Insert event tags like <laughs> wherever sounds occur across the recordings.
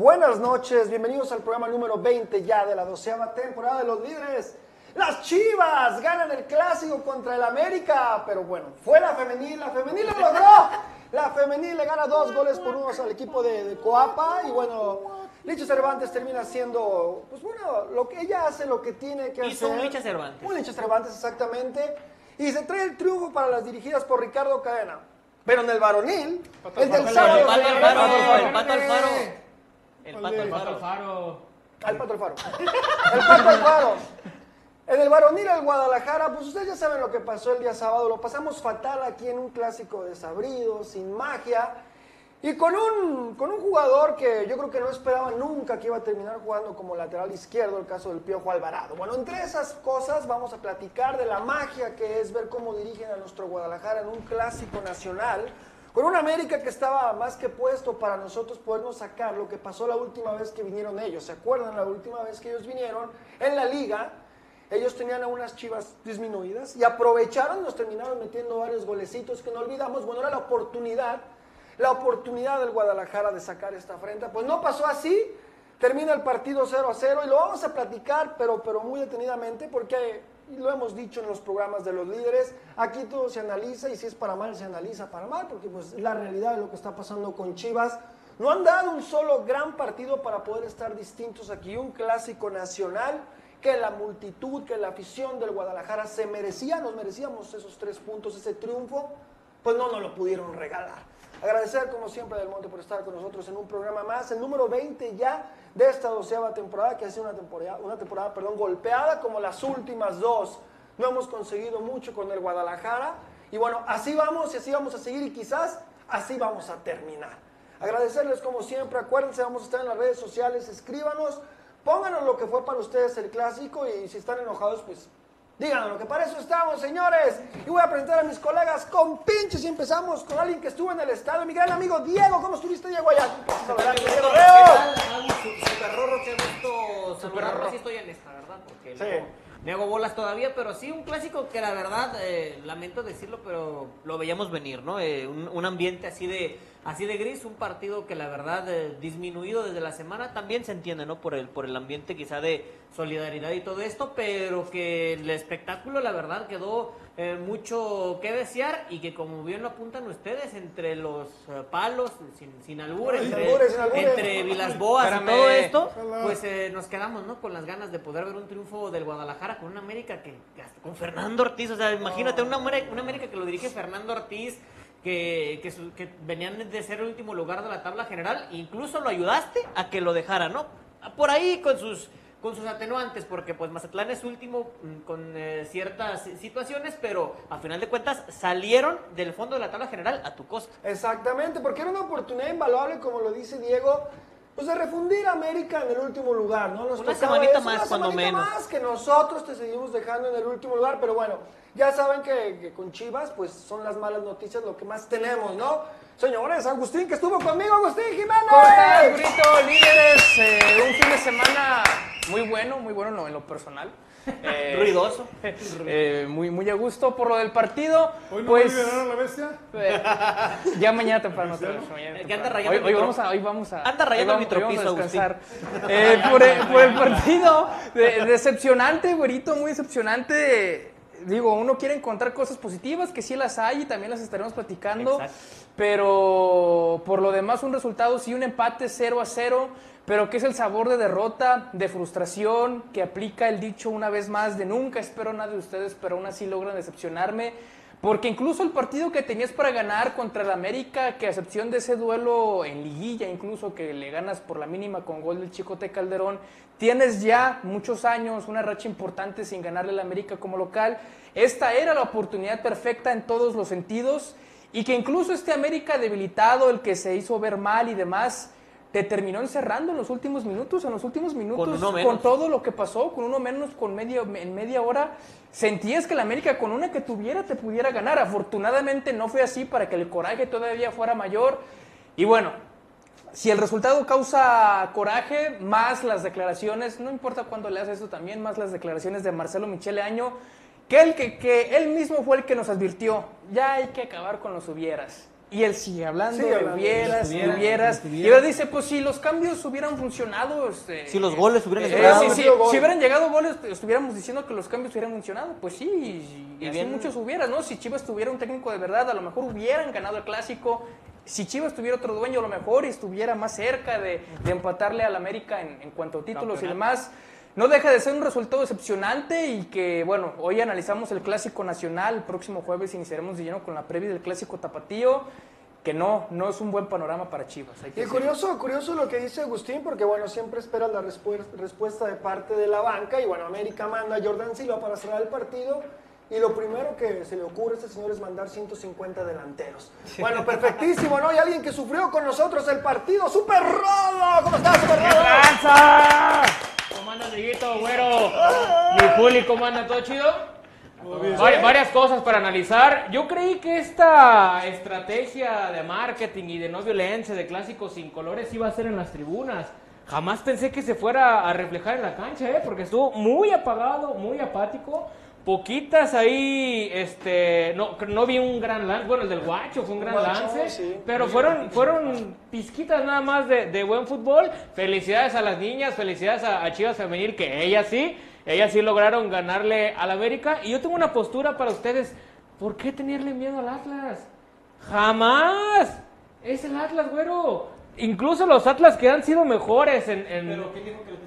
Buenas noches. Bienvenidos al programa número 20 ya de la doceava temporada de los líderes. Las Chivas ganan el clásico contra el América, pero bueno, fue la femenil, la femenil lo logró. La femenil le gana dos goles por uno al equipo de, de Coapa y bueno, Licha Cervantes termina haciendo, pues bueno, lo que ella hace, lo que tiene que Hizo hacer. un Licha Cervantes. Un Licha Cervantes, exactamente. Y se trae el triunfo para las dirigidas por Ricardo Cadena. Pero en el varonil, el del El sábado. pato Alfaro, el pato Alfaro. El pato El Alfaro. Faro. Al Pato Alfaro. El Pato Alfaro. En el varonil el Guadalajara, pues ustedes ya saben lo que pasó el día sábado. Lo pasamos fatal aquí en un clásico desabrido, sin magia. Y con un, con un jugador que yo creo que no esperaba nunca que iba a terminar jugando como lateral izquierdo, el caso del Piojo Alvarado. Bueno, entre esas cosas vamos a platicar de la magia que es ver cómo dirigen a nuestro Guadalajara en un clásico nacional. Con un América que estaba más que puesto para nosotros podernos sacar lo que pasó la última vez que vinieron ellos. ¿Se acuerdan la última vez que ellos vinieron en la liga? Ellos tenían a unas chivas disminuidas y aprovecharon, nos terminaron metiendo varios golecitos que no olvidamos. Bueno, era la oportunidad, la oportunidad del Guadalajara de sacar esta afrenta. Pues no pasó así, termina el partido 0 a 0 y lo vamos a platicar, pero, pero muy detenidamente, porque y lo hemos dicho en los programas de los líderes, aquí todo se analiza y si es para mal se analiza para mal, porque pues la realidad de lo que está pasando con Chivas. No han dado un solo gran partido para poder estar distintos aquí, un clásico nacional que la multitud, que la afición del Guadalajara se merecía, nos merecíamos esos tres puntos, ese triunfo, pues no nos lo pudieron regalar. Agradecer como siempre a Del Monte por estar con nosotros en un programa más, el número 20 ya de esta doceava temporada, que ha sido una temporada, una temporada perdón, golpeada como las últimas dos. No hemos conseguido mucho con el Guadalajara y bueno, así vamos y así vamos a seguir y quizás así vamos a terminar. Agradecerles como siempre, acuérdense, vamos a estar en las redes sociales, escríbanos, pónganos lo que fue para ustedes el clásico y si están enojados, pues díganos lo que para eso estamos, señores. Y voy a presentar a mis colegas con pinches y empezamos con alguien que estuvo en el estadio, mi gran amigo Diego. ¿Cómo estuviste, Diego, allá? Diego. Super rorro, qué gusto saludarlo. Sí estoy en esta, ¿verdad? Porque Sí. me hago bolas todavía, pero sí un clásico que la verdad, eh, lamento decirlo, pero lo veíamos venir, ¿no? Eh, un, un ambiente así de así de gris, un partido que la verdad eh, disminuido desde la semana, también se entiende, ¿no? Por el, por el ambiente quizá de solidaridad y todo esto, pero que el espectáculo la verdad quedó eh, mucho que desear y que como bien lo apuntan ustedes, entre los eh, palos, sin, sin albur, Sin entre, albures, sin albures. entre Vilas Boas y todo esto, pues eh, nos quedamos, ¿no? Con las ganas de poder ver un triunfo del Guadalajara con una América que, que hasta con Fernando Ortiz, o sea, imagínate una, una América que lo dirige Fernando Ortiz, que, que, que venían de ser el último lugar de la tabla general, incluso lo ayudaste a que lo dejara, ¿no? Por ahí con sus con sus atenuantes, porque pues Mazatlán es último mm, con eh, ciertas situaciones, pero a final de cuentas salieron del fondo de la tabla general a tu costa. Exactamente, porque era una oportunidad invaluable, como lo dice Diego, pues de refundir a América en el último lugar, ¿no? Nos Una semanita eso, más, una cuando semanita menos. más que nosotros te seguimos dejando en el último lugar, pero bueno, ya saben que, que con Chivas, pues son las malas noticias lo que más tenemos, ¿no? Señores, Agustín, que estuvo conmigo, Agustín Jiménez. ¿Cómo estás, Brito? Líderes, eh, un fin de semana muy bueno, muy bueno no, en lo personal. Eh, Ruidoso. <laughs> eh, muy, muy a gusto por lo del partido. ¿Hoy no pues, va a liberar a la bestia? eh, <laughs> ya mañana temprano otra vez, mañana Que temprano. anda rayando hoy, vamos a, hoy vamos a, Anda rayando vamos- hoy mitropiso, vamos a descansar. Eh, por, el, por el partido, de- decepcionante, güerito, muy decepcionante. Digo, uno quiere encontrar cosas positivas, que sí las hay y también las estaremos platicando. Exacto. Pero por lo demás, un resultado, sí, un empate 0 a 0, pero que es el sabor de derrota, de frustración, que aplica el dicho una vez más de nunca espero nada de ustedes, pero aún así logran decepcionarme. Porque incluso el partido que tenías para ganar contra el América, que a excepción de ese duelo en liguilla, incluso que le ganas por la mínima con gol del Chicote Calderón, tienes ya muchos años, una racha importante sin ganarle al América como local. Esta era la oportunidad perfecta en todos los sentidos y que incluso este América debilitado, el que se hizo ver mal y demás, te terminó encerrando en los últimos minutos, en los últimos minutos, con todo lo que pasó, con uno menos, con media, en media hora, sentías que la América con una que tuviera te pudiera ganar. Afortunadamente no fue así para que el coraje todavía fuera mayor. Y bueno, si el resultado causa coraje, más las declaraciones, no importa cuándo le haces eso también, más las declaraciones de Marcelo Michele Año, que él, que, que él mismo fue el que nos advirtió, ya hay que acabar con los hubieras. Y él sigue hablando de hubieras, de hubieras. Y él dice, pues si los cambios hubieran funcionado... este, Si los goles hubieran eh, llegado. sí, sí, metido gol. si hubieran llegado goles, estuviéramos diciendo que los cambios hubieran funcionado. Pues sí, y, Y así bien- muchos hubieran, ¿no? Si Chivas tuviera un técnico de verdad, a lo mejor hubieran ganado el clásico. Si Chivas tuviera otro dueño, a lo mejor y estuviera más cerca de, de empatarle al América en, en cuanto a títulos y demás. No deja de ser un resultado decepcionante y que, bueno, hoy analizamos el Clásico Nacional, el próximo jueves iniciaremos de lleno con la previa del Clásico Tapatío, que no, no es un buen panorama para Chivas. Y curioso, curioso lo que dice Agustín, porque bueno, siempre esperas la respu- respuesta de parte de la banca, y bueno, América manda a Jordan Silva para cerrar el partido, y lo primero que se le ocurre a este señor es mandar 150 delanteros. Bueno, perfectísimo, ¿no? Y alguien que sufrió con nosotros el partido, Super Rodo, ¿cómo estás, Super Rodo? ¿Cómo anda, Dieguito, güero? Mi Juli, ¿cómo anda? ¿Todo chido? Vari- varias cosas para analizar. Yo creí que esta estrategia de marketing y de no violencia, de clásicos sin colores, iba a ser en las tribunas. Jamás pensé que se fuera a reflejar en la cancha, ¿eh? porque estuvo muy apagado, muy apático. Poquitas ahí, este, no, no vi un gran lance, bueno, el del guacho fue un gran Guacho, lance, sí. pero fueron, fueron pizquitas nada más de, de buen fútbol. Felicidades a las niñas, felicidades a, a Chivas Femenil, que ellas sí, ellas sí lograron ganarle al América. Y yo tengo una postura para ustedes, ¿por qué tenerle miedo al Atlas? Jamás. Es el Atlas, güero. Incluso los Atlas que han sido mejores en... en-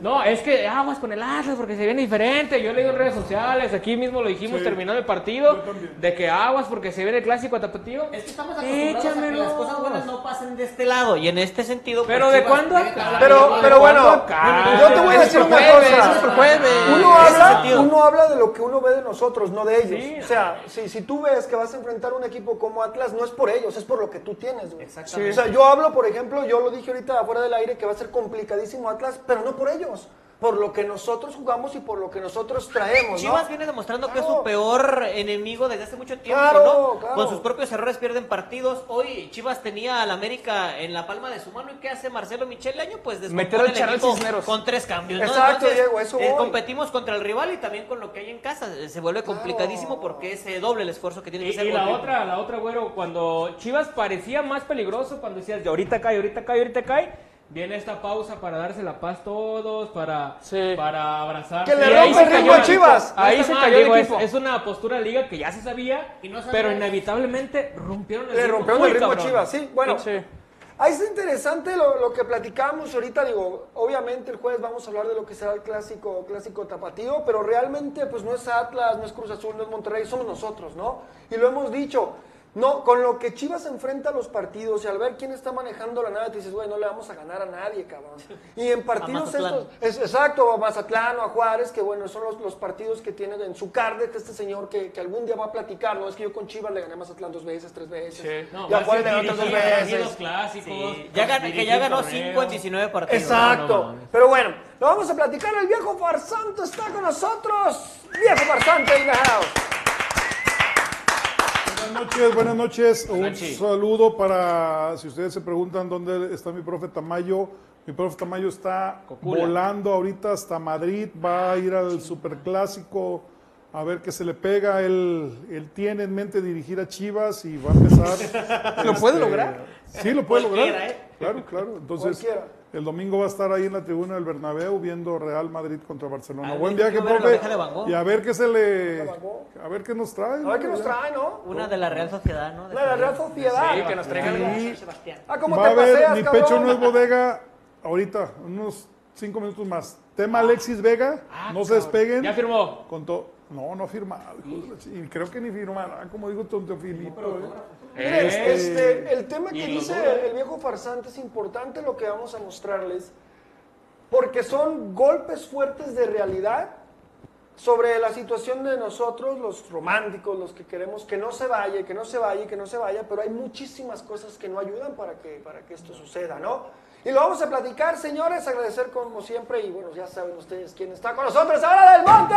No, es que aguas con el Atlas porque se viene diferente. Yo leí en redes sociales, aquí mismo lo dijimos Sí, terminando el partido, de que aguas porque se viene el clásico a Tapatío. Es que estamos acostumbrados a que las cosas buenas no pasen de este lado. Y en este sentido. Pero pues, ¿de cuándo acá? Pero, ¿De pero bueno, acá? yo te voy a decir una jueves, cosa. es otro jueves. Uno habla, sentido. uno habla de lo que uno ve de nosotros, no de ellos. Sí. O sea, si, si tú ves que vas a enfrentar un equipo como Atlas, no es por ellos, es por lo que tú tienes, güey. Exactamente. O sea, yo hablo, por ejemplo, yo lo dije ahorita afuera del aire, que va a ser complicadísimo Atlas, pero no por ellos, por lo que nosotros jugamos y por lo que nosotros traemos, ¿no? Chivas viene demostrando que es su peor enemigo desde hace mucho tiempo, Claro, ¿no? claro. Con sus propios errores pierden partidos. Hoy Chivas tenía al América en la palma de su mano. ¿Y qué hace Marcelo Michele Año? Pues Meter al el Cisneros. con tres cambios, ¿no? Exacto, Diego, eso eh, competimos contra el rival y también con lo que hay en casa. Se vuelve complicadísimo porque es eh, doble el esfuerzo que tiene que Y, hacer. y la otra, la otra, güero, cuando Chivas parecía más peligroso, cuando decías, de ahorita cae, ahorita cae, ahorita cae, viene esta pausa para darse la paz todos, para, Sí. para abrazar. Que le rompe el ritmo a Chivas. Ahí se cayó el equipo. Es, es una postura de liga que ya se sabía, Y no sabía pero inevitablemente rompieron el Le ritmo. rompieron muy el ritmo a. Chivas, sí. Bueno, Sí. ahí está interesante lo, lo que platicamos ahorita. Digo, obviamente el jueves vamos a hablar de lo que será el clásico, clásico tapatío, pero realmente pues no es Atlas, no es Cruz Azul, no es Monterrey, somos nosotros, ¿no? Y lo hemos dicho. No, con lo que Chivas enfrenta a los partidos y al ver quién está manejando la nave, te dices, güey, no le vamos a ganar a nadie, cabrón. Y en partidos estos, es, exacto, a Mazatlán o a Juárez, que bueno, son los, los partidos que tiene en su carnet este señor que, que algún día va a platicar, ¿no? Es que yo con Chivas le gané a Mazatlán dos veces, tres veces. No, y a va a Juárez ser le gané otras dos veces. clásicos. Sí, ya que ya ganó torneos. 5 en 19 partidos. Exacto. No, no. Pero bueno, lo vamos a platicar. El viejo farsante está con nosotros. Viejo farsante in the house. Buenas noches, buenas noches. Un saludo para, si ustedes se preguntan dónde está mi profe Tamayo, Mi profe Tamayo está Cocula. volando ahorita hasta Madrid, va a ir al superclásico a ver qué se le pega. Él, él tiene en mente dirigir a Chivas y va a empezar. <laughs> ¿Lo puede este, lograr? Sí, lo puede lograr. ¿eh? Claro, claro. Entonces, Cualquiera. El domingo va a estar ahí en la tribuna del Bernabéu viendo Real Madrid contra Barcelona. Ah, Buen viaje, ver la profe. de. Y a ver qué se le. A ver qué nos trae. A ver ¿no? qué nos trae, ¿no? Una de la Real Sociedad, ¿no? Una de la Real Sociedad. Sí, que nos traigan algo. Sebastián. Ah, ¿cómo va te a paseas, mi cabrón? pecho no es bodega. Ahorita, unos cinco minutos más. Tema Alexis Vega, no se despeguen. Ya firmó. Con todo. No, no ha de la chi- Y creo que ni firmará, como digo Tonto Filippo. ¿Eh? Mire, Eh, este, el tema que dice el viejo farsante es importante lo que vamos a mostrarles, porque son golpes fuertes de realidad sobre la situación de nosotros, los románticos, los que queremos que no se vaya, que no se vaya, que no se vaya, pero hay muchísimas cosas que no ayudan para que, para que esto suceda, ¿no? Y lo vamos a platicar, señores, agradecer como siempre, y bueno, ya saben ustedes quién está con nosotros, ahora del Monte,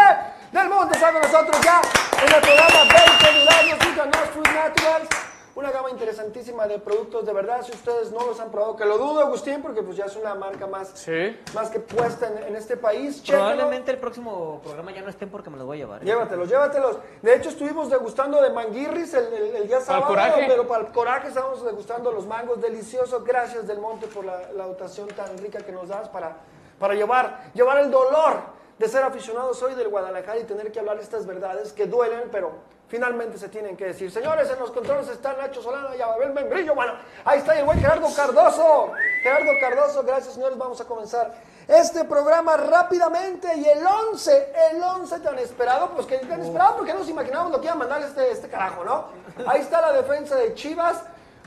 del Monte está con nosotros ya en el programa 20 Milagros y Fruit Naturals, una gama interesantísima de productos de verdad, si ustedes no los han probado, que lo dudo, Agustín, porque pues ya es una marca más, Sí. más que puesta en, en este país, Chéquenlo. Probablemente el próximo programa ya no estén porque me los voy a llevar. ¿eh? Llévatelos, llévatelos. De hecho, estuvimos degustando de manguirris el, el- el día sábado, coraje. pero para el coraje estábamos degustando los mangos deliciosos. Gracias del monte por la, la dotación tan rica que nos das para, para llevar, llevar el dolor de ser aficionados hoy del Guadalajara y tener que hablar estas verdades que duelen, pero finalmente se tienen que decir. Señores, en los controles está Nacho Solana y Abel Membrillo. Bueno, ahí está el buen Gerardo Cardoso. Gerardo Cardoso, gracias señores. Vamos a comenzar este programa rápidamente. Y el 11, el 11 tan esperado, pues que tan esperado porque no nos imaginamos lo que iba a mandar este, este carajo, ¿no? Ahí está la defensa de Chivas.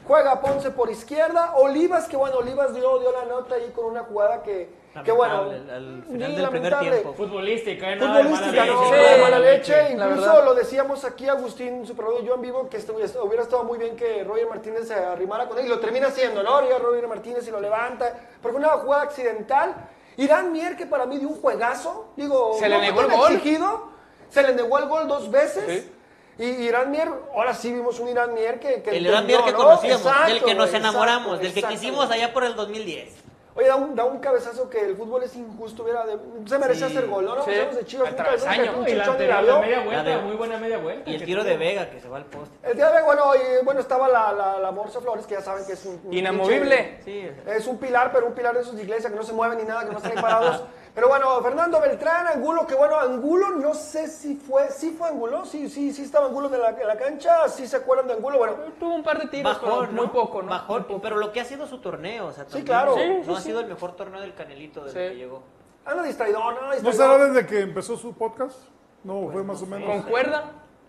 Juega Ponce por izquierda. Olivas, que bueno, Olivas dio, dio la nota ahí con una jugada que, que bueno. Lamentable, al- final del primer lamentable. tiempo. Futbolística, ¿eh? Nada Futbolística, no, leche, de mala Incluso lo decíamos aquí, Agustín, su productor, yo en vivo, que hubiera estado muy bien que Roger Martínez se arrimara con él. Y lo termina haciendo, ¿no? Llega Roger Martínez y lo levanta. Porque una jugada accidental. Irán Mier, que para mí dio un juegazo. Digo, Se le negó el gol. exigido. Se le negó el gol dos veces. Sí. Y Irán Mier, ahora sí vimos un Irán Mier que. que El Irán Mier que ¿no? conocíamos, Exacto, del que nos exacto, enamoramos, del que exacto. quisimos allá por el 2010. Oye, da un, da un cabezazo que el fútbol es injusto, hubiera de- se merecía hacer gol, ¿no? No de Chivas, un cabezazo que Y la anterior, la media vuelta, La de- muy buena media vuelta. Y el tiro tuvo. de Vega que se va al poste. El día de bueno, y, bueno, estaba la, la, la Morsa Flores, que ya saben que es un... un Inamovible. Sí, Es un pilar, pero un pilar de esos de iglesia que no se mueven ni nada, que no están ahí parados. <laughs> Pero bueno, Fernando Beltrán, Angulo, que bueno, Angulo, no sé si fue, sí fue Angulo, sí, sí, sí estaba Angulo en la, en la cancha, sí se acuerdan de Angulo, bueno, Tuvo un par de tiros, pero Bajón, muy ¿no? poco, ¿no? Poco. pero lo que ha sido su torneo, o sea, también claro. no, Sí, no sí, ha sí. sido el mejor torneo del Canelito desde Sí. que llegó. anda distraidón, anda ¿No distraidón. será desde que empezó su podcast? No, fue más o menos. ¿Concuerda?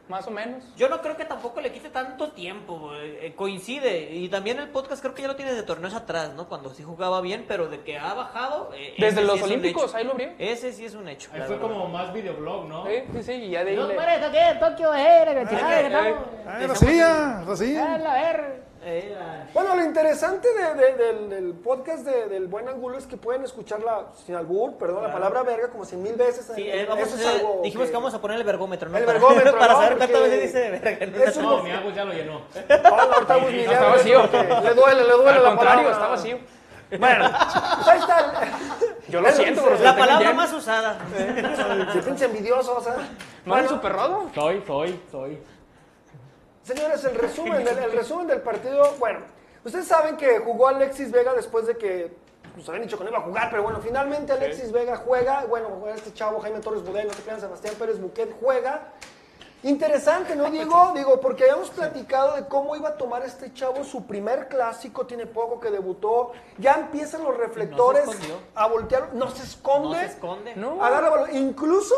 Más o menos. Yo no creo que tampoco le quite tanto tiempo. Eh, coincide. Y también el podcast creo que ya lo tiene de torneos atrás, ¿no? Cuando sí jugaba bien, pero de que ha bajado. eh, Desde los Olímpicos, ahí lo abrió. Ese sí es un hecho. Ahí la fue verdad. como más videoblog, ¿no? Sí, sí, sí, y ya de ahí No, le- esto qué, Tokio era, que chingada, que estamos. Ah, Racía, Bueno, lo interesante de- de- del, del podcast de- del Buen Angulo es que pueden escucharla sin albur, perdón, la palabra verga como cien mil veces. Sí, Eh, eh, vamos eso es algo dijimos que... vamos a poner el vergómetro, ¿no? El <laughs> Para- vergómetro, Para ¿no? saber cuántas veces dice verga. No, es mi Agus ya lo llenó. <laughs> No, no, ahorita Agus Miguel, está vacío. Le duele, le duele Al la contrario, está vacío. Bueno, ahí está. Yo lo siento, pero se La palabra más usada. Sí, pinche envidioso, o sea. ¿No eres? Soy, soy, soy. Señores, el resumen, del, el <laughs> resumen del partido, bueno, ustedes saben que jugó Alexis Vega después de que nos habían dicho que no iba a jugar, pero bueno, finalmente Alexis Vega juega, bueno, juega este chavo Jaime Torres Budel, no se crean, Sebastián Pérez Buquet juega. Interesante, ¿no, Diego? Digo, porque habíamos platicado de cómo iba a tomar este chavo su primer clásico, tiene poco que debutó, ya empiezan los reflectores a voltear, no se esconde. No se esconde. No. Agarra balón. Incluso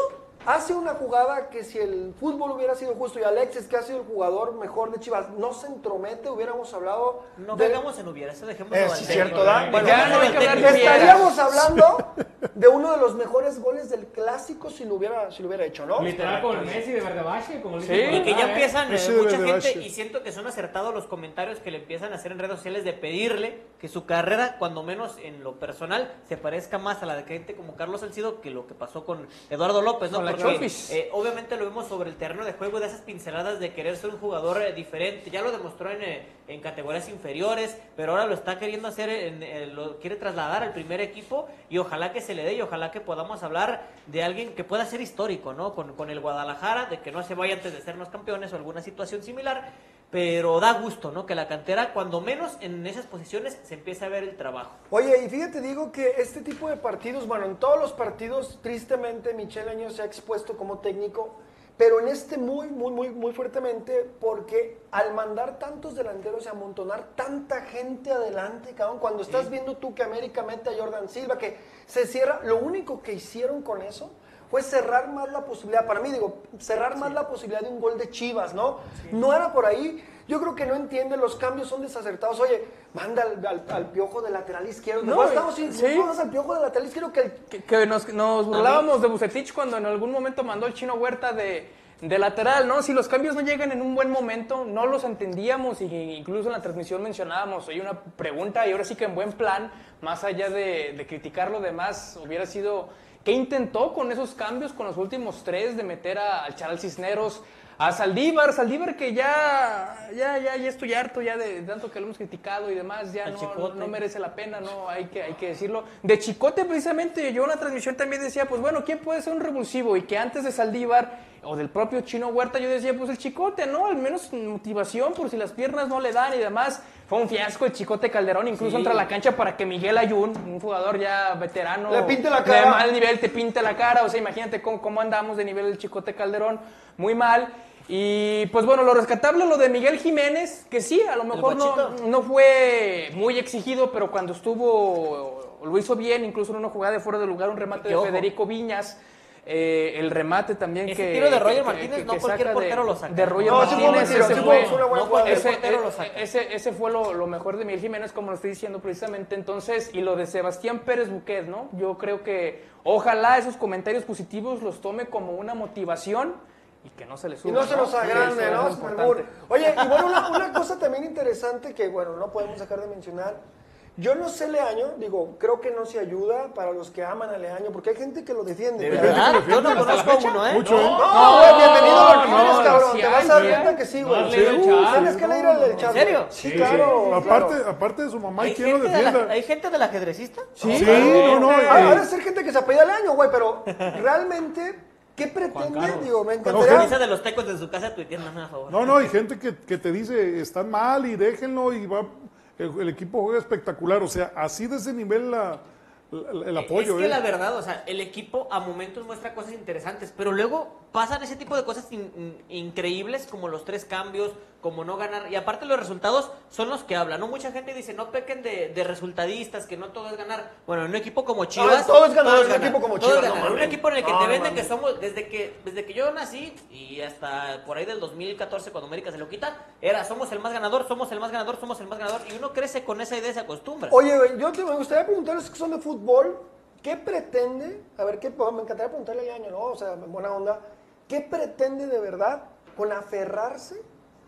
hace una jugada que si el fútbol hubiera sido justo y Alexis, que ha sido el jugador mejor de Chivas, no se entromete, hubiéramos hablado. No de- en hubiera, eso Eh, al sí, técnico. cierto, ¿da? Bueno, Ya no hay que hablar estaríamos <laughs> hablando de uno de los mejores goles del clásico si lo hubiera, si lo hubiera hecho, ¿no? Literal el Messi de Verdebache, como le Sí. Y que ya ¿eh? empiezan eh, mucha gente, y siento que son acertados los comentarios que le empiezan a hacer en redes sociales de pedirle que su carrera, cuando menos en lo personal, se parezca más a la de gente como Carlos Salcido que lo que pasó con Eduardo López, ¿no? Chofis. eh, obviamente lo vemos sobre el terreno de juego de esas pinceladas de querer ser un jugador eh, diferente. Ya lo demostró en, eh, en categorías inferiores, pero ahora lo está queriendo hacer, en, eh, lo quiere trasladar al primer equipo y ojalá que se le dé y ojalá que podamos hablar de alguien que pueda ser histórico, ¿no? Con, con el Guadalajara, de que no se vaya antes de sernos campeones o alguna situación similar. Pero da gusto, ¿no? Que la cantera, cuando menos en esas posiciones, se empiece a ver el trabajo. Oye, y fíjate, digo que este tipo de partidos, bueno, en todos los partidos, tristemente, Michel Año se ha expuesto como técnico, pero en este muy, muy, muy, muy fuertemente, porque al mandar tantos delanteros y amontonar tanta gente adelante, cabrón, cuando estás viendo tú que América mete a Jordan Silva, que se cierra, lo único que hicieron con eso fue cerrar más la posibilidad, para mí digo, cerrar más la posibilidad de un gol de Chivas, ¿no? No era por ahí. Yo creo que no entiende, los cambios son desacertados. Oye, manda al, al- al piojo de lateral izquierdo. No, estamos sin sí. al piojo de lateral izquierdo que el Que, que nos, nos burlábamos de Bucetich cuando en algún momento mandó el chino Huerta de, de lateral, ¿no? Si los cambios no llegan en un buen momento, no los entendíamos y incluso en la transmisión mencionábamos, hay una pregunta y ahora sí que en buen plan, más allá de, de criticar lo demás, hubiera sido, ¿qué intentó con esos cambios, con los últimos tres, de meter a- al Charal Cisneros? A Saldívar, Saldívar que ya, ya, ya, ya estoy harto ya de, de tanto que lo hemos criticado y demás, ya no, Chicote. no merece la pena, no, hay que, hay que decirlo. De Chicote precisamente, yo en la transmisión también decía, pues bueno, ¿quién puede ser un revulsivo? Y que antes de Saldívar o del propio Chino Huerta yo decía, pues el Chicote, ¿no? Al menos motivación por si las piernas no le dan y demás. Fue un fiasco el Chicote Calderón, incluso Sí. entra a la cancha para que Miguel Ayun, un jugador ya veterano, Le pinte la de mal nivel, te pinte la cara. O sea, imagínate cómo, cómo andamos de nivel del Chicote Calderón, muy mal. Y pues bueno, lo rescatable lo de Miguel Jiménez, que sí, a lo mejor no, no fue muy exigido, pero cuando estuvo lo hizo bien, incluso en una jugada de fuera de lugar, un remate de. Federico Viñas. Eh, el remate también Ese que tiro de Roger que- Martínez, que- no que cualquier portero de, lo saca. de Roger No, Martínez ese fue, no ese, fue lo, lo mejor de Miguel Jiménez, como lo estoy diciendo precisamente. Entonces, y lo de Sebastián Pérez Buquet, ¿no? Yo creo que ojalá esos comentarios positivos los tome como una motivación y que no se les suba. Y no se nos agrande, ¿no? Bowl. Oye, y bueno, una, una cosa también interesante que, bueno, no podemos dejar de mencionar. Yo no sé Leaño, digo, creo que no se ayuda para los que aman a Leaño, porque hay gente que lo defiende. ¿De verdad? Yo no defiende. conozco a uno, ¿eh? Mucho, ¿eh? No, güey, bienvenido a los no, no, cabrón. Te vas a hay, dar sí cuenta que sí, No güey. chat. Tienes que leer el chat. ¿En serio? Sí, Sí, claro. Aparte, aparte de su mamá, ¿y ¿Hay quién lo de defienda? ¿Hay gente del ajedrecista? Sí, no, no. Ah, eh, Ahora ser gente que se apellida Leaño, güey, pero realmente, ¿qué pretende? Digo, me encantaría. de los tecos de su casa tuiteando, a favor. No, no, hay gente que, que te dice, están mal y déjenlo y va, el, el equipo juega espectacular. O sea, así de ese nivel la, la- el apoyo. Es que ¿eh? la verdad, o sea, el equipo a momentos muestra cosas interesantes, pero luego pasan ese tipo de cosas in- in- increíbles como los tres cambios, como no ganar. Y aparte los resultados son los que hablan, ¿no? Mucha gente dice, no pequen de, de resultadistas, que no todo es ganar. Bueno, en un equipo como Chivas... Ah, todo es ganar en un ganar, equipo como todo es Chivas, no ganar. un equipo en el que No, te venden que somos, desde que, desde que yo nací y hasta por ahí del 2014 cuando América se lo quita, era somos el más ganador, somos el más ganador, somos el más ganador. Y uno crece con esa idea se acostumbra. Oye, yo te, me gustaría preguntarles que son de fútbol, ¿qué pretende? A ver, ¿qué, me encantaría preguntarle a Leaño, ¿no? O sea, en buena onda. ¿Qué pretende de verdad con aferrarse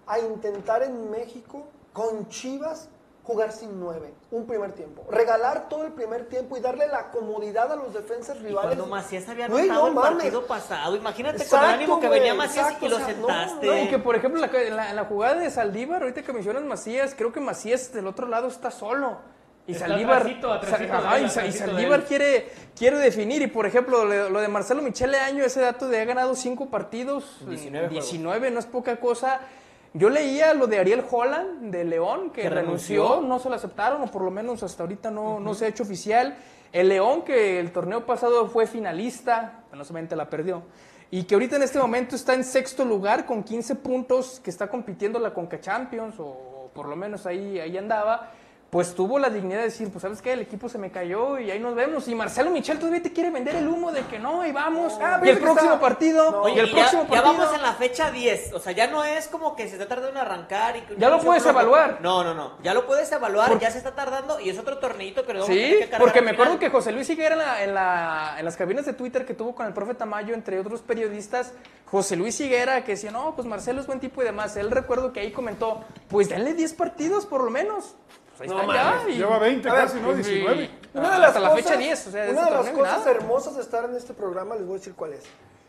a intentar en México con Chivas jugar sin nueve, un primer tiempo? Regalar todo el primer tiempo y darle la comodidad a los defensas Y rivales. cuando Macías había anotado no el mames. partido pasado, imagínate con el ánimo que venía Macías exacto, y lo o sea, sentaste. No, y que por ejemplo en la, en la- en la jugada de Saldívar, ahorita que mencionas Macías, creo que Macías del otro lado está solo. Y Está Saldívar, atrasito, atrasito Sa- de ajá, él, y y Saldívar quiere, quiere definir. Y por ejemplo, lo, lo de Marcelo Michele Año, ese dato de ha ganado cinco partidos, 19 juegos. 19, no es poca cosa. Yo leía lo de Ariel Holland de León, que, Que renunció, renunció. no se lo aceptaron, o por lo menos hasta ahorita no, no se ha hecho oficial. El León, que el torneo pasado fue finalista, no solamente la perdió, y que ahorita en este momento está en sexto lugar con 15 puntos, que está compitiendo la Conca Champions, o por lo menos ahí, ahí andaba, pues tuvo la dignidad de decir, pues sabes qué, el equipo se me cayó y ahí nos vemos. Y Marcelo Michel todavía te quiere vender el humo de que no, y vamos. Ah, y el próximo está- partido, No. y el y próximo ya, ya partido. vamos en la fecha 10, o sea, ya no es como que se está tardando en arrancar. Y Ya lo inicio puedes evaluar. No, no, no, ya lo puedes evaluar, Por- ya se está tardando y es otro torneito que vamos a Sí, tener que porque me acuerdo que José Luis Higuera en, la- en, la- en las cabinas de Twitter que tuvo con el profe Tamayo, entre otros periodistas, José Luis Higuera, que decía, no, pues Marcelo es buen tipo y demás. Él recuerdo que ahí comentó, pues denle 10 partidos por lo menos. Ahí No están ya. y- Lleva 20 A ver, casi, ¿no? y- 19. Una de las hasta la cosas, fecha 10, o sea, una de las cosas hermosas de estar en este programa, les voy a decir cuál es.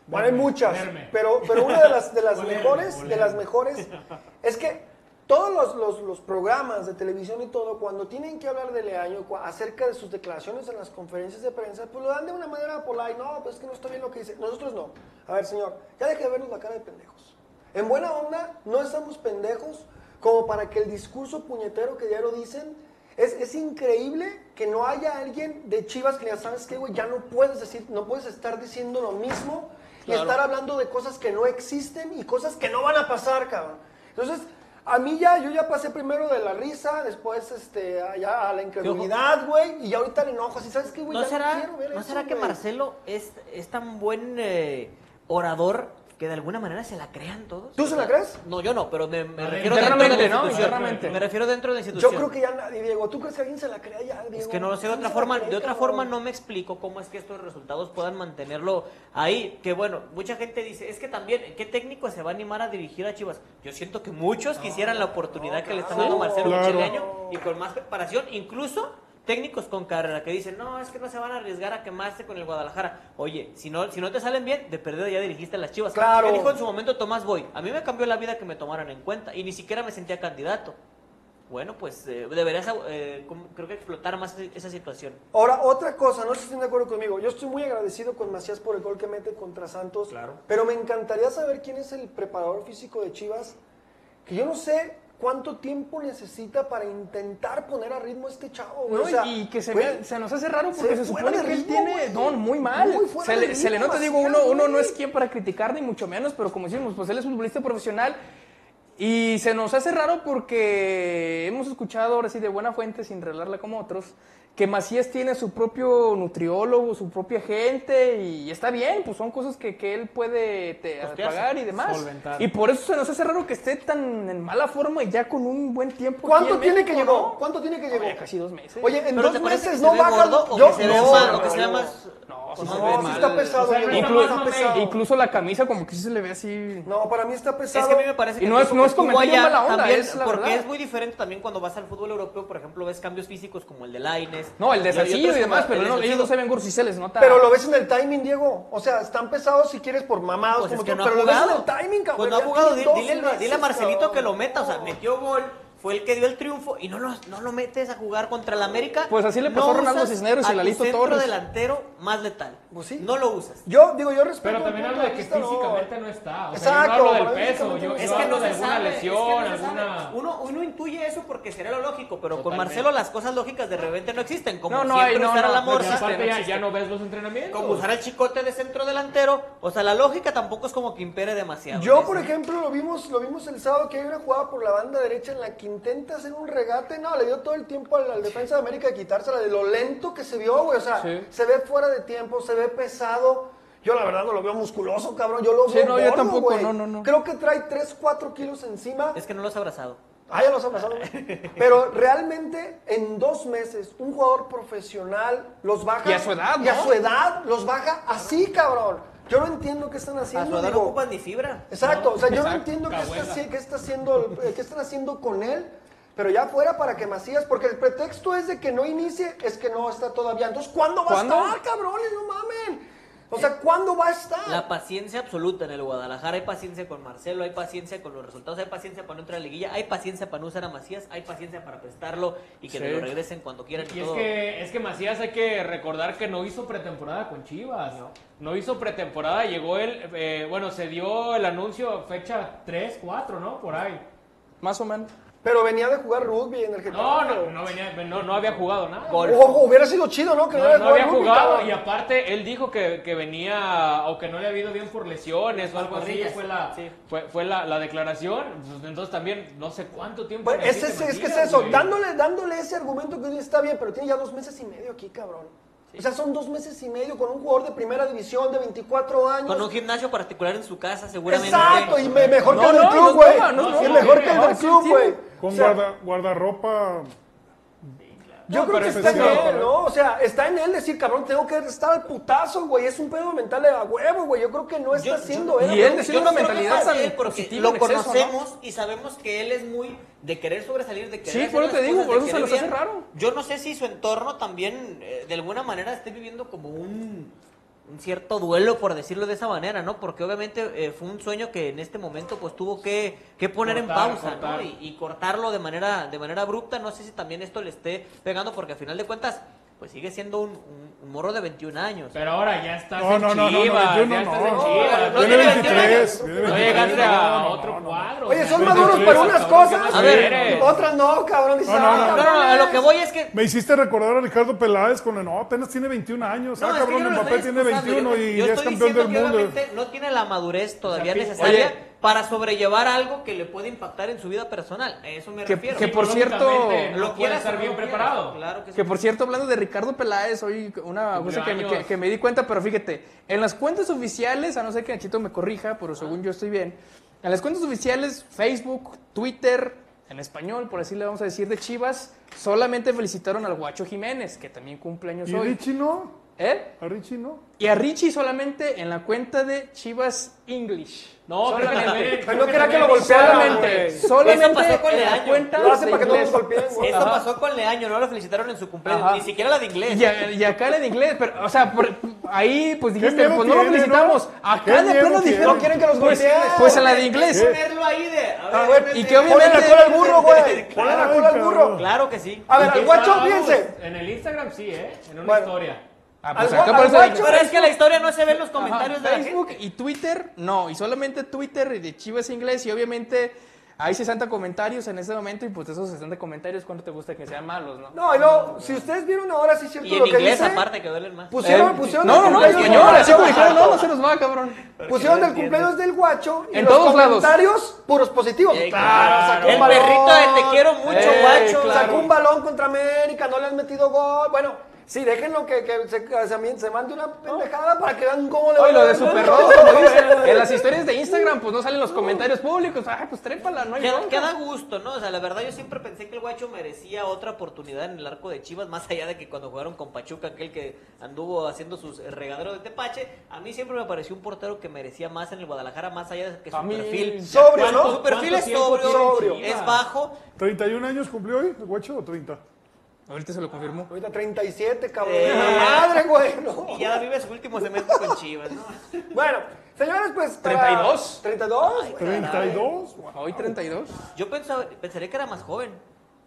Bueno, hay muchas, verme. pero, pero una de las, de las Olerme, mejores, de las olerme. mejores, <laughs> es que todos los, los- los programas de televisión y todo, cuando tienen que hablar de Leaño acerca de sus declaraciones en las conferencias de prensa, pues lo dan de una manera polite, no, pues es que no está bien lo que dice. Nosotros no. A ver, señor, ya deje de vernos la cara de pendejos. En buena onda, no estamos pendejos como para que el discurso puñetero que diario dicen, es, es increíble que no haya alguien de Chivas que ya sabes que, güey, ya no puedes decir, no puedes estar diciendo lo mismo y estar hablando de cosas que no existen y cosas que no van a pasar, cabrón. Entonces, a mí ya, yo ya pasé primero de la risa, después este, a, ya a la incredulidad, güey, y ahorita el enojo, así, ¿sabes qué, güey? ¿No Ya será, quiero ver ¿no eso, será que. Marcelo es, es tan buen eh, orador que de alguna manera se la crean todos? ¿Tú se la crees? No, yo no, pero me, refiero dentro de la internamente, ¿no? institución. Internamente. Me refiero dentro de la Yo institución. creo que ya nadie, Diego. ¿Tú crees que alguien se la crea ya, Diego? Es que no lo sé de ¿Quién otra forma, cree, de otra cabrón? forma no me explico cómo es que estos resultados puedan mantenerlo ahí. Que bueno, mucha gente dice, es que también, ¿qué técnico se va a animar a dirigir a Chivas? Yo siento que muchos quisieran la oportunidad que le están dando Marcelo Claro. Micheleaño y con más preparación, incluso técnicos con carrera que dicen, no, es que no se van a arriesgar a quemarse con el Guadalajara. Oye, si no, si no te salen bien, de perdido ya dirigiste a las Chivas. Claro. ¿Qué dijo en su momento Tomás Boy? A mí me cambió la vida que me tomaran en cuenta y ni siquiera me sentía candidato. Bueno, pues eh, deberías, eh, creo que explotar más esa situación. Ahora, otra cosa, no sé si están de acuerdo conmigo. Yo estoy muy agradecido con Macías por el gol que mete contra Santos. Claro. Pero me encantaría saber quién es el preparador físico de Chivas. Que yo no sé cuánto tiempo necesita para intentar poner a ritmo a este chavo. güey. No, O sea, y que se, güey, se nos hace raro porque se supone que él tiene no, muy mal. Muy se, le, se le nota, digo, uno, uno no es quien para criticar, ni mucho menos, pero como decimos, pues él es futbolista profesional. Y se nos hace raro porque hemos escuchado ahora sí de buena fuente, sin revelarla como otros, que Macías tiene su propio nutriólogo, su propia gente, y está bien, pues son cosas que, que él puede te- pagar y demás. Solventar. Y por eso se nos hace raro que esté tan en mala forma y ya con un buen tiempo. ¿Cuánto en tiene que llegó? ¿no? ¿Cuánto tiene que llegó? Oye, casi dos meses. Oye, en ¿Pero dos meses no baja. o yo, que se no, mal, no, o que se ve no. más... No, sí No, sí está pesado. O sea, no incluso- más está pesado. Incluso la camisa como que sí se le ve así. No, para mí está pesado. Es que a mí me parece Y que no el es- no es comentario allá mala onda, también, es la porque verdad. es muy diferente también cuando vas al fútbol europeo, por ejemplo, ves cambios físicos como el de No, el de Salcido y demás, pero no, ellos no se se ven gordos y se les nota. Pero lo ves en el timing, Diego. O sea, están pesados si quieres por mamados, Pues es como que tú, no ha pero lo ves en jugado. el timing, cabrón. Pues no ha jugado. Dile, dile- dile a Marcelito que lo meta. O sea, metió gol. Fue el que dio el triunfo y no lo, no lo metes a jugar contra el América. Pues así le pasó a Ronaldo Cisneros y Lalito centro Torres. delantero más letal. Pues sí. No lo usas. Yo, digo, yo respeto. Pero también hablo de que no. físicamente no está. O sea, Exacto, yo no hablo del peso, físicamente yo, no yo Es que hablo no de alguna sabe, lesión, es que no se alguna... sabe. Uno, uno intuye eso porque sería lo lógico, pero con. Marcelo las cosas lógicas de repente no existen. Como No, no siempre hay, no, usar a no, la no morsa. aparte ya, no ves los entrenamientos. Como usar al chicote de centro delantero. O sea, la lógica tampoco es como que impere demasiado. Yo, por ejemplo, lo vimos, lo vimos el sábado que hay una jugada por la banda derecha en la que intenta hacer un regate. No, le dio todo el tiempo al, al defensa de América de quitársela de lo lento que se vio, güey. O sea, Sí. se ve fuera de tiempo, se ve pesado. Yo la verdad no lo veo musculoso, cabrón. Yo lo Sí, veo no, yo tampoco, güey. no, no, no. Creo que trae 3, 4 kilos encima. Es que no lo has abrazado. Ah, ya los ha pasado. Pero realmente en dos meses un jugador profesional los baja. Y a su edad, Y a ¿no? su edad los baja así, cabrón. Yo no entiendo qué están A haciendo. su edad no ocupan ni fibra. Exacto, o sea, yo no entiendo qué está, qué está haciendo, eh, qué están haciendo con él, pero ya fuera para que Macías, porque el pretexto es de que no inicie, es que no está todavía. Entonces, ¿cuándo va ¿Cuándo? a estar, cabrones? No mamen. O sea, ¿cuándo va a estar? La paciencia absoluta en el Guadalajara. Hay paciencia con Marcelo, hay paciencia con los resultados, hay paciencia para no entrar a la liguilla, hay paciencia para no usar a Macías, hay paciencia para prestarlo y que Sí. lo regresen cuando quieran y, Y es todo. que, es que Macías hay que recordar que no hizo pretemporada con Chivas. No, hizo pretemporada, llegó él, eh, bueno, se dio el anuncio fecha 3, 4, ¿no? Por ahí. Más o menos. Pero venía de jugar rugby en el Getafe. No, no, no, venía, no, no había jugado nada. Ojo, hubiera sido chido, ¿no? Que No, había rugby, jugado cabrón. y aparte él dijo que, que venía o que no le había ido bien por lesiones o algo así, fue la, sí. fue, fue la, la declaración, Pues, entonces también no sé cuánto tiempo Pues, necesite es, es que es eso, dándole, dándole ese argumento que está bien, pero tiene ya dos meses y medio aquí, cabrón. O sea, son dos meses y medio con un jugador de primera división de 24 años. Con un gimnasio particular en su casa, seguramente. Exacto, y me- mejor que el del club, güey. y mejor que el del sí club, güey. Con O sea, guarda, guardarropa Yo No, creo que está en él. ¿no? O sea, está en él decir, cabrón, tengo que estar al putazo, güey. Es un pedo mental de a huevo, güey. Yo creo que no está Yo- haciendo él. y él Yo una mentalidad porque positiva lo en exceso, ¿no? conocemos y sabemos que él es muy de querer sobresalir, de querer Sí, hacer por eso te digo, por eso se nos hace raro. Yo no sé si su entorno también, eh, de alguna manera, esté viviendo como un un cierto duelo, por decirlo de esa manera, ¿no? Porque obviamente eh, fue un sueño que en este momento pues tuvo que, que poner en pausa, cortar. ¿no? Y, y cortarlo de manera, de manera abrupta. No sé si también esto le esté pegando, porque al final de cuentas, pues sigue siendo un, un- un morro de 21 años. Pero ahora ya estás No, en no, no, no, no, Chivas, 21 ya estás no. en No, Chivas. no Tiene tiene 23. 21 tiene No 23. llegaste a No, no, otro no. cuadro. Oye, son no maduros para unas cabrón, ¿qué cosas. A ver? Otras no, cabrón. No, no, no. No, no, a lo que voy es que Me hiciste recordar a Ricardo Peláez con el, no, apenas tiene 21 años. No, ah, cabrón, no Mbappé estoy tiene excusando, 21 yo- y ya es campeón del mundo. no tiene la madurez todavía necesaria para sobrellevar algo que le puede impactar en su vida personal. A eso me Que- refiero. que por cierto- lo quieras estar bien preparado. Claro que sí. Que por cierto, hablando de Ricardo Peláez, hoy una cosa que que- que me di cuenta, pero fíjate, en las cuentas oficiales, a no ser que Nachito me corrija, pero según yo estoy bien, en las cuentas oficiales, Facebook, Twitter, en español, por así le vamos a decir, de Chivas, solamente felicitaron al Guacho Jiménez, que también cumple años ¿Y hoy. Richie no? ¿Eh? ¿A Richie no? Y a Richie solamente en la cuenta de Chivas English. No, solamente. Pero no que quería que lo golpearan, Solamente, solamente Eso pasó con en la Leaño. cuenta Lo hace de para que no inglés. nos golpeen, Ajá. pasó con Leaño, no lo felicitaron en su cumpleaños, Ajá. ni siquiera la de inglés. Y, a- y acá en inglés, pero, o sea, por- ahí pues dijiste, pues no lo felicitamos. ¿no? Acá ¿Qué de plano dijeron, No quieren que los pues, golpeen. pues en la de inglés. ponerlo ahí de. a Ah, ver, Y que Ponle obviamente... la cola al burro, güey. Ponle la cola al burro. Claro que sí. A ver, que guacho, fíjense. En el Instagram sí, ¿eh? En una historia. Ah, pues Al acá gua- por al eso guacho, dije- Pero es que la historia no se ve en los Ajá, comentarios de la Facebook gente. y Twitter, no, y solamente Twitter y de Chivas Inglés y obviamente hay 60 comentarios en este momento y pues de esos 60 comentarios, ¿cuánto te gusta que sean malos, no? No, y luego, si ustedes vieron ahora, sí es cierto Y en lo que inglés dice. aparte que duelen más. Pusieron, Eh, pusieron no, el no, no, cumpleaños español, del así como guacho. dijeron, no, no se nos va, cabrón. Pusieron no el cumpleaños del guacho y En los todos lados. comentarios puros positivos. Eh, claro, sacó El un balón. perrito de te quiero mucho, Eh, guacho. claro. Sacó un balón contra América, no le han metido gol. Bueno, sí, déjenlo que, que se, se, se mande una pendejada para que vean cómo le Oye, lo de va a Super dar. Rojo, como dicen, en las historias de Instagram pues no salen los comentarios públicos, ah, pues trépala, no hay Queda, gusto, ¿no? O sea, la verdad yo siempre pensé que el guacho merecía otra oportunidad en el arco de Chivas, más allá de que cuando jugaron con Pachuca, aquel que anduvo haciendo sus regaderos de tepache, a mí siempre me pareció un portero que merecía más en el Guadalajara, más allá de que su mí- perfil... Sobrio, ¿no? Su perfil ¿Cuánto es sobrio, sobrio. Es bajo, 31 años cumplió hoy, el guacho, o 30. Ahorita se lo confirmó. Ahorita 37, cabrón. Eh. Madre, güey. no. y ya vive su último semestre con Chivas, ¿no? Bueno, señores, pues. para- 32. 32. 32. Wow. Hoy 32. Yo pensaba, pensaría que era más joven.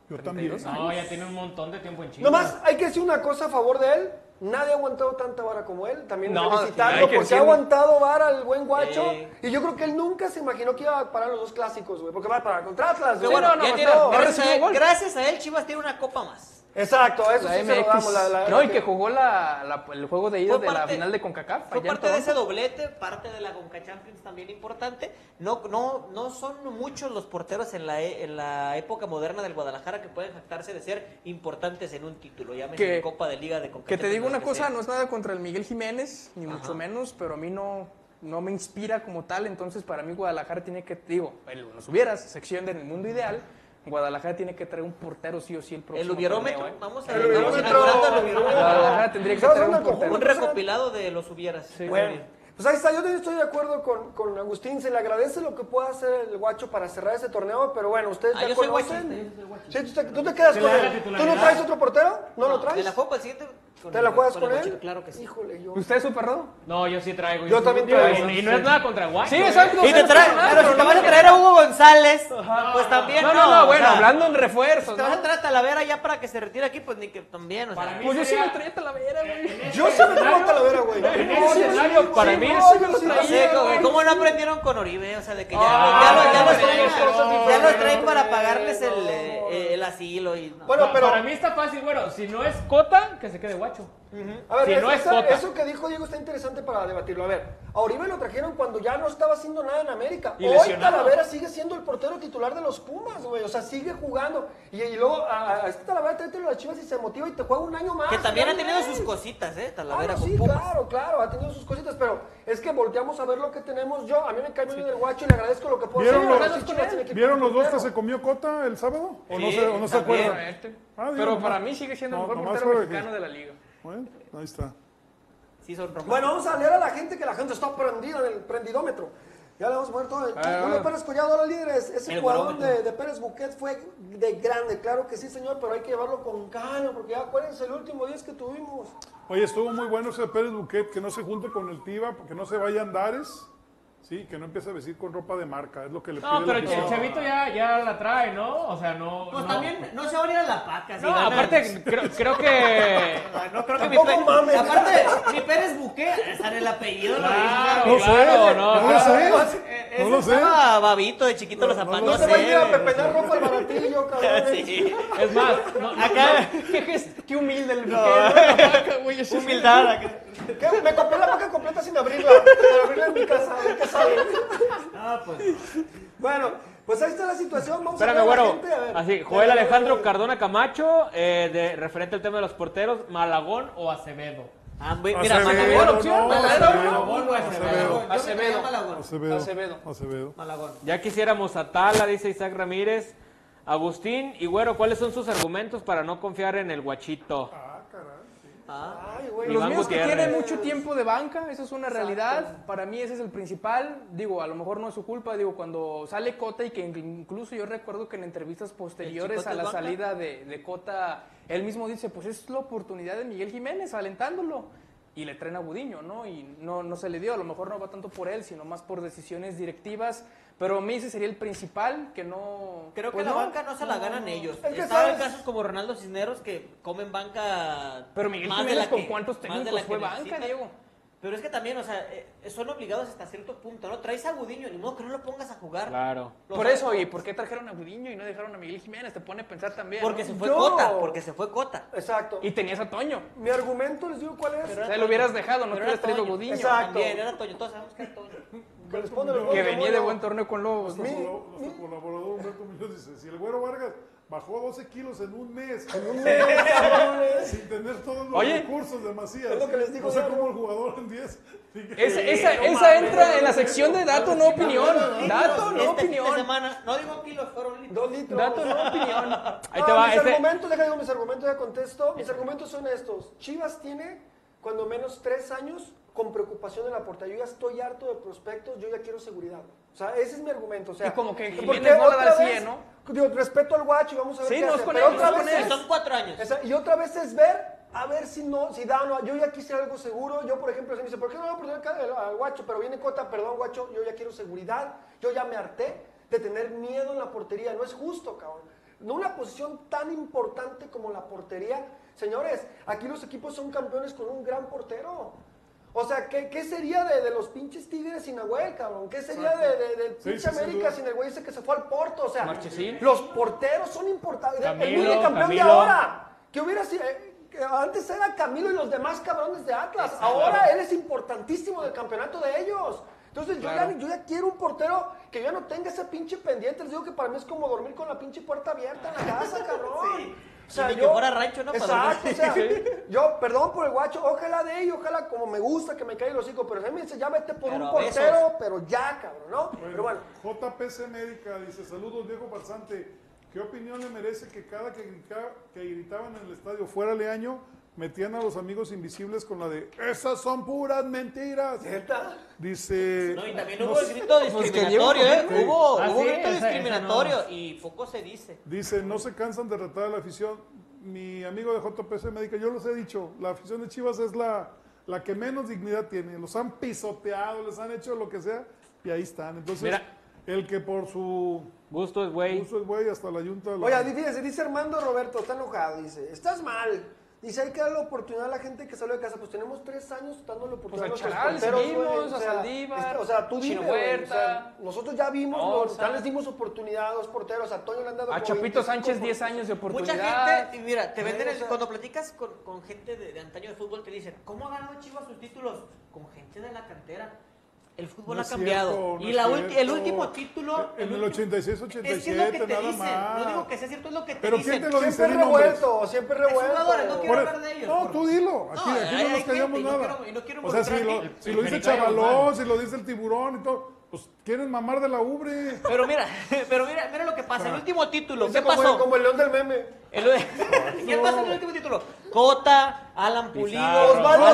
Yo también. No, ya tiene un montón de tiempo en Chivas. Nomás hay que decir una cosa a favor de él. Nadie ha aguantado tanta vara como él. También No, felicitarlo que porque ha aguantado vara el buen guacho. Y yo creo que él nunca se imaginó que iba a parar los dos clásicos, güey. Porque va a parar contra Atlas. Pero güey. bueno, no, no, gracias a él Chivas tiene una copa más. Exacto, eso La sí se lo damos. La, la- MX. No, y que jugó la, la- el juego de ida de la final de CONCACAF. Fue en parte de ese doblete, parte de la Conca Champions también importante. No, no, no son muchos los porteros en la, e- en la época moderna del Guadalajara que pueden jactarse de ser importantes en un título. Llámese Que- en Copa de Liga de Conca Que te digo una cosa, sea. no es nada contra el Miguel Jiménez, ni mucho menos, pero a mí no, no me inspira como tal, entonces para mí Guadalajara tiene que, digo, el, nos hubieras, sección del mundo ideal, Guadalajara tiene que traer un portero sí o sí el próximo El hubierómetro, torneo, ¿eh? vamos a El hubierómetro. inaugurando el hubierómetro. Guadalajara tendría que ¿Sabes traer un portero. Un recopilado de los hubieras. Muy Bueno, bien. pues ahí está, yo también estoy de acuerdo con, con Agustín, se le agradece lo que pueda hacer el guacho para cerrar ese torneo, pero bueno, ustedes Ah, ya yo soy conocen. guachista, yo soy guachista. Sí, tú, te, tú te quedas con él. ¿Tú no traes otro portero? ¿No, lo traes? ¿Te la para el siguiente? Con ¿Te la juegas con él? Guachito, Claro que sí. Híjole, yo. ¿Usted es súper rodo? No, yo sí traigo. Yo también Y- traigo. Y, y no es nada contra Guacho. Sí, ¿eh? exacto. Y te trae, pero si te vas a traer a Hugo González, pues también No, no. no, no, o bueno, sea, hablando en refuerzos, Te vas a traer a Talavera ya para que se retire aquí, pues ni que también, o sea. Pues yo sí me traía Talavera, güey. Yo sí me traigo a Talavera, güey. En No, ese yo escenario, para mí yo ¿cómo- güey. ¿cómo no aprendieron con Oribe? O sea, de que ya, Ah, los traen, para pagarles el, eh, el asilo y... no. Bueno, pero. Para mí está fácil, bueno, si no es Cota, que se quede Guacho. A ver, Si eso, no es esa- Cota. eso que dijo Diego está interesante para debatirlo. A ver, a Oribe lo trajeron cuando ya no estaba haciendo nada en América. Y Hoy lesionado. Talavera sigue siendo el portero titular de los Pumas, güey. O sea, sigue jugando. Y, y luego a, a este Talavera tráetelo a las Chivas y se motiva y te juega un año más. Que también ha tenido sus cositas, ¿eh? Ah, Talavera no, con sí, Pumas. claro, claro, ha tenido sus cositas, pero es que volteamos a ver lo que tenemos yo. A mí me cae muy bien el guacho y le agradezco lo que puedo ¿Vieron hacer. los- Chivas ¿Vieron los dos que se comió Cota el sábado? ¿O no Sí, se, o no se acuerdan? Ah, Pero no. para mí sigue siendo el No, mejor portero mexicano de la liga. Bueno, ahí está. Sí, son románticos. Bueno, vamos a leer a la gente que la gente está prendida en el prendidómetro. Ya le vamos a poner todo. El ver, a Julio. Pérez Collado, ahora líderes. Ese El jugador de Pérez Buquet fue de grande, claro que sí, señor, pero hay que llevarlo con calma, porque ya acuérdense el último 10 que tuvimos. Oye, estuvo muy bueno ese Pérez Buquet, que no se junte con el Tiva, que no se vaya a Andares, sí, que no empiece a vestir con ropa de marca, es lo que le pide No, pero el afición. chavito ya, ya la trae, ¿no? O sea, no. Pues no. también no se va a ir a la paca. si No, gana. aparte, creo, creo que. <laughs> No creo que mi, Tampoco Pe- mames. aparte, mi Pérez Buque, esa era el apellido. lo Claro. No sé, claro, no. no lo sé. Eh, No ese lo sé. estaba babito de chiquito los zapatos. No No se va a ir a güey. pepenar ropa al baratillo, <laughs> cabrón. Sí. Es más, no, Acá, Qué humilde el No. <laughs> Humildad. acá. ¿Qué? Me compré la paca completa sin abrirla. Para abrirla en mi casa, qué. <laughs> Ah, pues. Bueno, pues ahí está la situación. Vamos Espérame, a ver a la güero. gente. A ver. Así, Joel Alejandro. Cardona Camacho, eh, de, referente al tema de los porteros, Malagón o Acevedo. Ah, mira, Acevedo, Malagón. opción, no, Malagón, Acevedo, Malagón o Acevedo. Acevedo. Acevedo. Acevedo. Acevedo. Malagón. Ya quisiéramos a Tala, dice Isaac Ramírez. Agustín y Güero, ¿cuáles son sus argumentos para no confiar en el guachito? Ah. Ay, güey. Los Iván míos que tienen mucho tiempo de banca, eso es una realidad. Para mí ese es el principal. Digo, a lo mejor no es su culpa. Digo, cuando sale Cota y que incluso yo recuerdo que en entrevistas posteriores a la banca? salida de, de Cota, él mismo dice, pues es la oportunidad de Miguel Jiménez, alentándolo. Y le traen a Budiño, ¿no? Y no, no se le dio. A lo mejor no va tanto por él, sino más por decisiones directivas. Pero a mí ese sería el principal, que no... Creo que pues la no, banca no se la ganan no. ellos. Es que sabes- casos como Ronaldo Cisneros que comen banca. Pero Miguel más de la ¿con que- cuántos más de técnicos la que fue banca, necesitan. Diego? Pero es que también, o sea, eh, son obligados hasta cierto punto, ¿no? Traes a Gudiño, ni modo que no lo pongas a jugar. Claro. Los Por eso, ¿y por qué trajeron a Budiño y no dejaron a Miguel Jiménez? Te pone a pensar también. Porque ¿no? se fue Yo- Cota, porque se fue Cota. Exacto. Y tenías a Toño. Mi argumento, les digo cuál es. Pero O sea, lo hubieras dejado, no hubieras era traído a Toño. Budiño. Exacto. También, era Toño, todos sabemos que era Toño. Que venía de buen torneo con Lobos. Nuestro, nuestro colaborador Humberto Muñoz dice, si el Güero Vargas bajó 12 kilos en un mes, En un <laughs> mes, sin tener todos los Oye. recursos de Macías, Es lo que les digo no sé cómo el jugador en 10. Esa, esa, esa entra en la sección de dato, no opinión. Dato, no opinión. semana, no digo kilos, fueron litros. Dos litros. Dato, no opinión. Ahí te va, mis este- argumentos, déjame mis argumentos, ya contesto. Mis argumentos son estos. Chivas tiene cuando menos tres años con preocupación en la portería. Yo ya estoy harto de prospectos, yo ya quiero seguridad. O sea, ese es mi argumento. O sea, Y como que porque Jiménez no el vez, 100, ¿no? Digo, respeto al guacho y vamos a ver Sí, qué no, hace. es con Pero él, otra vez es- Son cuatro años. esa- y otra vez es ver a ver si no, si da o no. Yo ya quisiera algo seguro. Yo, por ejemplo, se me dice, ¿por qué no voy a perder al guacho? Pero viene Cota, perdón, guacho, yo ya quiero seguridad. Yo ya me harté de tener miedo en la portería. No es justo, cabrón. No una posición tan importante como la portería. Señores, aquí los equipos son campeones con un gran portero. O sea, ¿qué, qué sería de, de los pinches Tigres sin Nahuel, cabrón? ¿Qué sería de, de- del Sí, pinche sí, América sin el güey ese que se fue al Porto? O sea, Marchesín. los porteros son importantes. el Camilo, Mille campeón de ahora. Que hubiera sido. eh, antes era Camilo y los demás cabrones de Atlas. Ahora él es importantísimo del campeonato de ellos. Entonces yo, ya, yo ya quiero un portero que ya no tenga ese pinche pendiente. Les digo que para mí es como dormir con la pinche puerta abierta en la casa, <laughs> cabrón. O sea, Y yo, que fuera rancho, ¿no? Exacto, o sea, yo, perdón por el guacho, ojalá de ello, ojalá como me gusta que me caiga los hijos, pero si a mí me dice, ya vete por Pero un portero, besos. pero ya, cabrón, ¿no? pero bueno, JPC Médica dice, saludos viejo farsante, ¿qué opinión le merece que cada que, grita- que gritaban en el estadio fuera Leaño, metían a los amigos invisibles con la de, esas son puras mentiras? ¿neta? Dice... No, y también no hubo el grito discriminatorio, ¿eh? Sí. Hubo, Ah, hubo sí, grito esa- esa discriminatorio no. y poco se dice. Dice, no se cansan de retar a la afición. Mi amigo de JPC Médica, yo los he dicho, la afición de Chivas es la, la que menos dignidad tiene. Los han pisoteado, les han hecho lo que sea y ahí están. Entonces, Mira. el que por su Gusto es güey. uso es güey hasta la yunta... la- Oye, fíjense, dice Armando Roberto, está enojado, dice, estás mal. Dice, hay que darle oportunidad a la gente que sale de casa. Pues tenemos tres años dándole oportunidad Pues a a nuestros Charal porteros, seguimos, güey. a Saldívar, este, o sea, tú dime, o sea, nosotros ya vimos, No, los- o sea, ya les dimos oportunidad a dos porteros. A Toño le han dado A Chapito 25 Sánchez 10 años de Mucha oportunidad. gente, y mira, te venden el, o sea- cuando platicas con, con gente de, de antaño de fútbol, te dicen, ¿cómo ha ganado Chivas sus títulos? Con gente de la cantera. El fútbol No ha cambiado. cierto, no y la ulti- el último título... En el último- 86, Es que es lo que 87, te nada dicen. más. No digo que sea cierto, es lo que te Pero dicen. ¿quién te lo dice? Siempre Di nombres. revuelto, siempre revuelto. jugadores, no quiero hablar de ellos, No, por- tú dilo. Aquí, No, aquí hay- no nos callamos gente y no nada. quiero- y no quiero o sea, si lo, si lo dice Chavalón, si lo dice el tiburón y todo, pues quieren mamar de la ubre. Pero mira, <laughs> pero mira, mira lo que pasa. El último título, ¿qué como, pasó? como el león del meme. El- <laughs> ¿Qué pasa en el último título? Cota, Alan Pulido, Pizarro. Osvaldo.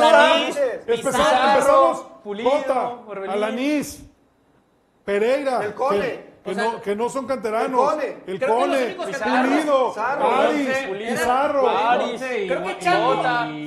Empezamos, Pizarro. Pulido, Orbelín. Alanís, Pereira. El Cone. Que- Que, O sea, no, que no son canteranos. el Cone. El Creo que los Cone, únicos Pizarro, Pulido, Pizarro, Aris, Ponce, Pizarro. Aris, Creo que y Chapo,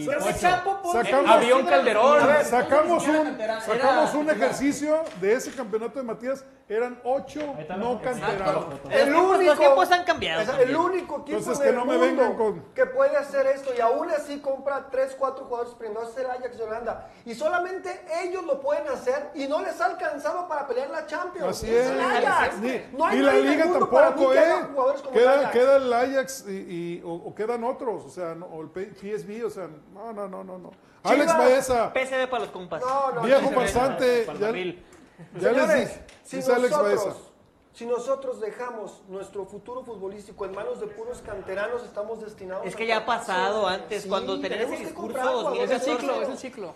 creo que. Chapo Sacamos- Avión Calderón. Sacamos un, sacamos un ejercicio de ese campeonato de Matías. Eran ocho no canteranos. Los tiempos- los tiempos han cambiado el único equipo Entonces, en que el no me vengan con- que puede hacer esto y aún así compra 3, 4 jugadores prendados es el Ajax de Holanda. Y solamente ellos lo pueden hacer y no les ha alcanzado para pelear la Champions. Así es no hay ni la liga tampoco, ¿eh? el Queda, queda el Ajax y, y- o, o quedan otros, o sea, no, o el PSV, o sea, no, no, no, no. no. Alex. Baeza, PSV para los compas. No, no, viejo el ya, ya les dije, si dice Alex Baeza. nosotros, si nosotros dejamos nuestro futuro futbolístico en manos de puros canteranos, estamos destinados Es a que ya ha pasado antes, Sí, cuando tenemos ese que discurso comprar jugadores Es el 2014. ciclo, es el ciclo.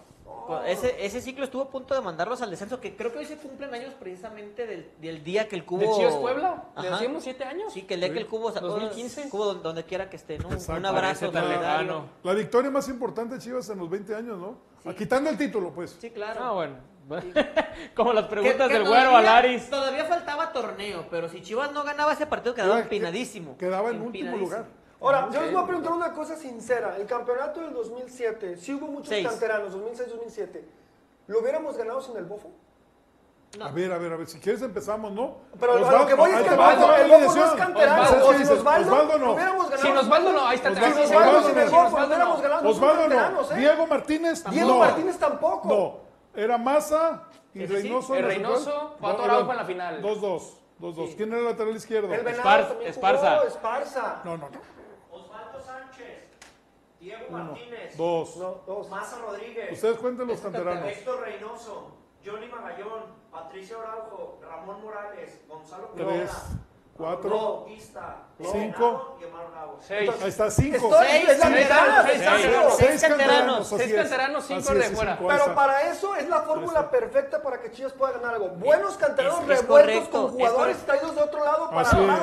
Ese, ese ciclo estuvo a punto de mandarlos al descenso, que creo que hoy se cumplen años precisamente del, del día que el cubo... ¿De Chivas Puebla? ¿Le decimos siete años? Sí, que el día que el cubo... 2015. Cubo donde, donde quiera que esté, ¿no? Un- Exacto. Un abrazo tan solidario. lejano. La victoria más importante de Chivas en los 20 años, ¿no? Ah, Quitando el título, pues. Sí, claro. Ah, bueno. <laughs> Como las preguntas Que- que del güero a todavía- Laris. Todavía faltaba torneo, pero si Chivas no ganaba ese partido quedaba Queda- empinadísimo. Quedaba en último lugar. Ahora, yo les voy a preguntar una cosa sincera. El campeonato del 2007, si hubo muchos Seis. canteranos, 2006-2007, ¿lo hubiéramos ganado sin el bofo? A ver, a ver, a ver, si quieres empezamos, ¿no? Pero a Osvaldo, lo que voy es que el Bofo, no es canterano. Osvaldo, O ¿qué sin dices? Osvaldo, Osvaldo no. hubiéramos ganado. Sin Osvaldo no, ahí está. Osvaldo, sí, sí, Osvaldo sí, sin sí, el sí, Bofo, hubiéramos no. ganado. no Osvaldo no. ¿eh? Diego Martínez Diego no. Martínez tampoco. No. Era Massa y Ese sí. Reynoso. El ¿no? Reynoso, No, Araujo eran en la final. 2-2. 2-2. ¿Quién era el lateral izquierdo? El Venado Esparza. Esparza. No, no, no. Diego Uno. Martínez, Dos. No, dos. Maza Rodríguez, Ustedes cuenten los canteranos. Héctor Reynoso, Johnny Magallón, Patricio Araujo, Ramón Morales, Gonzalo Tres. Cuatro. Guista, Cinco. Venado y Omar Bravo. Seis. Ahí está, 5. Estoy Seis, seis, mitad. seis, canteranos, seis canteranos, cinco de fuera. cinco, Pero para eso es la fórmula perfecta para que Chivas pueda ganar algo. Buenos canteranos Es- es revueltos correcto, con es jugadores traídos de otro lado para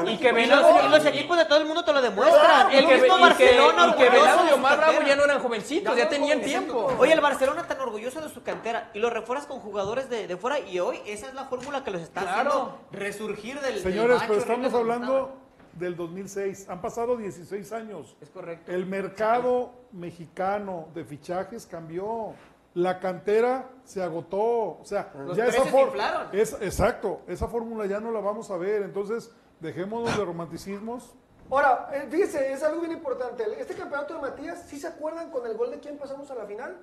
Y que los, chingón. y los equipos de todo el mundo te lo demuestran. Claro, el que, Barcelona y que de y Omar Bravo ya no eran jovencitos, Ya tenían tiempo. Oye, el Barcelona tan orgulloso de su cantera y lo refuerzas con jugadores de, de fuera y hoy esa es la fórmula que los está Claro. haciendo resurgir del Señores, pero estamos hablando del 2006. Han pasado 16 años. Es correcto. El mercado mexicano de fichajes cambió. La cantera se agotó. O sea, Los ya esa inflaron. es Exacto, esa fórmula ya no la vamos a ver. Entonces, dejémonos de romanticismos. Ahora, eh, fíjese, es algo bien importante. Este campeonato de Matías, ¿sí se acuerdan con el gol de quién pasamos a la final?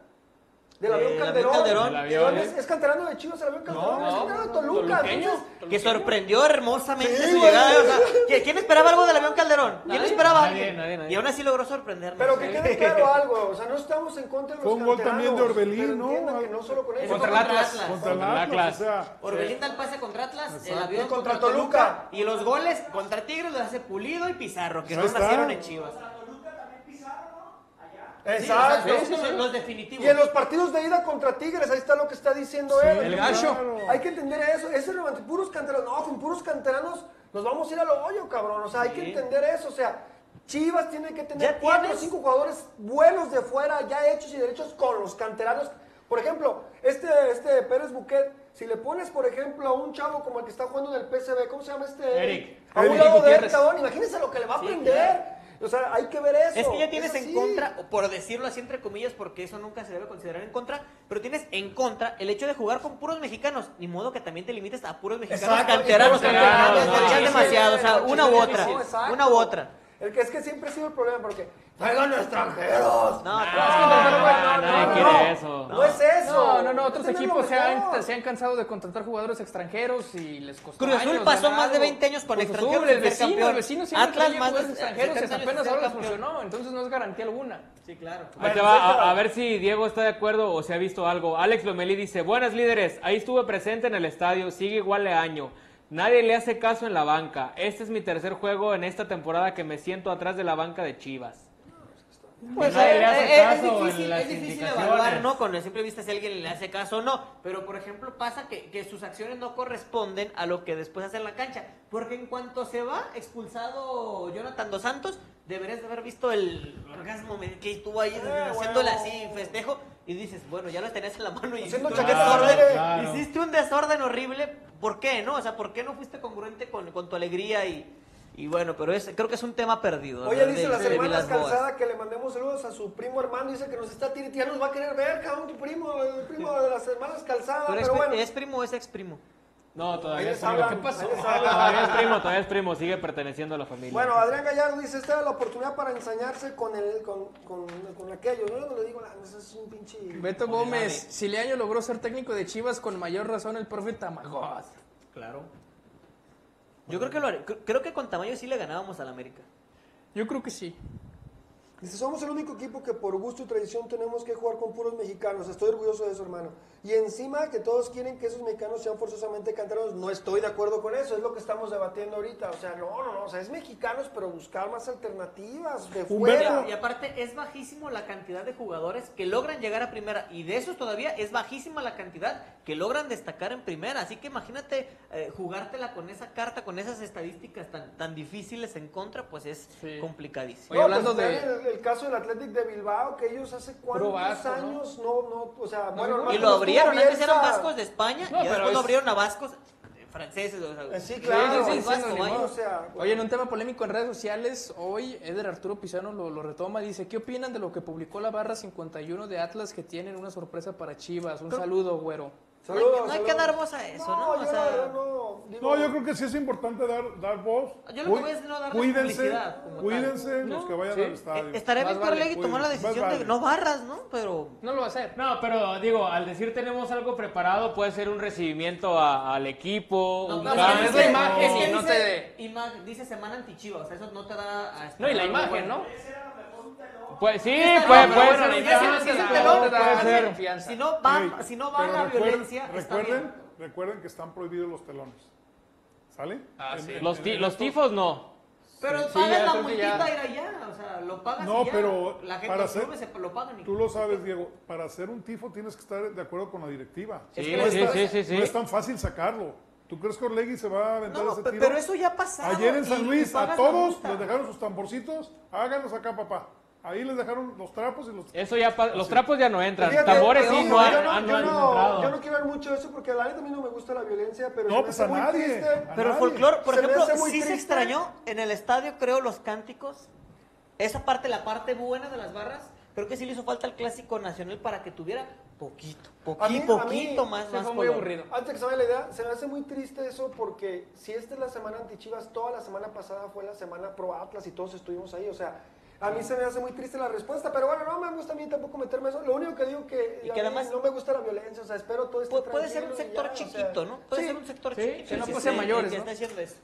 Del avión Calderón. avión Calderón. Del ¿De avión, ¿eh? es? ¿Es canterano de Chivas el avión Calderón? No, es canterano de Toluca. toluqueño. entonces, Que sorprendió hermosamente Sí, su llegada. o sea, ¿qui- ¿Quién esperaba algo del avión Calderón? ¿Quién Nadie. esperaba Nadie, alguien? nadie, nadie. Y aún así logró sorprendernos. Pero que quede claro <laughs> algo, o sea, no estamos en contra de los Fue un gol también de Orbelín, ¿no? que no solo con eso. Contra el Atlas. Contra el Contra el Atlas, Atlas. o sea, Orbelín da el pase contra Atlas, el Exacto. avión Y contra contra, Toluca. Toluca. Y los goles contra Tigres los hace Pulido y Pizarro, que no nacieron en Chivas. Exacto. Sí, o sea, son los definitivos. Y en los partidos de ida contra Tigres, ahí está lo que está diciendo él. el gacho. Hay que entender eso. Ese romanticismo, puros canteranos. No, con puros canteranos nos vamos a ir al hoyo, cabrón. O sea, hay que entender eso. O sea, Chivas tiene que tener cuatro o cinco jugadores buenos de fuera, ya hechos y derechos con los canteranos. Por ejemplo, este, este Pérez Buquet, si le pones, por ejemplo, a un chavo como el que está jugando en el PSV, ¿cómo se llama este? Eric. A un Eric lado de él, cabrón. Imagínense lo que le va a aprender. O sea, hay que ver eso. Es que ya tienes Es en contra, o por decirlo así entre comillas, porque eso nunca se debe considerar en contra, pero tienes en contra el hecho de jugar con puros mexicanos. Ni modo que también te limites a puros mexicanos Exacto, canteranos. canteranos, canteranos, no, es demasiado, o sea, una u otra. Una u otra. El que es que siempre ha sido el problema, porque traigan extranjeros. No, Ah, nadie quiere eso. No es eso. No, no, no, otros equipos se han, se han cansado de contratar jugadores extranjeros y les costó Cruz Azul años pasó más de algo. 20 años con extranjeros el vecino, el vecino siempre Atlas más extranjeros y 70 años apenas ahora funcionó, entonces no es garantía alguna. Sí, claro. A, a ver si Diego está de acuerdo o si ha visto algo. Alex Lomelí dice, buenas líderes, ahí estuve presente en el estadio, sigue igual de año. Nadie le hace caso en la banca. Este es mi tercer juego en esta temporada que me siento atrás de la banca de Chivas. Pues Nadie eh, le hace eh, es caso en difícil, las es difícil evaluar, ¿no? Con el simple vista si alguien le hace caso o no. Pero, por ejemplo, pasa que, que sus acciones no corresponden a lo que después hace en la cancha. Porque en cuanto se va expulsado Jonathan Dos Santos, deberías de haber visto el orgasmo que estuvo ahí haciéndole así festejo. y dices, bueno, ya los tenías en la mano y un, desorden. Claro. hiciste un desorden horrible. ¿Por qué, no? O sea, ¿por qué no fuiste congruente con, con tu alegría? Y, y bueno, pero es, creo que es un tema perdido. Oye, dice de- las de hermanas. Calzada que le mandemos saludos a su primo hermano. Dice que nos está tirando, ya nos va a querer ver, cabrón, tu primo, el primo de las hermanas Calzada. ¿Pero es, bueno, es primo o es ex primo? No, todavía es primo. ¿Qué pasó? Todavía es primo, todavía es primo, sigue perteneciendo a la familia. Bueno, Adrián Gallardo dice, esta era la oportunidad para ensañarse con el, con, con, con aquellos. No, yo no le digo nada, ese es un pinche... Beto Gómez, si Leaño logró ser técnico de Chivas, con mayor razón el profe Tamagot. Claro. Yo creo que lo creo que con tamaño sí le ganábamos al América. Yo creo que sí. Dice, somos el único equipo que por gusto y tradición tenemos que jugar con puros mexicanos. Estoy orgulloso de eso, hermano. Y encima que todos quieren que esos mexicanos sean forzosamente canteranos. No estoy de acuerdo con eso, es lo que estamos debatiendo ahorita. O sea, no, no, no. O sea, es mexicanos, pero buscar más alternativas de fuera. Y aparte es bajísimo la cantidad de jugadores que logran llegar a primera y de esos todavía es bajísima la cantidad que logran destacar en primera. Así que imagínate eh, jugártela con esa carta, con esas estadísticas tan, tan difíciles en contra, pues es complicadísimo. Oye, hablando pues, de- vean El, el caso del Athletic de Bilbao, que ellos hace cuántos vasco, ¿no? años no, no, o sea, bueno, y nomás lo abrieron, antes eran vascos de España No, y pero después lo abrieron a vascos franceses. o sea, Sí, claro, sí, sí, vasco, o sea, Oye, en un tema polémico en redes sociales, hoy Eder Arturo Pizano lo, lo retoma. Dice: ¿Qué opinan de lo que publicó la barra 51 de Atlas que tienen una sorpresa para Chivas? Un saludo, güero. No hay, no hay que dar voz a eso, ¿no? O yo sea, verdad no, digo, No, yo creo que sí es importante dar, dar voz. Yo lo que voy es no darle Cuídense, publicidad como tal. cuídense los No, que vayan sí. al estadio. Eh, Más por vale, ley tomar la decisión más de vale. no barras, ¿no? Pero No lo va a hacer. No, pero digo, al decir tenemos algo preparado, puede ser un recibimiento a- al equipo, No, un pero cambio. es la imagen es que y no te- ima- dice semana anti-chiva, o sea, eso no te da... a No, y la imagen, bueno. ¿no? Pues sí, puede, puede ser. si no va, si no va la recuerden- violencia, está recuerden, bien. Recuerden que están prohibidos los telones. ¿Sale? Ah, En- sí. en- Los, en ti- los tifos no. Pero Sí, pagas la multita y ya, o sea, lo pagas No, y ya. pero la gente, para hacer- se lo pagan y Tú lo sabes, Diego, para hacer un tifo tienes que estar de acuerdo con la directiva. Es Sí, que sí, sí. No es tan fácil sacarlo. ¿Tú crees que Orlegui se va a aventar No, ese tiro? pero eso ya ha pasado. Ayer en San Luis a todos les dejaron sus tamborcitos. Háganlos acá, papá. Ahí les dejaron los trapos y los... Eso ya pa- los trapos ya no entran. Fíjate, Tambores sí, no- han, yo no, han- no yo han no- entrado. yo no quiero ver mucho eso porque la neta a mí no me gusta la violencia, pero No, se pues a muy nadie, triste. a Pero folclore, por Se ejemplo, sí se triste. extrañó en el estadio, creo, los cánticos. Esa parte, la parte buena de las barras, creo que sí le hizo falta al clásico nacional para que tuviera poquito, A mí- poquito, a mí poquito más, se más fue muy aburrido. Antes que se me la idea, se me hace muy triste eso porque si esta es la semana anti-Chivas, toda la semana pasada fue la semana pro Atlas y todos estuvimos ahí. O sea, a mí se me hace muy triste la respuesta, pero bueno, no me gusta a mí tampoco meterme eso. Lo único que digo que, Y que además- no me gusta la violencia, o sea, espero todo esto Pu- puede ser un sector chiquito, ¿no? Puede ser un sector chiquito. que no pase mayores, que ¿no? haciendo eso.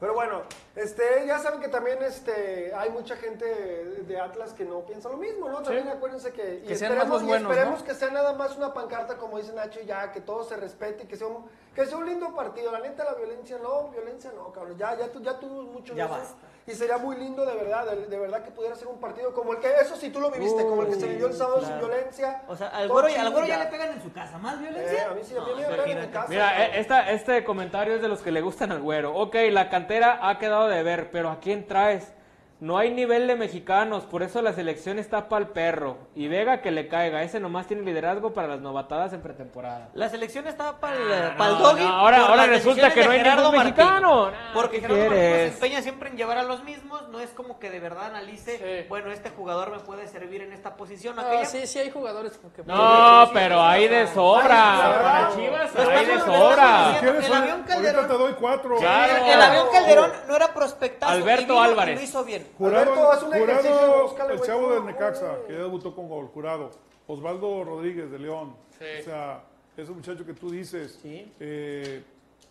Pero bueno, este, ya saben que también este, hay mucha gente de, Atlas que no piensa lo mismo, ¿no? También acuérdense que, y Que sean más esperemos, los y buenos, esperemos ¿no? que sea nada más una pancarta, como dice Nacho, y ya, que todo se respete y que sea un, que sea un lindo partido. La neta, la violencia no, violencia no, cabrón. Ya, ya, tu- ya tuvimos mucho Ya basta. Y sería muy lindo, de verdad, de, de verdad que pudiera ser un partido como el que, eso sí tú lo viviste, como el que se vivió el sábado sin violencia. O sea, al güero, ya- al chido, güero ya ya. le pegan en su casa. ¿Más Eh, violencia? a mí sí, a mí No, me pegan en mi casa. Mira, eh, esta, este comentario es de los que le gustan al güero. Ok, la cantera ha quedado de ver, pero ¿a quién traes? No hay nivel de mexicanos, por eso la selección está para el perro. Y Vega que le caiga, ese nomás tiene liderazgo para las novatadas en pretemporada. La selección estaba para el, Ah, para el no, doggy. no, ahora- por ahora las resulta que no hay Gerardo ningún mexicano. Nah, Porque ¿qué Gerardo Martino se quieres? empeña siempre en llevar a los mismos. No es como que de verdad analice, Sí. bueno, este jugador me puede servir en esta posición. No, aquella. sí, sí hay jugadores que No, pero hay de sobra. Ay. Chivas hay de sobra. diciendo. ¿Quieres el avión Calderón. Ahorita te doy cuatro. Claro. El, el avión Calderón no era prospectazo. Alberto y vino Álvarez. Y lo hizo bien. Jurado, Alberto, haz un ejercicio, jurado búscale, el chavo del Necaxa, que ya debutó con gol, jurado. Osvaldo Rodríguez de León. O sea, ese muchacho que tú dices. Sí. eh,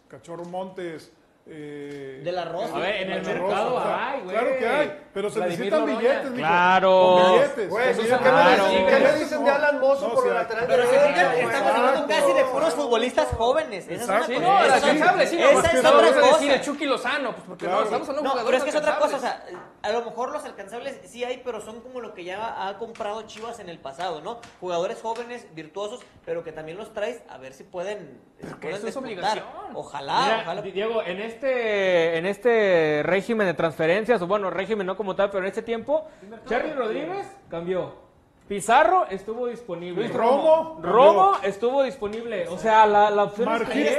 Cachorro Montes. Eh, De la Rosa. A ver, en el mercado o sea, hay, güey. Claro que hay, pero se Vladimir necesitan billetes, mijo. Claro. Billetes. Güey, ¿qué dicen- ¿qué me dicen de Alan Mozo No, por sí, el lateral Pero se fijan, estamos hablando casi de puros futbolistas jóvenes. Esa es una. Sí, cosa. no, sí, no, esa es otra decir cosa. el Chucky Lozano, pues porque Claro. no, estamos hablando de No, pero jugadores es que es otra cosa, o sea, a lo mejor los alcanzables sí hay, pero son como lo que ya ha comprado Chivas en el pasado, ¿no? Jugadores jóvenes, virtuosos, pero que también los traes a ver si pueden, si pueden eso es obligación. Ojalá, ojalá. Diego, en este, en este régimen de transferencias, o bueno, régimen no como tal, pero en este tiempo, Charlie Rodríguez cambió. Pizarro estuvo disponible. Luis Romo. Romo estuvo disponible. O sea, la, la opción es Marquito, que-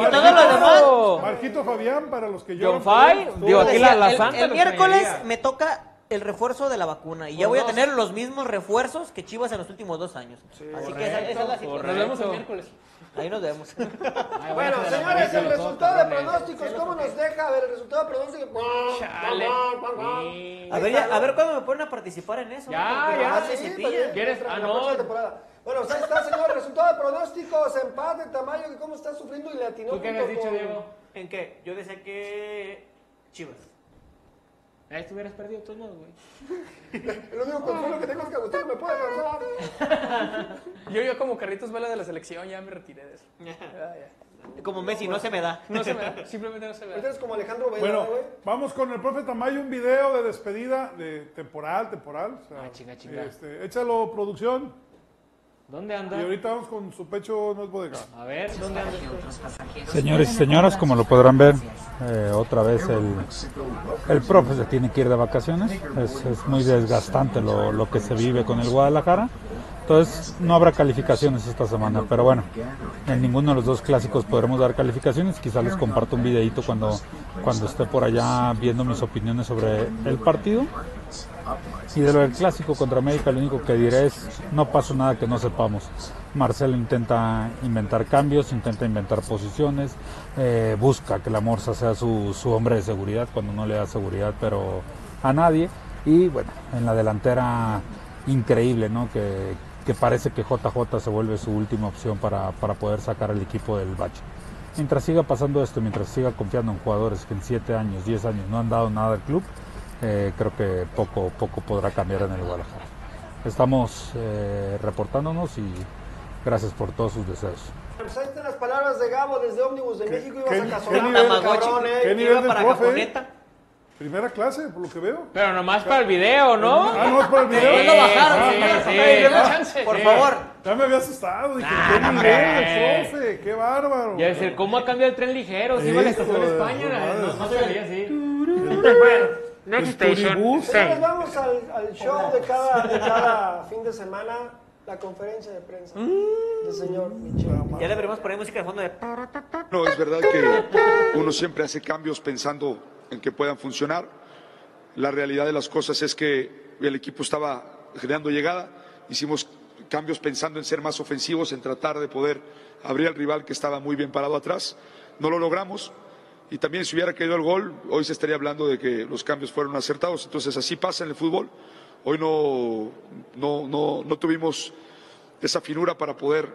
Y todo lo demás. Marquito Fabián, para los que John lloran. Fay, digo, aquí la, Santa el miércoles me toca el refuerzo de la vacuna y ya voy a tener los mismos refuerzos que Chivas en los últimos dos años. Así que esa, esa es la situación. Nos vemos el miércoles. Ahí nos vemos. <laughs> Bueno, señores, el resultado de pronósticos, ¿cómo nos deja? A ver, el resultado de pronósticos. A ver, ya- a ver cuándo me ponen a participar en eso. Ya, Porque ya. se Sí, ¿Quieres? la Ah, próxima no. temporada. Bueno, pues ahí está, señor. Resultado de pronósticos, empate, Tamayo, que cómo está sufriendo y le atinó. ¿Tú qué habías dicho, Diego? ¿En qué? Yo decía que Chivas. Ahí estuvieras perdido de todos modos, güey. <laughs> El único consuelo que tengo es que Agustín me puede ganar. <laughs> Yo, yo como Carlitos Vela de la selección ya me retiré de eso. Ya, ya. Como Messi, no se me da. No se me da, simplemente no se me Ahorita da. eres como Alejandro Vela, Bueno, güey. vamos con el profe Tamayo, un video de despedida de temporal, temporal. o sea, Ah, chinga, chinga. Este, échalo, producción. ¿Dónde anda? Y ahorita vamos con su pecho, no es bodega. A ver, ¿dónde anda? Señores y señoras, como lo podrán ver, eh, otra vez el, el profe se tiene que ir de vacaciones. Es, es muy desgastante lo, lo que se vive con el Guadalajara. Entonces no habrá calificaciones esta semana, pero bueno, en ninguno de los dos clásicos podremos dar calificaciones. Quizá les comparto un videito cuando, cuando esté por allá viendo mis opiniones sobre el partido. Y de lo del clásico contra América, lo único que diré es, no pasó nada que no sepamos. Marcelo intenta inventar cambios, intenta inventar posiciones, eh, busca que la Morsa sea su, su hombre de seguridad cuando no le da seguridad, pero a nadie. Y bueno, en la delantera increíble, ¿no? Que, que parece que JJ se vuelve su última opción para, para poder sacar al equipo del bache. Mientras siga pasando esto, mientras siga confiando en jugadores que en 7 años, 10 años no han dado nada al club, eh, creo que poco, poco podrá cambiar en el Guadalajara. Estamos eh, reportándonos y gracias por todos sus deseos. Pues ahí están las palabras de Gabo desde Ómnibus de México. Ibas qué- a qué nivel- cabrón, eh. qué nivel Iba de para profe, Caponeta. Primera clase, por lo que veo. Pero nomás para el video, ¿no? Ah, no, es para el video. Bajaron, Sí, sí, sí, sí. sí. Denle Ah, chance. Por sí. favor. Ya me había asustado. Dije, Ah, qué no, nivel, el profe, qué bárbaro. Ya decir, ¿cómo ha cambiado el tren ligero? Si iba a la estación de España, no, no se veía así. Bueno, Next El station. vamos al, al show de cada, de cada fin de semana, la conferencia de prensa del señor Michel. Ya deberíamos poner música de fondo de... No, es verdad que uno siempre hace cambios pensando en que puedan funcionar. La realidad de las cosas es que el equipo estaba generando llegada. Hicimos cambios pensando en ser más ofensivos, en tratar de poder abrir al rival que estaba muy bien parado atrás. No lo logramos. Y también si hubiera caído el gol, hoy se estaría hablando de que los cambios fueron acertados. Entonces así pasa en el fútbol. Hoy no, no, no, no tuvimos esa finura para poder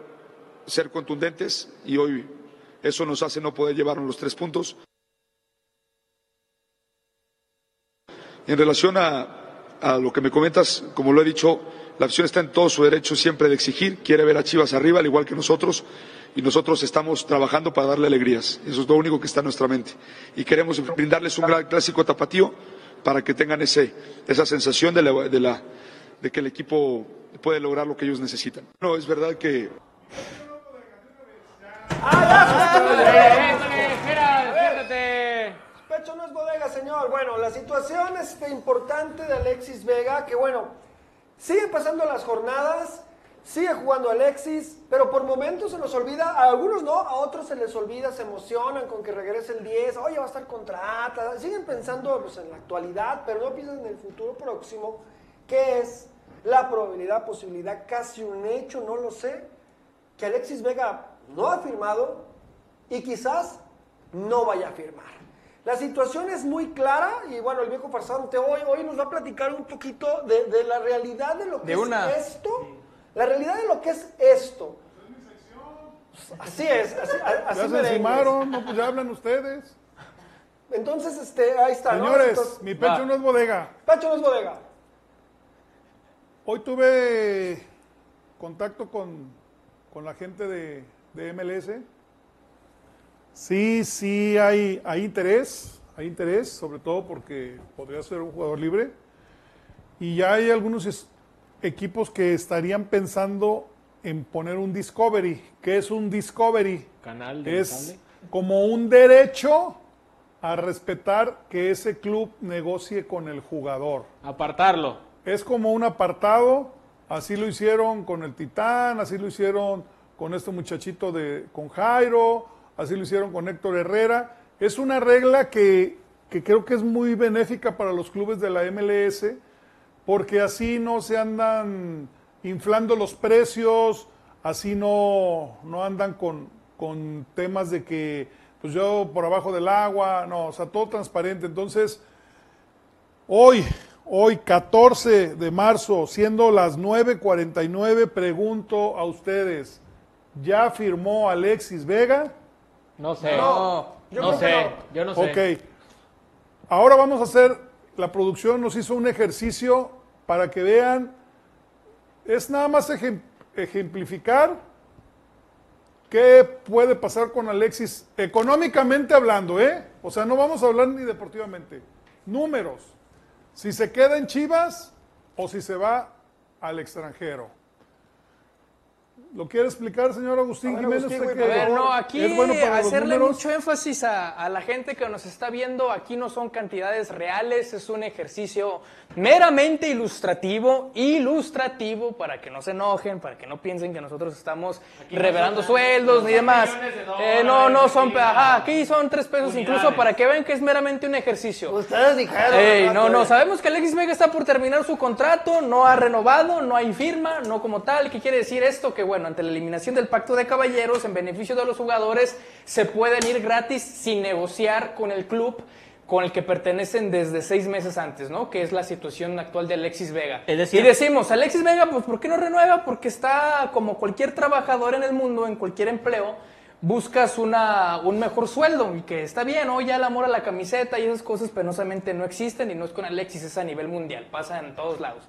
ser contundentes y hoy eso nos hace no poder llevarnos los tres puntos. En relación a, a lo que me comentas, como lo he dicho, la afición está en todo su derecho siempre de exigir, quiere ver a Chivas arriba, al igual que nosotros, y nosotros estamos trabajando para darle alegrías. Eso es lo único que está en nuestra mente. Y queremos brindarles un gran clásico tapatío para que tengan ese, esa sensación de, la, de, la, de que el equipo puede lograr lo que ellos necesitan. No, es verdad que Pecho no es bodega, señor. Bueno, la situación este, importante de Alexis Vega, que bueno, sigue pasando las jornadas, sigue jugando Alexis, pero por momentos se nos olvida, a algunos no, a otros se les olvida, se emocionan con que regrese el 10, oye, va a estar contrata, siguen pensando pues, en la actualidad, pero no piensan en el futuro próximo, que es la probabilidad, posibilidad, casi un hecho, no lo sé, que Alexis Vega no ha firmado y quizás no vaya a firmar. La situación es muy clara y bueno, el viejo farsante hoy, hoy nos va a platicar un poquito de, de la realidad de lo que De es una- esto, la realidad de lo que es esto. Así es, así, así Ya se merengues. encimaron, no, pues ya hablan ustedes. Entonces, este, ahí está. ¿no? Señores, Entonces- mi pecho Va. no es bodega. Pecho no es bodega. Hoy tuve contacto con, con la gente de, de MLS. Sí, sí hay, hay interés, hay interés, sobre todo porque podría ser un jugador libre. Y ya hay algunos equipos que estarían pensando en poner un Discovery. ¿Qué es un Discovery? Canal de Es cable. como un derecho a respetar que ese club negocie con el jugador. Apartarlo. Es como un apartado Así lo hicieron con el Titán, así lo hicieron con este muchachito de, con Jairo, así lo hicieron con Héctor Herrera. Es una regla que, que creo que es muy benéfica para los clubes de la MLS, porque así no se andan inflando los precios, así no, no andan con, con temas de que pues yo por abajo del agua, no, o sea, todo transparente. Entonces, hoy, hoy 14 de marzo, siendo las 9.49, pregunto a ustedes, ¿ya firmó Alexis Vega? No sé. No, yo no sé. no. Yo no sé. Ok. Ahora vamos a hacer, la producción nos hizo un ejercicio para que vean, es nada más ejem- ejemplificar qué puede pasar con Alexis económicamente hablando, ¿eh? O sea, no vamos a hablar ni deportivamente. Números. Si se queda en Chivas o si se va al extranjero. ¿Lo quiere explicar, señor Agustín A ver, Jiménez? Agustín, Usted güey, que A ver, no, aquí es bueno para hacerle mucho énfasis a, a la gente que nos está viendo, aquí no son cantidades reales, es un ejercicio meramente ilustrativo, ilustrativo, para que no se enojen, para que no piensen que nosotros estamos Aquí no revelando son- sueldos no ni demás. Eh, no, no son, aquí, ajá, aquí son tres pesos incluso para que vean que es meramente un ejercicio. Ustedes dijeron. Ey, no, no, sabemos que Alexis Vega está por terminar su contrato, no ha renovado, no hay firma, no como tal. ¿Qué quiere decir esto? Que bueno, ante la eliminación del pacto de caballeros, en beneficio de los jugadores, se pueden ir gratis sin negociar con el club con el que pertenecen desde seis meses antes, ¿no? Que es la situación actual de Alexis Vega. Es decir- y decimos, Alexis Vega, pues ¿por qué no renueva? Porque está como cualquier trabajador en el mundo, en cualquier empleo, buscas una, un mejor sueldo y que está bien, ¿no? Ya el amor a la camiseta y esas cosas penosamente no existen y no es con Alexis, es a nivel mundial, pasa en todos lados.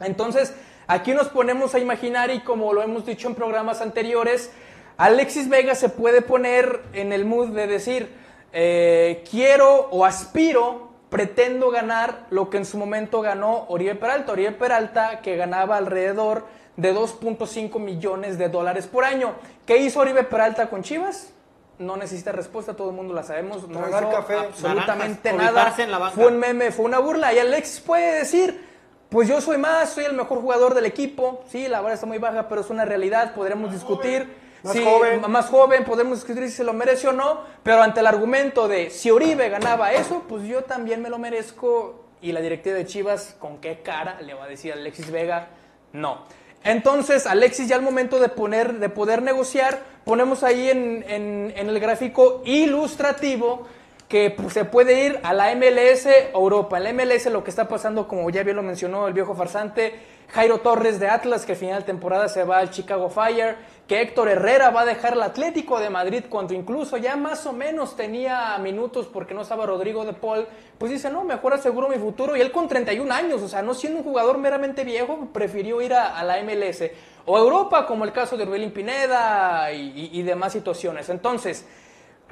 Entonces, aquí nos ponemos a imaginar y como lo hemos dicho en programas anteriores, Alexis Vega se puede poner en el mood de decir, eh, quiero o aspiro, pretendo ganar lo que en su momento ganó Oribe Peralta. Oribe Peralta que ganaba alrededor de 2.5 millones de dólares por año. ¿Qué hizo Oribe Peralta con Chivas? No necesita respuesta, todo el mundo la sabemos. No Tragar hizo café. absolutamente Naranjas, nada. cobijarse en la banca. Fue un meme, fue una burla. Y Alexis puede decir, pues yo soy más, soy el mejor jugador del equipo. Sí, la vara está muy baja, pero es una realidad, podremos discutir. Más Sí, joven. más joven, podemos discutir si se lo merece o no, pero ante el argumento de si Oribe ganaba eso, pues yo también me lo merezco. Y la directiva de Chivas, ¿con qué cara le va a decir a Alexis Vega? No. Entonces, Alexis, ya al momento de, poner, de poder negociar, ponemos ahí en, en- en el gráfico ilustrativo que pues, se puede ir a la MLS Europa. En la MLS lo que está pasando, como ya bien lo mencionó el viejo farsante, Jairo Torres de Atlas, que al final de temporada se va al Chicago Fire, que Héctor Herrera va a dejar el Atlético de Madrid cuando incluso ya más o menos tenía minutos porque no estaba Rodrigo de Paul, pues dice, no, mejor aseguro mi futuro. Y él con 31 años, o sea, no siendo un jugador meramente viejo, prefirió ir a, la MLS. O a Europa, como el caso de Orbelín Pineda y demás situaciones. Entonces,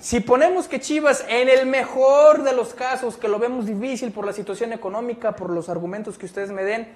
si ponemos que Chivas, en el mejor de los casos, que lo vemos difícil por la situación económica, por los argumentos que ustedes me den,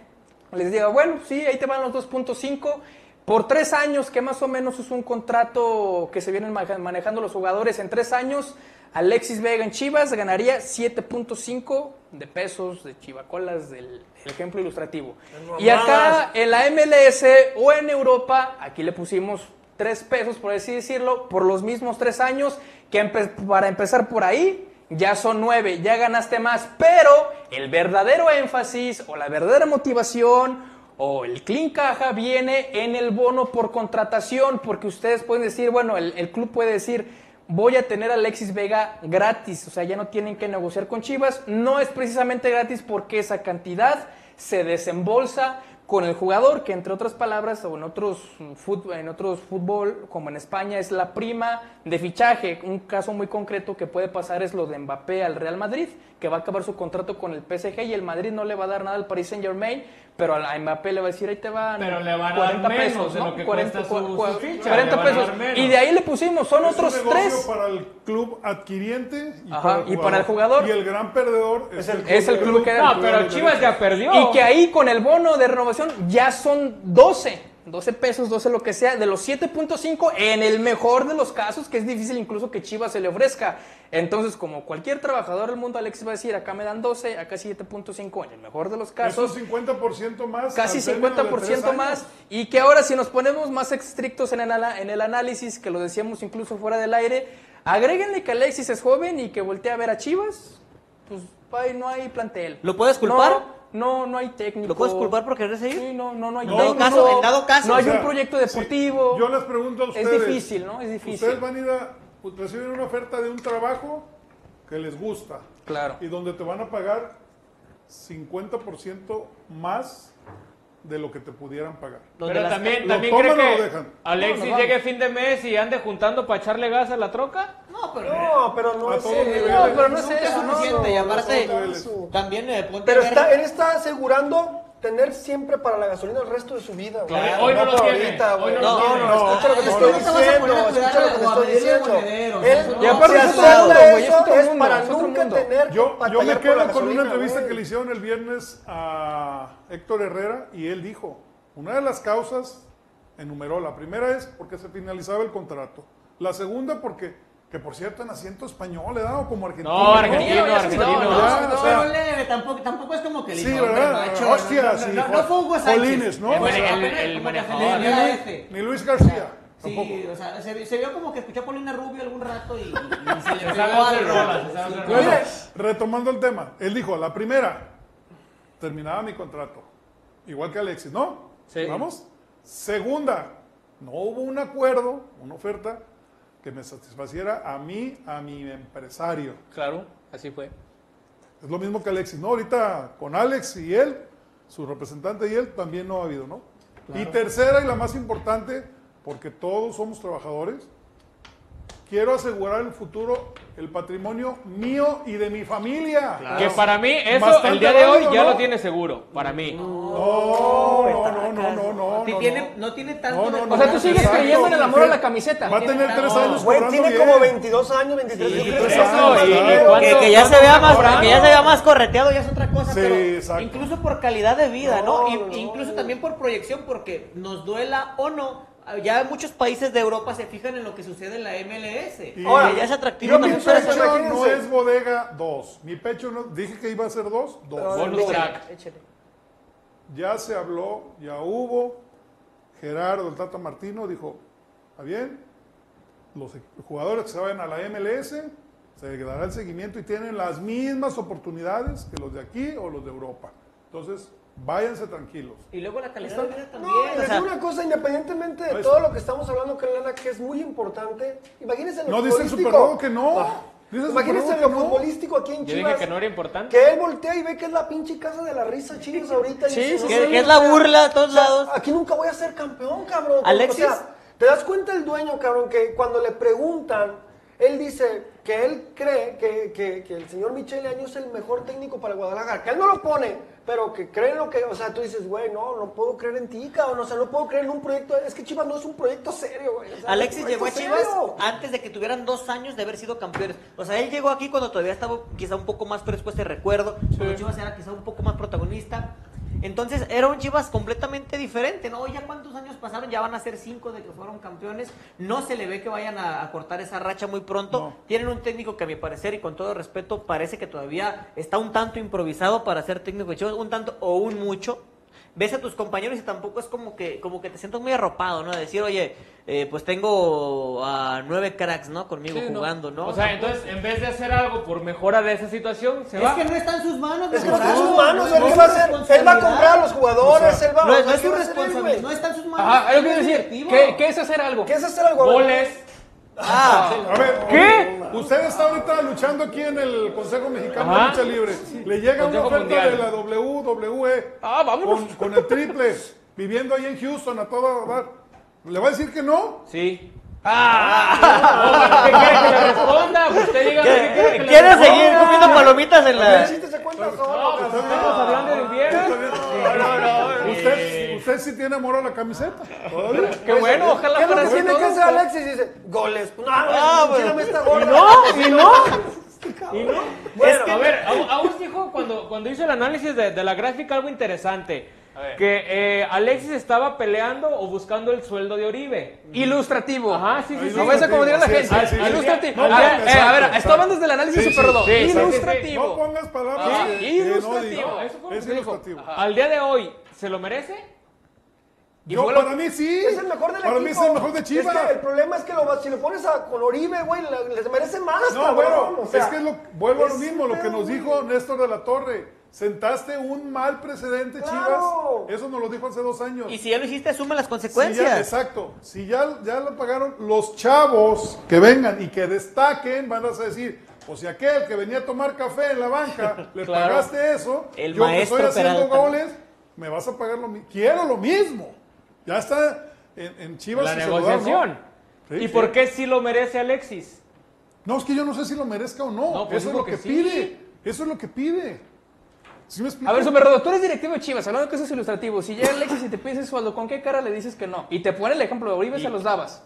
les diga, bueno, sí, ahí te van los 2.5 por tres años, que más o menos es un contrato que se vienen manejando los jugadores en tres años. Alexis Vega en Chivas ganaría 7.5 de pesos de chivacolas del el ejemplo ilustrativo. Y acá en la MLS o en Europa, aquí le pusimos tres pesos, por así decirlo, por los mismos tres años, que empe- para empezar por ahí, ya son nueve, ya ganaste más, pero el verdadero énfasis o la verdadera motivación o el clean caja viene en el bono por contratación, porque ustedes pueden decir, bueno, el, club puede decir, voy a tener a Alexis Vega gratis, o sea, ya no tienen que negociar con Chivas, no es precisamente gratis porque esa cantidad se desembolsa con el jugador, que entre otras palabras, o en otros, fut- en otros fútbol, como en España, es la prima de fichaje. Un caso muy concreto que puede pasar es lo de Mbappé al Real Madrid, que va a acabar su contrato con el PSG y el Madrid no le va a dar nada al Paris Saint Germain, pero a Mbappé le va a decir, ahí te van Pero le van a dar 40 menos pesos, de ¿no? lo que 40, cuesta su- su ficha, 40 le van a dar pesos. Y de ahí le pusimos, son Es otros un tres. para el club adquiriente y, Ajá, para, el y para el jugador. Y el gran perdedor es, el, Es el club que No, pero Chivas ya perdió. Y que ahí con el bono de renovación ya son 12. 12 pesos, 12 lo que sea, de los 7.5 en el mejor de los casos, que es difícil incluso que Chivas se le ofrezca. Entonces, como cualquier trabajador del mundo, Alexis va a decir, acá me dan 12, acá 7.5 en el mejor de los Es casos. un 50% más. Casi al término de tres 50% años. más. Y que ahora si nos ponemos más estrictos en el, ana- en el análisis, que lo decíamos incluso fuera del aire, agréguenle que Alexis es joven y que voltea a ver a Chivas, pues ahí no hay plantel. ¿Lo puedes culpar? No, no, no hay técnico. ¿Lo puedes culpar por querer seguir? Sí, no, no, no hay En dado técnico. caso- en dado caso, No hay o sea, un proyecto deportivo. Yo les pregunto a ustedes. Es difícil, ¿no? Es difícil. Ustedes van a ir a. pues, reciben una oferta de un trabajo que les gusta. Claro. Y donde te van a pagar 50% más de lo que te pudieran pagar. Pero también, ¿Lo también toman cree o lo que dejan? Alexis No, no, llegue fin de mes y ande juntando para echarle gas a la troca. No, pero No, pero no A es todos eso. niveles. No, pero no es Nunca es eso. no, suficiente, y aparte, también eh, ponte Pero a ver- está, él está asegurando tener siempre para la gasolina el resto de su vida. güey. Claro, hoy no lo por tiene, ahorita, hoy no No, lo no, no, escucha lo que te No, estoy no diciendo, escucha lo que te estoy diciendo. Él no. Y aparte eso, es para nunca tener Yo, yo me quedo con una entrevista que le hicieron el viernes a Héctor Herrera y él dijo, una de las causas, enumeró, la primera es porque se finalizaba el contrato, la segunda porque, que por cierto en asiento español, le dado como argentino. No, argentino, se argentino. no, o sea, Pero leve, tampoco, tampoco es como que le Sí, ¿verdad? macho, Hostia, no, no, sí, no, no fue Hugo Sánchez. Polines, ¿no? Eh, El- el se manejador. le dio F. Ni Luis García, tampoco. Sí, o sea, se, se vio como que escuchó a Paulina Rubio algún rato y, y se le pegó algo. Bueno, retomando el tema, él dijo, la primera, terminaba mi contrato, igual que Alexis, ¿no? Sí. ¿Vamos? Segunda, no hubo un acuerdo, una oferta que me satisfaciera a mí, a mi empresario. Claro, así fue. Es lo mismo que Alexis, ¿no? Ahorita con Alex y él, su representante y él, también no ha habido, ¿no? Y tercera y la más importante, porque todos somos trabajadores, quiero asegurar el futuro, el patrimonio mío y de mi familia. Que para mí, eso Bastante el día de hoy válido, ya ¿no? lo tiene seguro. Para mí. No, no, no, no, no, no. Tiene- no. tiene tanto No, no, de- no, O sea, tú sigues exacto. creyendo en el amor a la camiseta. Va a tener tres años Güey, tiene bien. como 22 años, 23 Sí, años. tres Eso, años, y- claro. ¿cuánto- Que, que ya se vea más, que ya se vea más correteado ya es otra cosa, Sí, pero exacto. incluso por calidad de vida, ¿no? No, Y- no, incluso no. también por proyección, porque nos duela o no. Ya muchos países de Europa se fijan en lo que sucede en la MLS. Y- Ahora, ya es atractivo Yo mi para pecho no es bodega 2. Mi pecho no. Dije que iba a ser 2. 2. Bonus track. Échale. Ya se habló, ya hubo. Gerardo, el Tata Martino, dijo: Está bien, los jugadores que se vayan a la MLS se dará el seguimiento y tienen las mismas oportunidades que los de aquí o los de Europa. Entonces, váyanse tranquilos. Y luego la calidad de vida también. No, o sea, digo una cosa, independientemente de todo lo que estamos hablando, Lana, que es muy importante. Imagínense lo No dice el que no. Ah, Imagínense lo no. futbolístico aquí en Yo Chivas. dije que no era importante. Que él voltea y ve que es la pinche casa de la risa Chivas ahorita. y Sí, dice, sí, no, que, es la burla de todos o sea, lados. Aquí nunca voy a ser campeón, cabrón. Alexis. O sea, ¿te das cuenta el dueño, cabrón, que cuando le preguntan, él dice que él cree que, que- que el señor Michele Año es el mejor técnico para Guadalajara? Que él no lo pone, pero que cree en lo que... O sea, tú dices, güey, no, no puedo creer en ti, cabrón. O sea, no puedo creer en un proyecto... Es que Chivas no es un proyecto serio, güey. o sea, Alexis llegó a Chivas serio. antes de que tuvieran dos años de haber sido campeones. O sea, él llegó aquí cuando todavía estaba quizá un poco más fresco este recuerdo, cuando Chivas era quizá un poco más protagonista. Entonces era un Chivas completamente diferente, ¿no? Ya cuántos años pasaron, ya van a ser cinco de que fueron campeones. No se le ve que vayan a, a cortar esa racha muy pronto. No. Tienen un técnico que a mi parecer y con todo respeto parece que todavía está un tanto improvisado para ser técnico de Chivas, un tanto o un mucho ves a tus compañeros y tampoco es como que como que te sientes muy arropado, ¿no? De decir, oye, eh, pues tengo a nueve cracks, ¿no? Conmigo Sí, no. jugando, ¿no? O sea, entonces, en vez de hacer algo por mejora de esa situación, se es va. que no está en sus manos. Es que no está en sus no, manos, no él es va a su hacer, él va a responsabilidad. comprar a los jugadores, él va No, o no sea, es ¿qué su a responsabilidad, no está en sus manos. Ajá, es lo que es decir. ¿Qué, qué es hacer algo? ¿Qué es hacer algo? Goles. Ah, A ver, ¿Qué? Usted está ahorita luchando aquí en el Consejo Mexicano Ajá. de Lucha Libre. Le llega una Consejo oferta Mundial. de la WWE Ah, vámonos. con, con el triple, viviendo ahí en Houston a todo dar. ¿Le va a decir que no? Sí. Ah, ¿Qué quiere que le responda? Pues Usted diga qué quiere que le ¿Quiere seguir comiendo palomitas en la...? El chiste se cuenta No, solo. pues estamos hablando de invierno. Sí tiene amor a la camiseta. Qué bueno, ojalá ¿Qué es lo que tiene que hacer Alexis? Y dice, goles. No, Ah, no, bueno. me esta gorda. Y no, y no. <laughs> Y no. Bueno, a ver, Au- Agus dijo cuando, cuando hizo el análisis de, de la gráfica algo interesante. que eh, Alexis estaba peleando o buscando el sueldo de Oribe. Ilustrativo. Ajá, sí, sí, sí. No ves a como diría la gente. sí, sí, sí. Ilustrativo. No, A ver, exacto. eh, a ver, estoy hablando desde el análisis Sí, super sí, rodo. sí, sí, sí, sí. Ilustrativo. No pongas palabras Ah, ilustrativo. Eso fue lo que Es dijo. ilustrativo. Al día de hoy, ¿se lo merece? Yo, fue lo- para mí sí. Es el mejor del Para equipo. mí es el mejor de Chivas. Es que el problema es que lo, si lo pones a, con Oribe, güey, le- les merece más, No, cabrón. bueno, o sea, es que lo, vuelvo a lo es mismo, lo que nos dijo Néstor de la Torre. Sentaste un mal precedente, Claro. Chivas. Eso nos lo dijo hace dos años. Y si ya lo hiciste, asume las Si consecuencias. ya- exacto. Si ya, ya lo pagaron, los chavos que vengan y que destaquen, van a decir, o si aquel que venía a tomar café en la banca, <laughs> le Claro. pagaste eso, El yo que estoy haciendo Peralta. goles, me vas a pagar lo mismo. Quiero lo mismo. Ya está en, en Chivas. La ¿no? negociación. Sí, ¿Y sí. por qué sí lo merece Alexis? No, es que yo no sé si lo merezca o no. No, pues Eso es lo que, que sí. pide. Eso es lo que pide. ¿Sí me explico? A ver, Super Rodo, tú eres directivo de Chivas, hablando que eso es ilustrativo. Si llega Alexis y te pide ese sueldo, ¿con qué cara le dices que no? Y te pone el ejemplo de Oribe, se los dabas.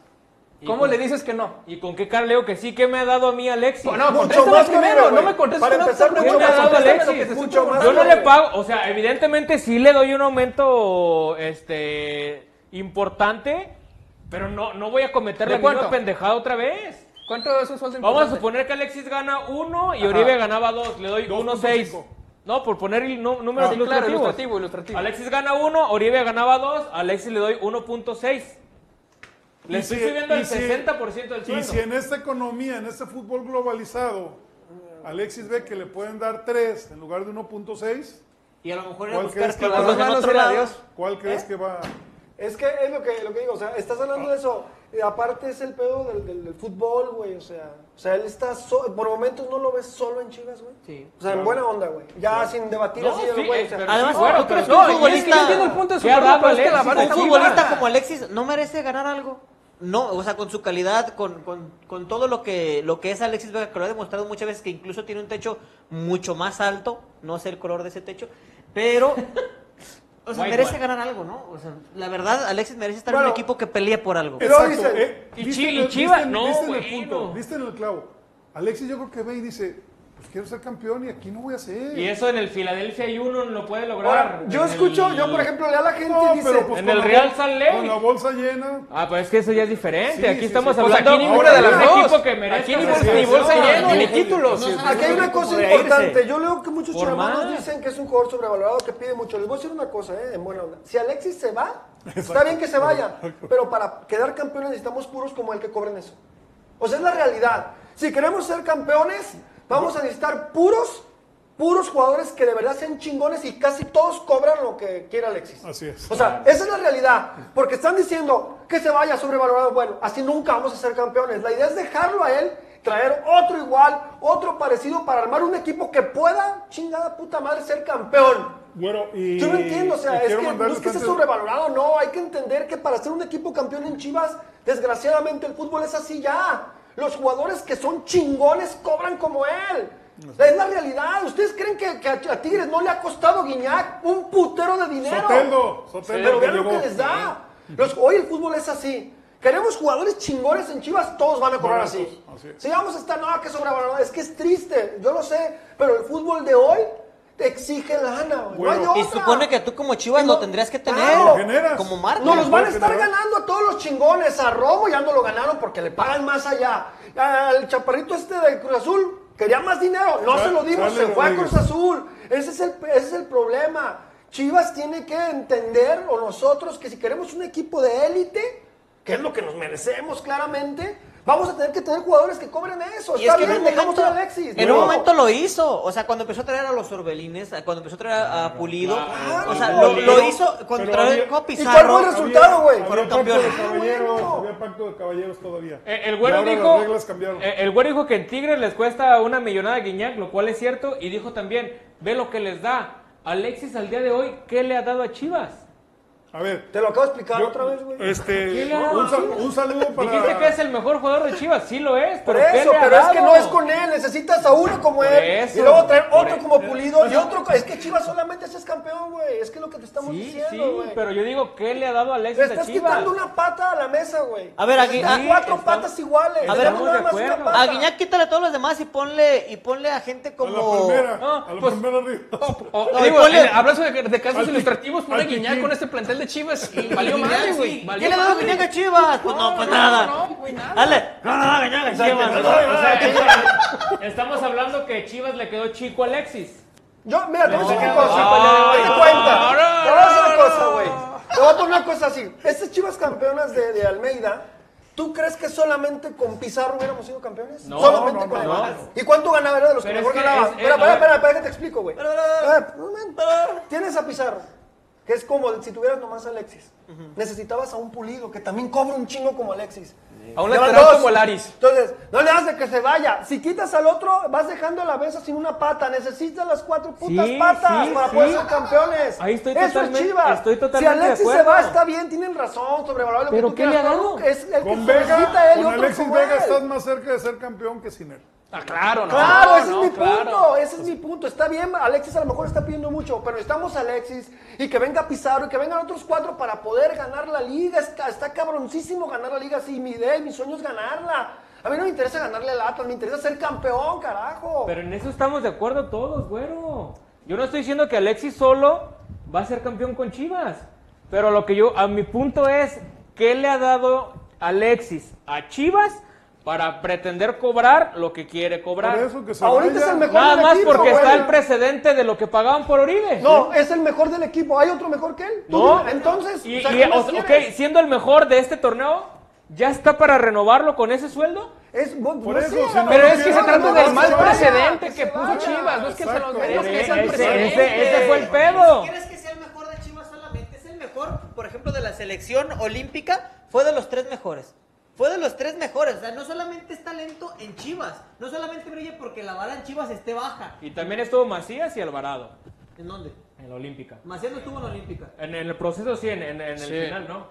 ¿Y ¿Cómo con- le dices que no? ¿Y con qué cara le digo que sí? ¿Qué me ha dado a mí Alexis? No, Mucho contéstame más que primero, Oribe, no güey. me contestes Para que no empezar, te ¿Qué mucho me ha dado que Alexis? más, Yo no le pago, o sea, evidentemente sí le doy un aumento este importante, pero no, no voy a cometer ¿De la misma cuánto? pendejada otra vez. ¿Cuánto es un sueldo Vamos a importante? suponer que Alexis gana uno y Ajá. Oribe ganaba dos, le doy 1.6. 2.5. No, por poner el números Ah, claro, ilustrativo, ilustrativo. Alexis gana uno, Oribe ganaba dos, Alexis le doy 1.6. Le Y estoy si- subiendo y el si- 60% del Y sueldo. si en esta economía, en este fútbol globalizado, Alexis ve que le pueden dar 3 en lugar de 1.6, Y a lo mejor era ¿cuál buscar crees que clavos en va? lado. ¿Cuál crees ¿Eh? que va? Es que es lo que, lo que digo, o sea, estás hablando de eso. y aparte es el pedo del, del- del fútbol, güey, o sea, o sea, él está, so- por momentos no lo ves solo en Chivas, güey. Sí. O sea, en buena onda, güey. Ya sin debatir No, así, sí, güey. eh, o sea, Además, sí, bueno, ¿tú crees que pero- un No, y es que futbolista, el punto de ¿Qué Super ha Rodo, pero es que la un está futbolista como Alexis no merece ganar algo? No, o sea, con su calidad, con, con, con todo lo que, lo que es Alexis Vega, que lo ha demostrado muchas veces, que incluso tiene un techo mucho más alto, no sé el color de ese techo, pero, o sea, White merece ganar algo, ¿no? O sea, la verdad, Alexis merece estar en un equipo que pelee por algo. Pero Exacto. eh, y Chivas, viste en- no, viste en el punto, viste en el clavo. Alexis yo creo que ve y dice, pues quiero ser campeón y aquí no voy a ser. Y eso en el Philadelphia hay uno lo puede lograr. Ahora, yo En escucho, el- yo por ejemplo, leo a la gente No, y dice, pero pues En el Real Salt Lake. Con la bolsa llena. Ah, pues es que eso ya es diferente. Sí, Aquí sí, estamos sí. Pues hablando aquí ninguna de las dos. equipo que merezca Aquí ni bolsa, ni llena, ni no, títulos. Aquí hay una cosa importante. Yo leo que muchos más. dicen que es un jugador sobrevalorado que pide mucho. Les voy a decir una cosa, ¿eh? En buena onda. Si Alexis se va, está bien que se vaya. Pero para quedar campeones necesitamos puros como el que cobren eso. O sea, es la realidad. Si queremos ser campeones, vamos a necesitar puros, puros jugadores que de verdad sean chingones y casi todos cobran lo que quiere Alexis. Así es. O sea, esa es la realidad. Porque están diciendo que se vaya sobrevalorado. Bueno, así nunca vamos a ser campeones. La idea es dejarlo a él, traer otro igual, otro parecido para armar un equipo que pueda, chingada puta madre, ser campeón. Bueno, y. Yo no entiendo, o sea, es que no es que antes- sobrevalorado, no, hay que entender que para ser un equipo campeón en Chivas, desgraciadamente el fútbol es así ya. Los jugadores que son chingones cobran como él. Es la realidad. ¿Ustedes creen que, que a Tigres no le ha costado Guiñac un putero de dinero? Soteldo, Soteldo Pero vean lo que les da. Los- hoy el fútbol es así. Queremos jugadores chingones en Chivas, todos van a cobrar así. así es. Si vamos a estar, no, que sobrevalorado. Es que es triste, yo lo sé, pero el fútbol de hoy te exige lana, güey. Bueno, no hay Y supone que tú como Chivas no- lo tendrías que tener Claro. generas. como marca. No los van a estar generar. ganando a todos los chingones. A Romo ya no lo ganaron porque le pagan más allá. Al chaparrito este del Cruz Azul quería más dinero. No Char- se lo dimos, se fue a. Cruz Azul. Ese es, el, ese es el problema. Chivas tiene que entender, o nosotros, que si queremos un equipo de élite, que es lo que nos merecemos claramente, vamos a tener que tener jugadores que cobren eso. Y Está es que en bien, dejamos momento, a Alexis. en no. un momento lo hizo. O sea, cuando empezó a traer a los Orbelines, a- cuando empezó a traer a, a Pulido, Claro. o sea, lo, lo hizo cuando trajo el Copi ¿Y cuál fue el resultado, güey? Fueron campeones. había pacto de caballeros todavía. Eh, El güero dijo, Las reglas cambiaron. eh, el güero dijo que en Tigres les cuesta una millonada a Guiñac, lo cual es cierto, y dijo también, ve lo que les da. Alexis al día de hoy, ¿qué le ha dado a Chivas? A ver. Te lo acabo de explicar Yo- otra vez, güey. Este, ¿Qué le un, sal- un saludo para. Dijiste que es el mejor jugador de Chivas, sí lo es. Por pero ¿qué eso, le pero es que no es con él. Necesitas a uno como Por él. eso, y luego traer otro eso. como pulido. Y otro. Es que Chivas solamente es campeón, güey. Es que es lo que te estamos Sí, diciendo, sí, güey. pero yo digo, ¿qué le ha dado Le Alexis a estás Chivas? quitando una pata a la mesa, güey. A ver, aquí- ah, cuatro patas iguales. A ver, nada más una pata. A Guiñac quítale a todos los demás y ponle, y ponle a gente como... No, a la pues- primera arriba. O- No, digo, ponle- en- hablando de, casos ilustrativos, pone Guiñac con este plantel de Chivas y valió madre, güey. ¿Qué le. Guiñac a Chivas? Pues no, pues nada. No, güey, nada. Dale. No, no, a Chivas. O sea, estamos hablando que Chivas le quedó chico a Alexis. Yo, mira, te voy a decir No, cosa. no, cuenta. Te voy a decir una cosa, güey. Te voy a poner una cosa así. Estas chivas campeonas de, de Almeida, ¿tú crees que solamente con Pizarro hubiéramos sido campeones? No, solamente no, con no. ¿Y cuánto ganaba? Era de los Pero que mejor que ganaba. es- Espera, es- espera, espera, espera, que te explico, güey. A ver, un momento. Tienes a Pizarro, que es como si tuvieras nomás a Alexis. Necesitabas a un pulido que también cobra un chingo como Alexis. A un lateral como Laris. Entonces, no le de que se vaya. Si quitas al otro, vas dejando a la mesa sin una pata. Necesitas las cuatro putas Sí, patas sí, para sí. poder ser campeones. Ahí estoy Eso totalmente- es Chivas. estoy totalmente si Alexis de se va, está bien, tienen razón, sobrevalorado lo ¿Pero que tú qué le quieras, ha pero dado? Es el que Con necesita Vega, él y con otro Alexis Vega él. estás más cerca de ser campeón que sin él. Ah, claro, no. Claro, ese no, es mi claro. punto, ese es mi punto. Está bien, Alexis a lo mejor está pidiendo mucho, pero necesitamos a Alexis y que venga Pizarro y que vengan otros cuatro para poder ganar la liga. Es ca- Está cabroncísimo ganar la liga, sí, mi idea y mi sueño es ganarla. A mí no me interesa ganarle al Atlas, me interesa ser campeón, carajo. Pero en eso estamos de acuerdo todos, güero. Yo no estoy diciendo que Alexis solo va a ser campeón con Chivas. Pero lo que yo, a mi punto es, ¿qué le ha dado Alexis a Chivas para pretender cobrar lo que quiere cobrar? Por eso que se Ahorita vaya. es el mejor Nada del más equipo, porque güey. está el precedente de lo que pagaban por Oribe. No, es el mejor del equipo. ¿Hay otro mejor que él? Tú No. dime, Entonces, Y, o sea, y, ¿qué más o- ok, quieres? siendo el mejor de este torneo, ¿ya está para renovarlo con ese sueldo? Es, bueno, Por no eso, no Pero es que se trata del mal precedente que que se puso vaya. Chivas. No es que se los merezca, Ese, es el precedente. ese fue el pedo. ¿Quieres que sea el mejor de Chivas solamente? Es el mejor, por ejemplo, de la selección olímpica, fue de los tres mejores. Fue de los tres mejores. O sea, no solamente es talento en Chivas, no solamente brilla porque la vara en Chivas esté baja. Y también estuvo Macías y Alvarado ¿En dónde? en la Olímpica. Macías no estuvo en la olímpica. En, en el proceso sí, en, en- en el Sí. final, ¿no?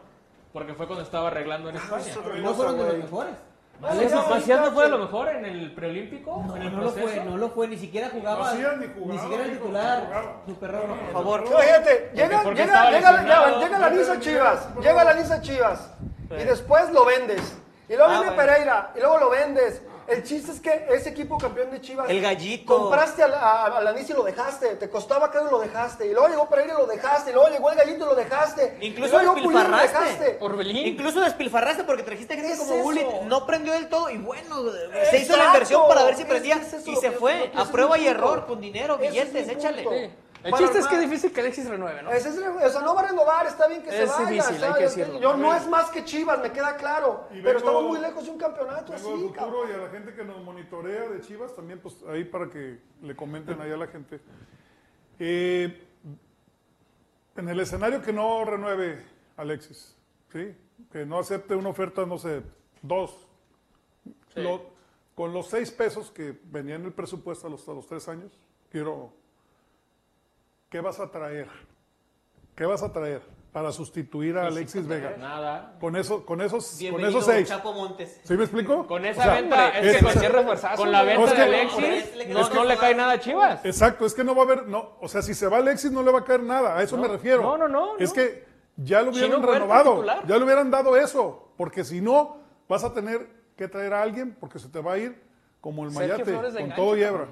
Porque fue cuando estaba arreglando en España. No fueron de los mejores. ¿Macías, no fue de lo mejor en el preolímpico? No, ¿En el no lo fue, no lo fue, ni siquiera jugaba. Macías ni jugaba, siquiera el titular. Super raro, Por favor. Fíjate, llega, porque llega, llega, llega, llega la lista Chivas, llega la lista Chivas, y después lo vendes. Y luego Ah, viene bueno. Pereira, y luego lo vendes. El chiste es que ese equipo campeón de Chivas. El gallito. Compraste a, a, a Lanis y lo dejaste. Te costaba caro y lo dejaste. Y luego llegó Pereira y lo dejaste. Y luego llegó el gallito y lo dejaste. Incluso y luego lo despilfarraste. dejaste. Orbelín. Incluso despilfarraste porque trajiste gente ¿Qué como es Gullit, eso? no prendió del todo y bueno, se hizo la Exacto. inversión para ver si Es- prendía es eso y se fue a es prueba y punto. error con dinero, es billetes, échale. punto. El chiste es que es difícil que Alexis renueve, ¿no? Ese es el- o sea, no va a renovar, está bien que se Es vaya. difícil, hay que decirlo. Yo no es más que Chivas, me queda claro. Y pero vengo- estamos muy lejos de un campeonato Vengo así, cabrón. y a la gente que nos monitorea de Chivas también, pues ahí para que le comenten ahí a la gente. Eh, en el escenario que no renueve Alexis, ¿sí? Que no acepte una oferta, no sé, dos. Lo- con los seis pesos que venía en el presupuesto a los, a los tres años, quiero. ¿Qué vas a traer? ¿Qué vas a traer para sustituir a Alexis Vega? Nada. Con, eso, con, esos, con esos seis. Chapo Montes. ¿Sí me explico? Con esa O sea, venta, es es que con con la venta Es de Alexis, no, no, no le cae nada a Chivas. Exacto, es que no va a haber, no, o sea, si se va Alexis no le va a caer nada, a eso me refiero. no, no, no, Es no. que ya lo hubieran Chino renovado, ya le hubieran dado eso, porque si no, vas a tener que traer a alguien porque se te va a ir como el Sergio mayate, con todo Yebra.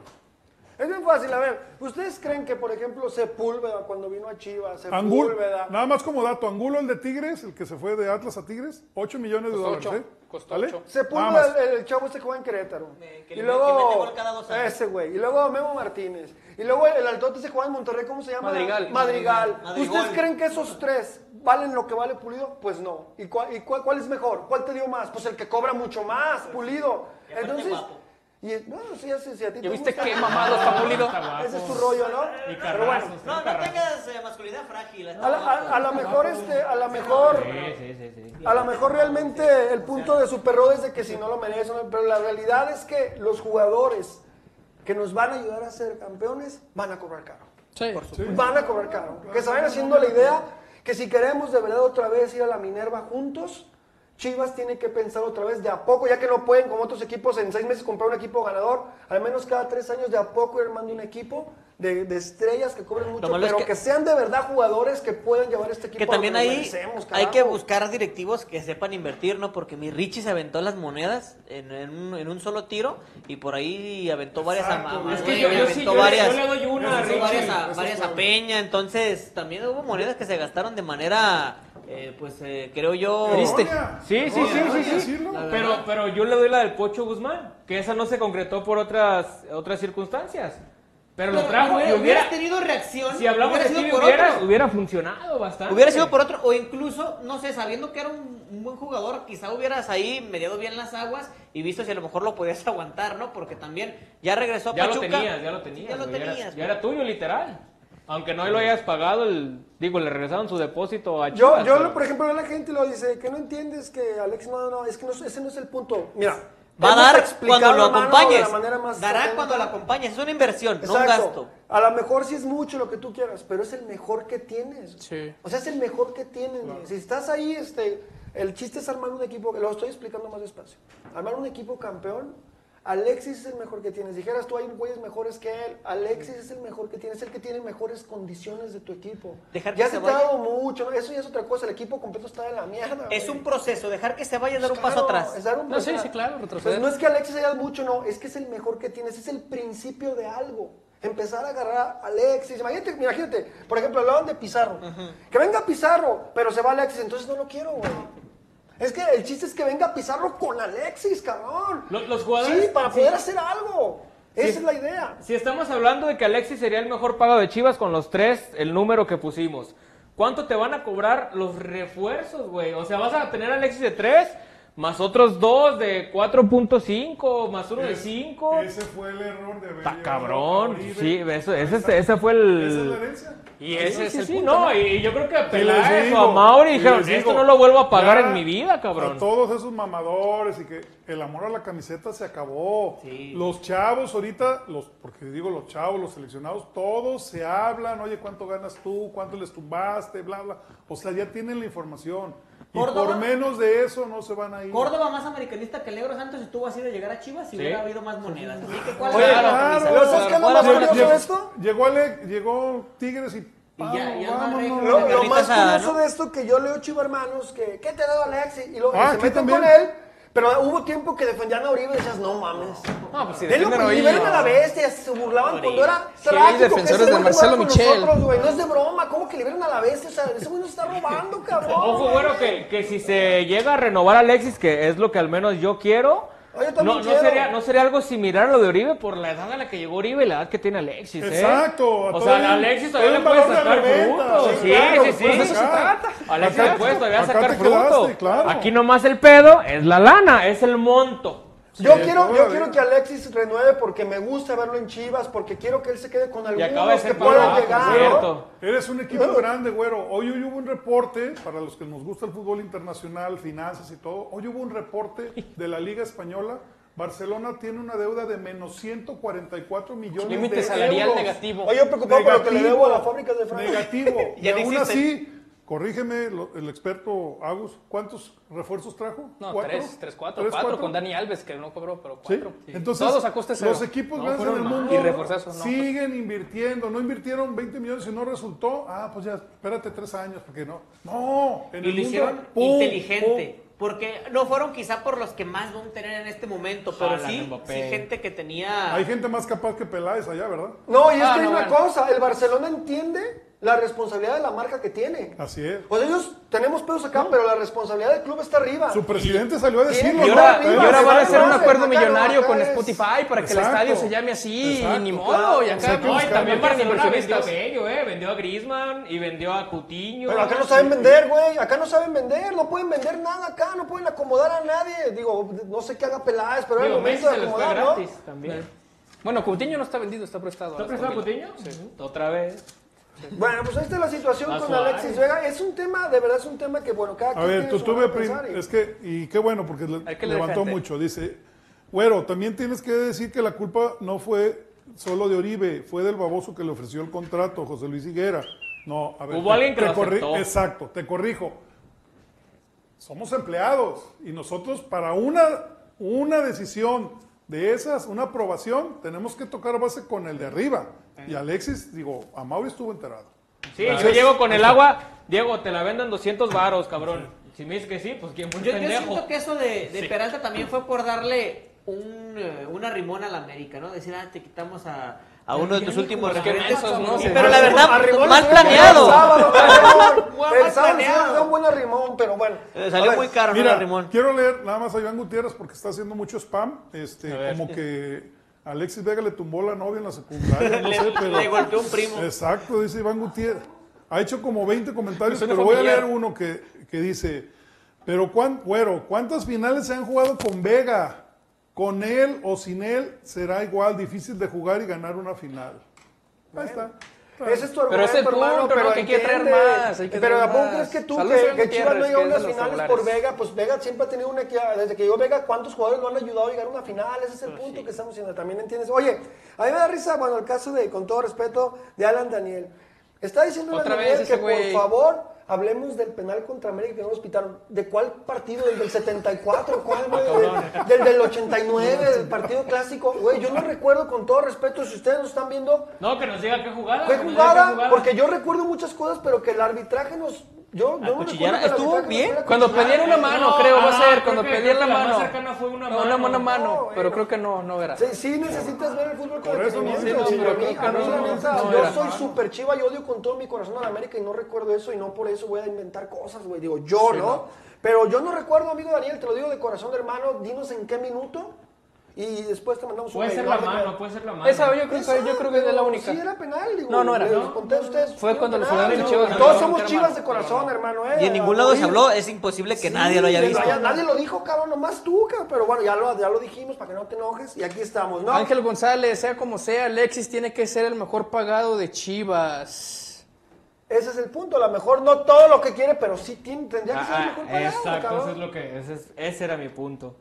Es bien fácil, a ver, ¿ustedes creen que, por ejemplo, Sepúlveda cuando vino a Chivas, Angulo, Sepúlveda, nada más como dato, Angulo el de Tigres, el que se fue de Atlas a Tigres, 8 millones de dólares, ¿eh? costó Sepúlveda, el, el chavo este que juega en Querétaro. Eh, que y le- luego, que cada dos años. ese güey. Y luego Memo Martínez. Y luego el, el altote se juega en Monterrey, ¿cómo se llama? Madrigal. Madrigal. Madrigal. ¿Ustedes creen que esos tres valen lo que vale Pulido? Pues no. ¿Y, cuál, y cuál, cuál es mejor? ¿Cuál te dio más? Pues el que cobra mucho más, Pulido. Y aparte Entonces, guapo. Y, bueno, sí, sí, sí, a ti ¿Ya te viste gusta. qué mamado está Pulido? Ese es tu rollo, ¿no? Y Pero bueno, No, no tengas eh, masculinidad frágil. a la, a- a la mejor, este, a la mejor... Sí, sí, sí, sí. A lo mejor realmente el punto de Super Rod es de que si no lo merecen, pero la realidad es que los jugadores que nos van a ayudar a ser campeones van a cobrar caro. Sí. Van a cobrar caro. Que se vayan haciendo la idea que si queremos de verdad otra vez ir a la Minerva juntos, Chivas tiene que pensar otra vez de a poco, ya que no pueden como otros equipos en seis meses comprar un equipo ganador, al menos cada tres años de a poco ir armando un equipo de, de estrellas que cobren mucho, es pero que- que, sean de verdad jugadores que puedan llevar este equipo Que también ahí hay que buscar directivos que sepan invertir, ¿no? Porque mi Richie se aventó las monedas en, en un, en un solo tiro y por ahí aventó varias a, es que a- yo- yo aventó sí, yo le- varias, yo le doy una a aventó Richie. varias a Peña, entonces también hubo monedas que se gastaron de manera, eh, pues eh, creo yo... Sí, sí, sí, sí, sí. La Pero, pero yo le doy la del Pocho Guzmán, que esa no se concretó por otras, otras circunstancias. Pero lo trajo y hubieras hubiera... tenido reacción, Si hablamos hubiera de sido por hubiera, otro. hubiera funcionado bastante. Hubiera sido por otro, o incluso, no sé, sabiendo que era un, un buen jugador, quizá hubieras ahí mediado bien las aguas y visto si a lo mejor lo podías <laughs> aguantar, ¿no? Porque también ya regresó a Ya lo Pachuca. tenías, ya lo tenías. Ya lo tenías. Ya era tuyo, literal. Aunque no lo hayas pagado, el, digo, le regresaron su depósito a Yo, Chivas. yo pero- por ejemplo, la gente lo dice, que no entiendes que Alex, no, no, es que no, ese no es el punto. Mira, Va a dar cuando lo acompañes. Dará atenta. cuando lo acompañes. Es una inversión, no un Exacto. gasto. A lo mejor sí es mucho lo que tú quieras, pero es el mejor que tienes. Sí. O sea, es el mejor que tienes. güey. Si estás ahí, este, el chiste es armar un equipo, lo estoy explicando más despacio. Armar un equipo campeón. Alexis es el mejor que tienes. Dijeras tú, hay güeyes mejores que él. Alexis es el mejor que tienes, es el que tiene mejores condiciones de tu equipo. Dejar que ya se se te ha dado mucho, ¿no? eso ya es otra cosa. El equipo completo está de la mierda. Es güey. un proceso, dejar que se vaya a dar un Claro, paso atrás. es dar un No, paso sí, atrás. sí, claro, Pues retroceder. no es que Alexis haya mucho, no, es que es el mejor que tienes, es el principio de algo. Empezar a agarrar a Alexis. Imagínate, imagínate, por ejemplo, hablaban de Pizarro. Que venga Pizarro, pero se va Alexis, entonces no lo quiero, güey. Es que el chiste es que venga Pizarro con Alexis, cabrón. Lo- los jugadores- Sí, para sí. poder hacer algo. Esa es la idea. Si estamos hablando de que Alexis sería el mejor pago de Chivas con los tres, el número que pusimos, ¿cuánto te van a cobrar los refuerzos, güey? O sea, vas a tener a Alexis de tres, más otros dos de 4.5, más uno de Es- 5. Ese fue el error de Está cabrón. Sí, eso, ese, ese fue el. Esa es la herencia. Y Sí, ese sí, es el sí, punto. ¿no? Y, yo creo que a Y les Peláez digo, o a Mauri y dijeron, esto no lo vuelvo a pagar ya en mi vida, cabrón. A todos esos mamadores y que el amor a la camiseta se acabó. Los chavos ahorita, los, porque digo los chavos, los seleccionados, todos se hablan, oye, ¿cuánto ganas tú? ¿Cuánto les tumbaste? Bla, bla. O sea, ya tienen la información. Y por menos de eso no se van a ir. Córdoba más americanista que el Negro Santos estuvo así de llegar a Chivas si Sí. hubiera habido más monedas. Así que ¿cuál Oye, claro, pero ¿sabes qué es lo ¿Cuál más curioso de esto? Llegó, Ale- llegó Tigres y... Y ya- ya vámonos. no Lo, más curioso ¿no? de esto que yo leo Chivo Hermanos, que ¿qué te ha dado Alexis? Y, lo, y Ah, se meten también. con él, pero hubo tiempo que defendían a Oribe y decías, no mames. No, pues si a y Oribe. vieron a la bestia, se burlaban cuando era trágico. que defensores ese de Marcelo Michel. nosotros, no es de broma, ¿cómo que liberan a la bestia? O sea, ese güey nos está robando, cabrón. Ojo, güero, que, que si se llega a renovar a Alexis, que es lo que al menos yo quiero, Oye, también no, no, sería, no sería algo similar a lo de Oribe por la edad a la que llegó Oribe y la edad que tiene Alexis. ¿eh? Exacto, O sea, Alexis todavía le puede sacar fruto. sí, Sí, claro, sí, pues sí. eso se trata. Alexis le puede todavía sacar fruto. claro. Aquí nomás el pedo es la lana, es el monto. Yo Sí, quiero, yo quiero que Alexis renueve porque me gusta verlo en Chivas, porque quiero que él se quede con algunos que puedan llegar. Eres un equipo grande, güero. Hoy, hoy hubo un reporte, para los que nos gusta el fútbol internacional, finanzas y todo, hoy hubo un reporte de la Liga Española. Barcelona tiene una deuda de menos 144 millones Límite de salarial euros. negativo. Oye, yo preocupado por lo que le Negativo, debo a las fábricas de Francia. Negativo. <laughs> y aún existen. así, corrígeme, lo- el experto Agus, ¿cuántos refuerzos trajo? No, ¿Cuatro? tres, tres, cuatro, ¿Tres, cuatro, con Dani Alves, que no cobró, pero Sí. cuatro. Entonces, Todos a coste cero. los equipos No, grandes en el fueron más. mundo Y refuerzazo, no. siguen invirtiendo. No invirtieron 20 millones y no resultó. Ah, pues ya, espérate tres años, porque no. No, en Y el lo mundo, hicieron ¡pum! inteligente. Porque no fueron quizá por los que más van a tener en este momento, pero Haaland, sí, sí gente que tenía... Hay gente más capaz que Peláez allá, ¿verdad? No, y es Ah, que hay una bueno. cosa, el Barcelona entiende la responsabilidad de la marca que tiene. Así es. O sea, ellos tenemos pedos acá, pero la responsabilidad del club está arriba. Su presidente salió a decirlo. Y Y ¿no? ahora, y van a hacer un acuerdo millonario acá con es- Spotify para que el estadio se llame así, Exacto. ni modo, Claro, y acá No, y también Barcelona vendió bello, ¿eh? Vendió a Griezmann y vendió a Coutinho. Pero acá no saben vender, güey. Acá no saben vender. No pueden vender nada acá. No pueden acomodar a nadie. Digo, no sé qué haga Peláez, pero era el momento se de acomodar, ¿no? gratis también. Bueno, Coutinho no está vendido, está prestado. ¿Está a prestado Aston Villa. Coutinho? Otra vez. Bueno, pues ahí está la situación con. Alexis Vega. Es un tema, de verdad, es un tema que, bueno, cada A quien ver, pensar y- es que y qué bueno porque que levantó gente. mucho. Dice, güero, también tienes que decir que la culpa no fue solo de Oribe, fue del baboso que le ofreció el contrato, José Luis Higuera. No, a ver. Hubo alguien que te lo corri- aceptó. Exacto, te corrijo. Somos empleados y nosotros para una, una decisión de esas, una aprobación, tenemos que tocar base con el de arriba. Y Alexis, digo, a Mauri estuvo enterado. Sí, yo llego con el agua. Diego, te la vendo en 200 varos, cabrón. Si me dices que sí, pues quién fue Yo, yo siento que eso de, de Sí. Peralta también fue por darle un, eh, una rimón a la América, ¿no? Decir, ah, te quitamos a, a uno de tus últimos referentes. ¿no? Sí, pero la verdad, Arrimón mal planeado. el <laughs> El planeado. hubiera dado un buen arrimón, pero bueno. Eh, salió ver, muy caro, ¿no, Mira, la rimón? quiero leer nada más a Iván Gutiérrez porque está haciendo mucho spam. Este, como que Alexis Vega le tumbó la novia en la secundaria, no <laughs> sé, pero. le golpeó un primo. Exacto, dice Iván Gutiérrez. Ha hecho como 20 comentarios, pero voy a leer uno que, que dice: Pero, cuán, güero, ¿cuántas finales se han jugado con Vega? Con él o sin él será igual difícil de jugar y ganar una final. Ahí está. Ese es tu Pero argumento, es el punto, hermano, ¿no? pero Que hay que traer más, hay que pero traer ¿a poco crees que tú, Saludos, que, que Chivas no llegó a que unas finales por Vega? Pues Vega siempre ha tenido una equipa, desde que llegó Vega, ¿cuántos jugadores lo han ayudado a llegar a una final? Ese es el punto que estamos haciendo, también entiendes. Oye, a mí me da risa, bueno, el caso de, con todo respeto, de Alan Daniel. Está diciendo Alan Daniel vez que por favor hablemos del penal contra América que no nos pitaron. ¿De cuál partido? ¿Del del 74? <laughs> ¿Cuál, güey? Del, del 89, del partido clásico. Güey, yo no recuerdo con todo respeto, si ustedes nos están viendo, No, que nos diga qué jugada. qué jugada, jugada. porque yo recuerdo muchas cosas, pero que el arbitraje nos. Yo, yo no cuchillara, recuerdo que el ¿estuvo bien? Cuando pedían una mano, No, creo, va a ah, ser. Cuando pedían la la más mano. cercana fue una No, una mano. mano, mano. No, pero creo que no, no era. Sí, sí necesitas ver el fútbol con eso yo soy súper chiva y odio con todo mi corazón a la América y no recuerdo eso y no por eso voy a inventar cosas, güey. Digo, yo, Sí, ¿no? no. Pero yo no recuerdo, amigo Daniel, te lo digo de corazón de hermano, dinos en qué minuto y después te mandamos un Puede ser la mano, puede ser la mano. Esa yo creo, que- yo creo que es la única. Sí, era penal, digo. No, no era. Les No. conté a ustedes. Fue cuando en digo, Chivas, Todos no, somos chivas de corazón, hermano. ¿eh? Y en ningún lado se habló, es imposible que Sí, nadie lo haya visto. nadie lo dijo, cabrón, nomás tú, cabrón. Pero bueno, ya lo, ya lo dijimos para que no te enojes y aquí estamos, ¿no? Ángel González, sea como sea, Alexis tiene que ser el mejor pagado de Chivas. Ese es el punto. A lo mejor no todo lo que quiere, pero sí tiene, tendría que ser el Ah, mejor pagado, exacto, cabrón. eso es lo que, ese, es- ese era mi punto.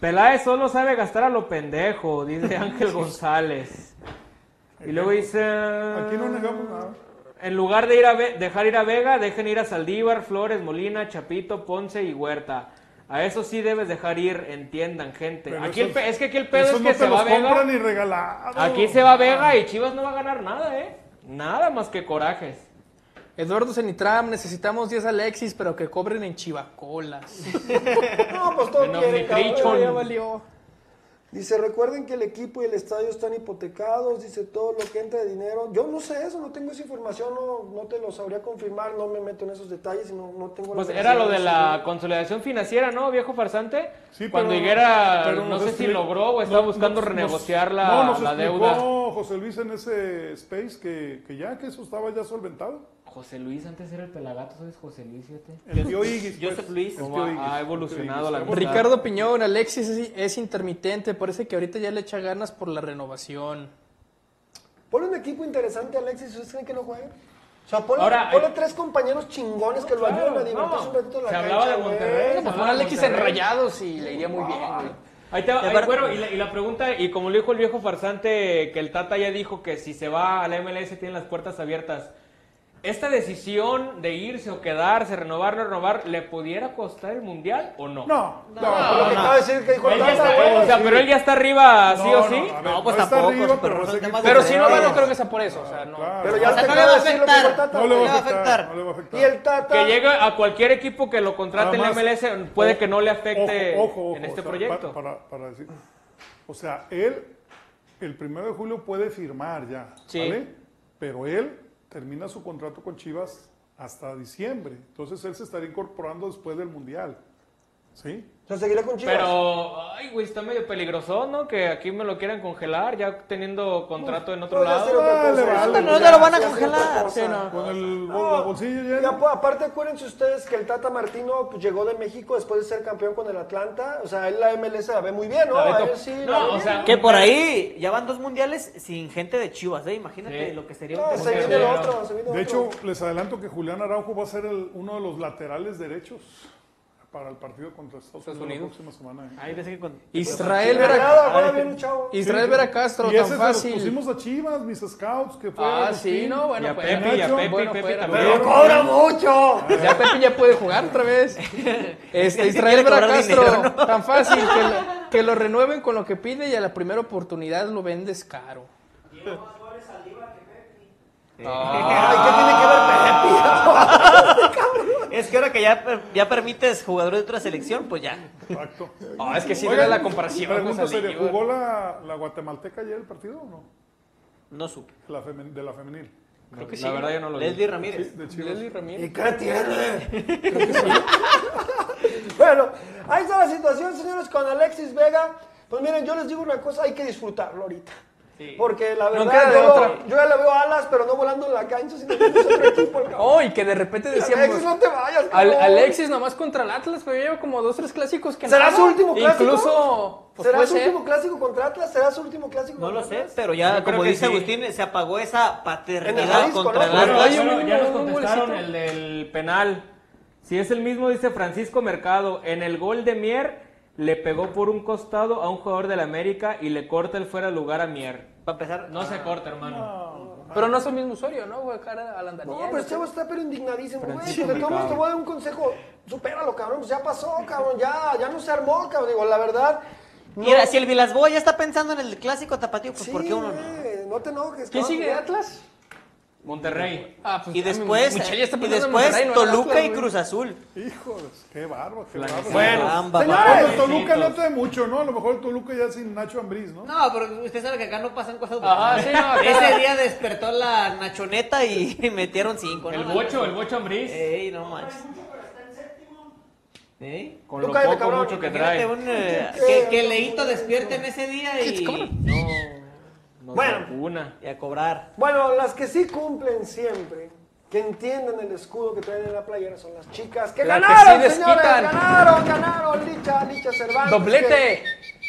Peláez solo sabe gastar a lo pendejo, dice <laughs> Ángel González. Y luego dice... Aquí no negamos nada. En lugar de ir a dejar ir a Vega, dejen ir a Saldívar, Flores, Molina, Chapito, Ponce y Huerta. A eso sí debes dejar ir, entiendan, gente. Pero Aquí el es que aquí el pedo es que se va Vega. ni. Aquí se va Vega y Chivas no va a ganar nada, ¿eh? Nada más que corajes. Eduardo Cenitram, necesitamos 10 Alexis, pero que cobren en chivacolas. <laughs> No, pues todo quiere, cabrón. Ya valió. Dice, recuerden que el equipo y el estadio están hipotecados, dice todo lo que entra de dinero. Yo no sé eso, no tengo esa información, no, no te lo sabría confirmar, no me meto en esos detalles y no, no tengo la Pues era lo de la eso. consolidación financiera, ¿no, viejo farsante? Sí, Cuando pero- Higuera, pero no sé si logró o estaba no- buscando nos- renegociar nos- la, no, nos la explicó deuda. José Luis en ese space que, que ya, que eso estaba ya solventado. José Luis, antes era el pelagato, ¿sabes? José Luis, fíjate. El tío Iggy. <laughs> Joseph Luis. El Cómo tío ha- tío evolucionado la amistad. Ricardo Piñón, Alexis es, es intermitente, parece que ahorita ya le echa ganas por la renovación. Ponle un equipo interesante, Alexis, ¿ustedes creen que no juegue? O sea, ponle, Ahora, ponle hay- tres compañeros chingones que lo Claro, ayuden a divertirse no. un ratito en la Se cancha, hablaba de. Monterrey, Pues pon a Alexis en rayados y le iría muy bien, güey. Ahí te va, Y ahí, güero, y, la, y la pregunta, y como lo dijo el viejo farsante, que el Tata ya dijo que si se va a la MLS tiene las puertas abiertas. ¿Esta decisión de irse o quedarse, renovar, no renovar, le pudiera costar el Mundial o no? No, no, Lo que acaba de decir que dijo Él ya está- o sea, pero él ya está arriba, sí No, o no, sí. No, pues está tampoco, arriba, pero si no va, no creo que sea por eso. O sea, no. Claro. Pero ya no le va a decir lo que dijo el afectar. No le va a afectar. afectar. No le va a afectar. Y el Tata... Que llegue a cualquier equipo que lo contrate en la MLS, puede que no le afecte ojo, ojo, ojo, en este o sea, proyecto. pa- Para, para decir. O sea, él, el primero de julio puede firmar ya, Sí. ¿vale? Pero él termina su contrato con Chivas hasta diciembre. Entonces él se estaría incorporando después del Mundial. ¿Sí? O sea, seguirá con Chivas. Pero, ay, güey, está medio peligroso, ¿no? Que aquí me lo quieran congelar, ya teniendo contrato en otro lado. Vale, vale, Ya, no ya, lo van a ya, congelar. Sí, no. Con el, No, bolsillo y lleno. ap- aparte, acuérdense ustedes que el Tata Martino pues, llegó de México después de ser campeón con el Atlanta. O sea, él la MLS la ve muy bien, ¿no? A él sí No, la ve o bien, sea, ¿no? Que por ahí ya van dos mundiales sin gente de Chivas, ¿eh? Imagínate Sí. lo que sería un No, tema. se viene el otro, se viene De otro. hecho, les adelanto que Julián Araujo va a ser el- uno de los laterales derechos. Para el partido contra Estados, Estados Unidos, Unidos. la próxima semana. ¿eh? Ahí ves que con- Israel Vera. Israel Vera Castro, y ese tan se los fácil. pusimos a Chivas, mis scouts, que fue Ah, sí, no, bueno, Y a pues. Pepe, y a. Pepe, Bueno, Pepe fuera. también. ¡Pero cobra mucho! Ya Pepe ya puede jugar otra vez. <laughs> Este, Israel Vera Castro, dinero, ¿no? tan fácil que lo, que lo renueven con lo que pide y a la primera oportunidad lo vendes caro. Ay, ¿qué tiene que ver Pepe? <laughs> Es que ahora que ya, ya permites jugadores de otra selección, pues ya. Exacto. Ah, es que sí Oigan, era la comparación Pregunta seria. ¿jugó la, la guatemalteca ayer el partido o no? No supe. La femen- de la femenil. Creo que sí. La verdad yo no lo vi. Leslie Sí, Ramírez. de Chivas. Leslie Ramírez. ¿Y qué tiene? <laughs> <laughs> bueno, ahí está la situación, señores, con Alexis Vega. Pues miren, yo les digo una cosa, hay que disfrutarlo ahorita. Porque la verdad, yo, otra. yo ya le veo alas, pero no volando en la cancha, sino que es otro equipo. el. Oh, y que de repente decíamos. Alexis, no te vayas, Al-. Alexis nomás contra el Atlas, pero lleva como dos, tres clásicos que ¿Será nada. su último clásico? Incluso. pues, ¿Será su ser. último clásico contra Atlas? ¿Será su último clásico No lo sé, pero ya, Yo como que dice sí. Agustín, se apagó esa En el paternidad Jalisco, contra ¿no? el Bueno, Atlas. ya, un- no- ya nos contestaron el del penal. Si es el mismo, dice Francisco Mercado. En el gol de Mier le pegó por un costado a un jugador del América y le corta el fuera de lugar a Mier. Para empezar, No se corta, hermano. Pero no es el mismo usuario, ¿no? Güey, cara a la No, pero el chavo está pero indignadísimo. Güey, de todos Mercado. modos te voy a dar un consejo. Supéralo, cabrón. Pues ya pasó, cabrón. Ya, ya no se armó, cabrón. Digo, la verdad. No, Mira, si el Vilasboa ya está pensando en el clásico tapatío, pues sí, ¿por qué uno no? no te enojes. ¿Quién cabrón. sigue de Atlas? Monterrey. Ah, pues Y después, Michelle ya está y después Monterrey, Toluca y. Cruz Azul. Hijos, qué bárbaro, qué bárbaro. Bueno, señores. Bueno, Toluca no te mucho, ¿no? A lo mejor el Toluca ya sin Nacho Ambriz, ¿no? No, pero usted sabe que acá no pasan cosas buenas. sí, no, acá- Ese día despertó la nachoneta y <laughs> metieron cinco, ¿no? El bocho, el bocho Ambriz. Ey, no manches. ¿Eh? Con Tú lo cállate, poco cabrón. mucho que trae. un, eh, que, que Leito despierte en ese día y, No. No Bueno. Una. y a cobrar. Bueno, las que sí cumplen siempre, que entienden el escudo que traen en la playera, son las chicas que La que ganaron, sí señores. Ganaron, ganaron. Licha, Licha Cervantes. Doblete.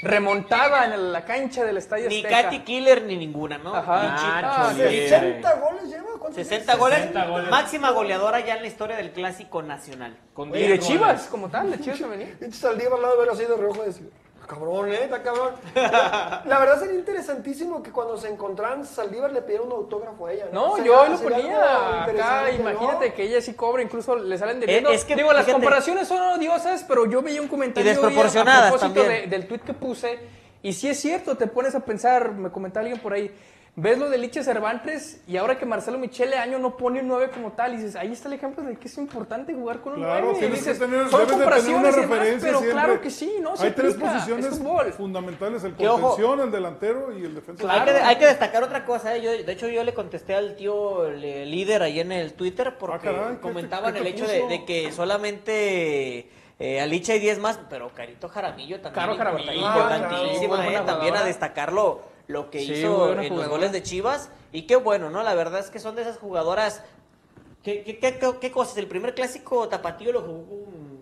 Remontada en la cancha del Estadio Ni Azteca. Katy Killer ni ninguna, ¿no? Ajá. Ni Ah, Chicho, sí. ni- 60 goles lleva. ¿Cuántos 60 goles, 60 goles. máxima goleadora ya en la historia del clásico nacional. Con Y de 10 Chivas, goles. como tal, de Chivas femenil. Saldívar al lado de ver así de reojo y decir, cabrón, eh, está cabrón. La verdad sería interesantísimo que cuando se encontraran Saldívar le pidiera un autógrafo a ella. No, yo hoy lo ponía acá, imagínate ¿no? que ella sí cobra, incluso le salen debiendo. Eh, es que, Digo, las fíjate- comparaciones son odiosas, pero yo veía un comentario Y desproporcionadas hoy a, propósito también. de- del tweet que puse, y sí es cierto, te pones a pensar, me comentaba alguien por ahí, ves lo de Liche Cervantes, y ahora que Marcelo Michele Año no pone un 9 como tal, y dices, ahí está el ejemplo de que es importante jugar con un Claro, 9. y tienes dices, que tener, son debes de tener una comparaciones demás, pero siempre. claro que sí, ¿no? Se Hay tres aplica, posiciones fundamentales, el contención, el delantero y el defensa. Hay, que, hay que destacar otra cosa. ¿eh? Yo, de hecho, yo le contesté al tío le- líder ahí en el Twitter porque Ah, caray, ¿qué te- comentaban el hecho de, que solamente eh, Alicia y 10 más, pero Carito Jaramillo también Caro Jaramillo. importantísima, Ah, claro, ¿eh? también a destacarlo lo que Sí, hizo buena en los goles de Chivas. Y qué bueno, ¿no? La verdad es que son de esas jugadoras. ¿Qué, qué, qué, qué- qué cosas? El primer clásico tapatío lo jugó,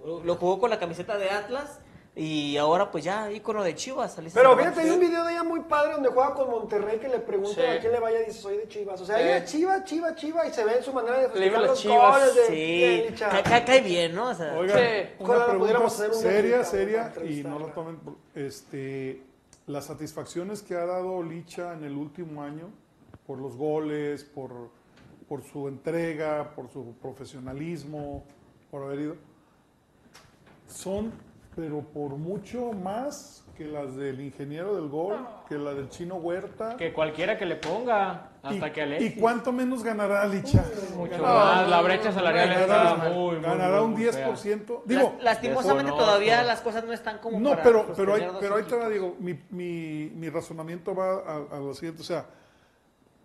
con- lo jugó con la camiseta de Atlas y ahora pues ya ícono de Chivas. Alicia Pero fíjate, hay un video de ella muy padre donde juega con Monterrey que le pregunta Sí. a quién le vaya y dice soy de Chivas. O sea, Sí. ella es Chiva, Chiva, Chiva y se ve en su manera de festejar los Chivas. goles de, Sí, Licha. ca- ca- cae bien, ¿no? O sea, Oigan, Sí. una pregunta pudiéramos hacer un seria, seria, y no lo tomen, este, las satisfacciones que ha dado Licha en el último año, por los goles, por, por su entrega, por su profesionalismo, por haber ido, son, pero por mucho más que las del ingeniero del gol, que la del chino Huerta. Que cualquiera que le ponga, hasta y, que Alexis. ¿Y cuánto menos ganará Licha? Mucho más, la brecha salarial Ganará, está muy, muy, ganará muy, un muy fea. 10%. Digo, Las- lastimosamente todavía las cosas no están como No, para pero, pero, hay, pero ahí te va, digo, mi, mi, mi razonamiento va a, a lo siguiente, o sea,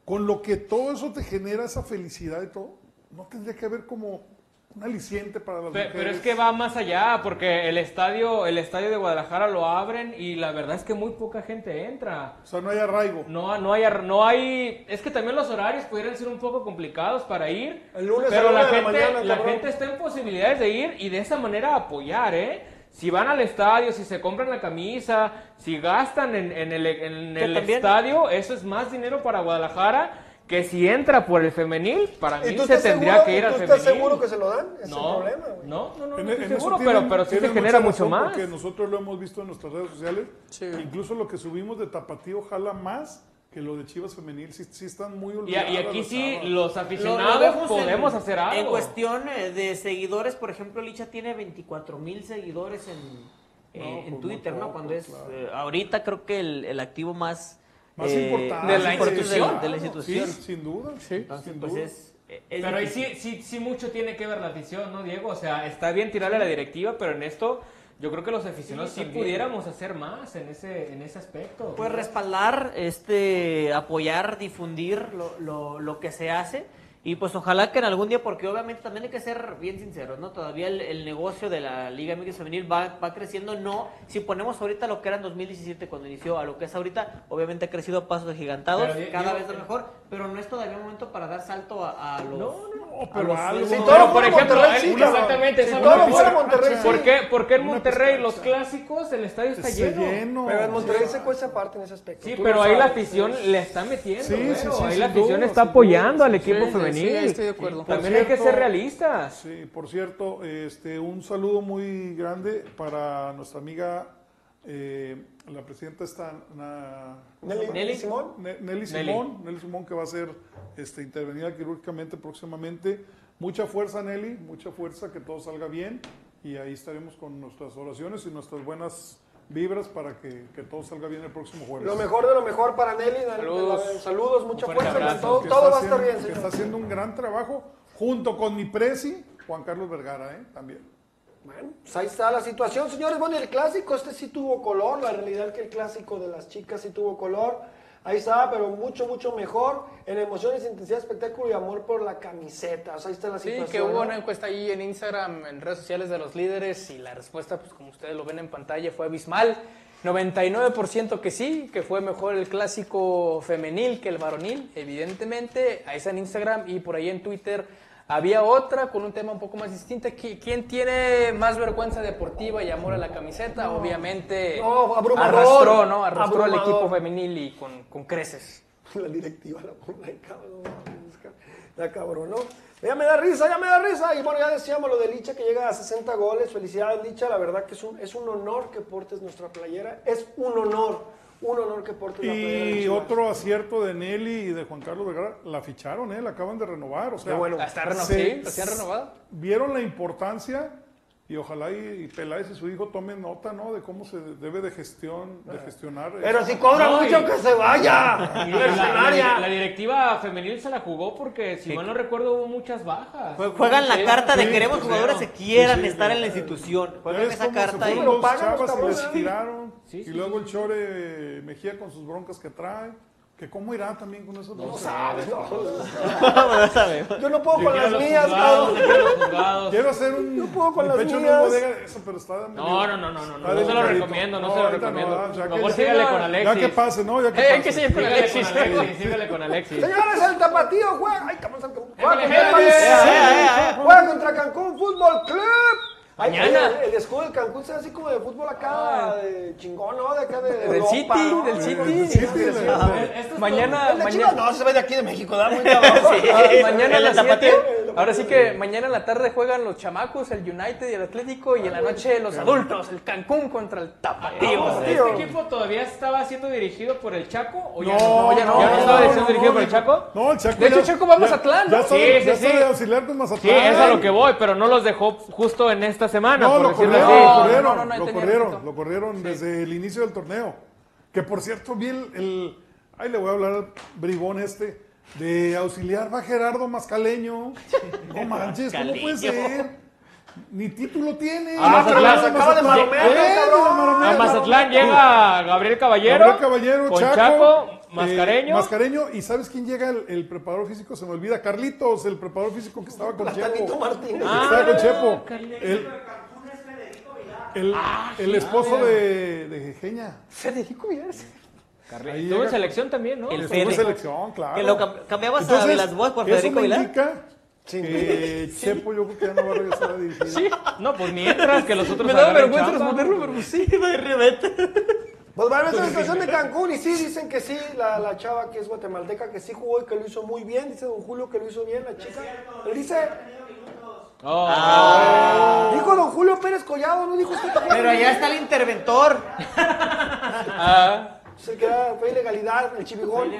con lo que todo eso te genera, esa felicidad y todo, no tendría que haber como un aliciente para las Pe- mujeres. Pero es que va más allá, porque el estadio, el estadio de Guadalajara lo abren y la verdad es que muy poca gente entra. O sea, no hay arraigo. No, no hay, ar- no hay, es que también los horarios pudieran ser un poco complicados para ir, El lunes a pero la la una de la gente, mañana, la gente está en posibilidades de ir y de esa manera apoyar, ¿eh? Si van al estadio, si se compran la camisa, si gastan en, en el, en el estadio, eso es más dinero para Guadalajara que si entra por el femenil, para ¿Y mí se tendría seguro- que ir al ¿Tú femenil. estás seguro que se lo dan? Es No, el problema, güey. no, no, no, En- no estoy eso seguro, tienen- pero, pero sí se genera mucho más. Porque nosotros lo hemos visto en nuestras redes sociales. Incluso lo que subimos de Tapatío jala más que lo de Chivas Femenil. Sí, sí están muy Y, olvidadas. y aquí sí, los Lo- aficionados lo podemos en- hacer algo. En cuestión eh, de seguidores, por ejemplo, Licha tiene 24 mil seguidores en, eh, en pues Twitter, ¿no? Cuando es claro. eh, ahorita creo que el, el activo más Más eh, importante. de la institución. de, de la institución. Sí, sin duda. Entonces, sin pues duda. es, es Pero ahí sí, sí, sí mucho tiene que ver la afición, ¿no, Diego? O sea, está bien tirarle a la directiva, pero en esto yo creo que los aficionados Sí, sí, pudiéramos hacer más en ese, en ese aspecto. Pues respaldar, este, apoyar, difundir lo, lo, lo que se hace. Y pues ojalá que en algún día, porque obviamente también hay que ser bien sinceros, ¿no? Todavía el, el negocio de la Liga MX Femenil va, va creciendo, no, si ponemos ahorita lo que era en 2017 cuando inició a lo que es ahorita, obviamente ha crecido a pasos agigantados, Pero, cada vez lo mejor, pero no es todavía momento para dar salto a, a los... a pero los algo- sueldos. Si Pero, todo por fuera ejemplo, Monterrey, sí, exactamente, Si todo es fuera. Monterrey, sí. ¿Por qué, por qué en Monterrey los clásicos el estadio está Está lleno? lleno. Pero en Monterrey Sí. se cuesta aparte en ese aspecto. Sí, pero ahí la afición le está metiendo, Sí, sí, güero. sí, ahí la afición está apoyando al equipo sí, femenil. sí, estoy de acuerdo. También hay que ser realistas. Sí, por cierto, este, un saludo muy grande para nuestra amiga, eh, la presidenta está, na- Nelly, Nelly. Simón. Ne- Nelly Simón, Nelly Simón que va a ser este, intervenida quirúrgicamente próximamente. Mucha fuerza, Nelly, mucha fuerza, que todo salga bien y ahí estaremos con nuestras oraciones y nuestras buenas vibras para que, que todo salga bien el próximo jueves. Lo mejor de lo mejor para Nelly. Saludos. Saludos, mucha fuerza. Todo, que todo está va a estar bien, Que señor. está haciendo un gran trabajo junto con mi presi, Juan Carlos Vergara, ¿eh? también. Bueno, pues ahí está la situación, señores. Bueno, el clásico este sí tuvo color. La realidad que el clásico de las chicas sí tuvo color. Ahí está, pero mucho, mucho mejor en emociones, intensidad, espectáculo y amor por la camiseta. O sea, ahí está la Sí, situación. que hubo ¿no? una encuesta ahí en Instagram, en redes sociales de los líderes y la respuesta, pues como ustedes lo ven en pantalla, fue abismal. 99% que sí, que fue mejor el clásico femenil que el varonil, evidentemente. Ahí está en Instagram y por ahí en Twitter había otra con un tema un poco más distinto. ¿Qui- ¿Quién tiene más vergüenza deportiva y amor a la camiseta? Obviamente No, arrastró, ¿no? Arrastró al equipo femenil y con, con creces. <laughs> La directiva la ahí, cabrón. La cabrón, ¿no? Ya me da risa, ya me da risa. Y bueno, ya decíamos lo de Licha que llega a 60 goles. Felicidades, Licha. La verdad que es un, es un honor que portes nuestra playera. Es un honor, un honor que playera. de Y otro acierto de Nelly y de Juan Carlos Vergara, la ficharon, ¿eh? la acaban de renovar. O sea, bueno. ¿Está reno- se- sí? ¿Recién renovada? Vieron la importancia y ojalá y, y Peláez y su hijo tomen nota, ¿no? De cómo se debe de gestión, de gestionar. Pero eso. si cobra No, mucho y- que se vaya. Y la, la- Mercenaria. la directiva femenil se la jugó porque, si mal no recuerdo, hubo muchas bajas. Jue- Juegan la Sí, carta de sí, queremos sí, jugadores sí, que quieran sí, estar sí. en la institución. Juegan esa carta y los pagan los y cabrones les ahí. tiraron. Sí, y sí, luego el Chore Mejía con sus broncas que trae. Que cómo irá también con esos broncas. sabes, no. <laughs> no sabemos. Yo no puedo Yo con las mías, cabrón. yo quiero hacer un. No puedo con las pecho no mías. eso, pero está. No, no, no, no, no, no, no se lo recomiendo, no se lo recomiendo. ah, ya Mejor que- sígale con Ya Alexis. que pase, ¿no? Ya que Eh, hay pase. que seguir con Sígale Alexis. con Alexis, sígale con Alexis. Señores, el tapatío juega. Ay, cabrón, Eh, eh, Juega contra Cancún Fútbol Club. Ay, Mañana. El, el escudo del Cancún se ve así como de fútbol acá, de chingón, ¿no? De acá de Del Europa, City, ¿no? del City. Sí, sí, Ah, Mañana, mañana, no, se ve de aquí de México, da muy <laughs> cabrón. Ah, mañana a ¿El las tapatío? 7. Ahora sí que mañana en la tarde juegan los chamacos, el United y el Atlético, y en la noche los adultos, el Cancún contra el Tapatío. Vamos, tío. ¿Este equipo todavía estaba siendo dirigido por el Chaco? ¿O ya No, no? ya no. ¿Ya no estaba No, siendo dirigido por el Chaco? No, el Chaco. De hecho, ya- Chaco va a Mazatlán, Ya ¿no? está, Sí, sí, ya está sí. de auxiliar con Mazatlán. Sí, es a lo que voy, pero no los dejó justo en esta semana, No, por lo decirlo corrieron, así. lo No, corrieron, no, no, no, lo corrieron, ratito. lo corrieron desde el inicio del torneo. Que por cierto, vi el, el- Ay, le voy a hablar al bribón este. De auxiliar va Gerardo Mascaleño. No <laughs> manches, ¿cómo puede ser? Ni título tiene. Ah, pero Mazatlán. se acaba de maromear, Eh, cabrón. de maromear, A Mazatlán llega Gabriel Caballero, Gabriel Caballero, con Chaco, Chaco, eh, Mascareño. Mascareño. ¿Y sabes quién llega? El, el preparador físico, se me olvida. Carlitos, el preparador físico que estaba con Platanito Chepo. Martínez. Que Ah, estaba con Chepo. Carlitos. El, el, Ah, el esposo de, de Geña. Federico Villar. Ahí Estuvo en selección también, ¿no? El Estuvo en selección, claro. Que lo cam- cambiabas a Entonces, Vilas Boas por Federico Vilar. que <laughs> Chepo yo creo que ya no va a regresar a dirigir. Sí. No, pues mientras que los otros <laughs> Me daba agarren vergüenza responderlo, pero pues sí. <laughs> Pues va a ver esa situación de Cancún y sí, dicen que sí, la, la chava que es guatemalteca, que sí jugó y que lo hizo muy bien, dice don Julio que lo hizo bien, la chica. Él dice... Ah. Dijo don Julio Pérez Collado, ¿no dijo usted que Pero allá está el interventor. Se queda, fue ilegalidad, el chivigón.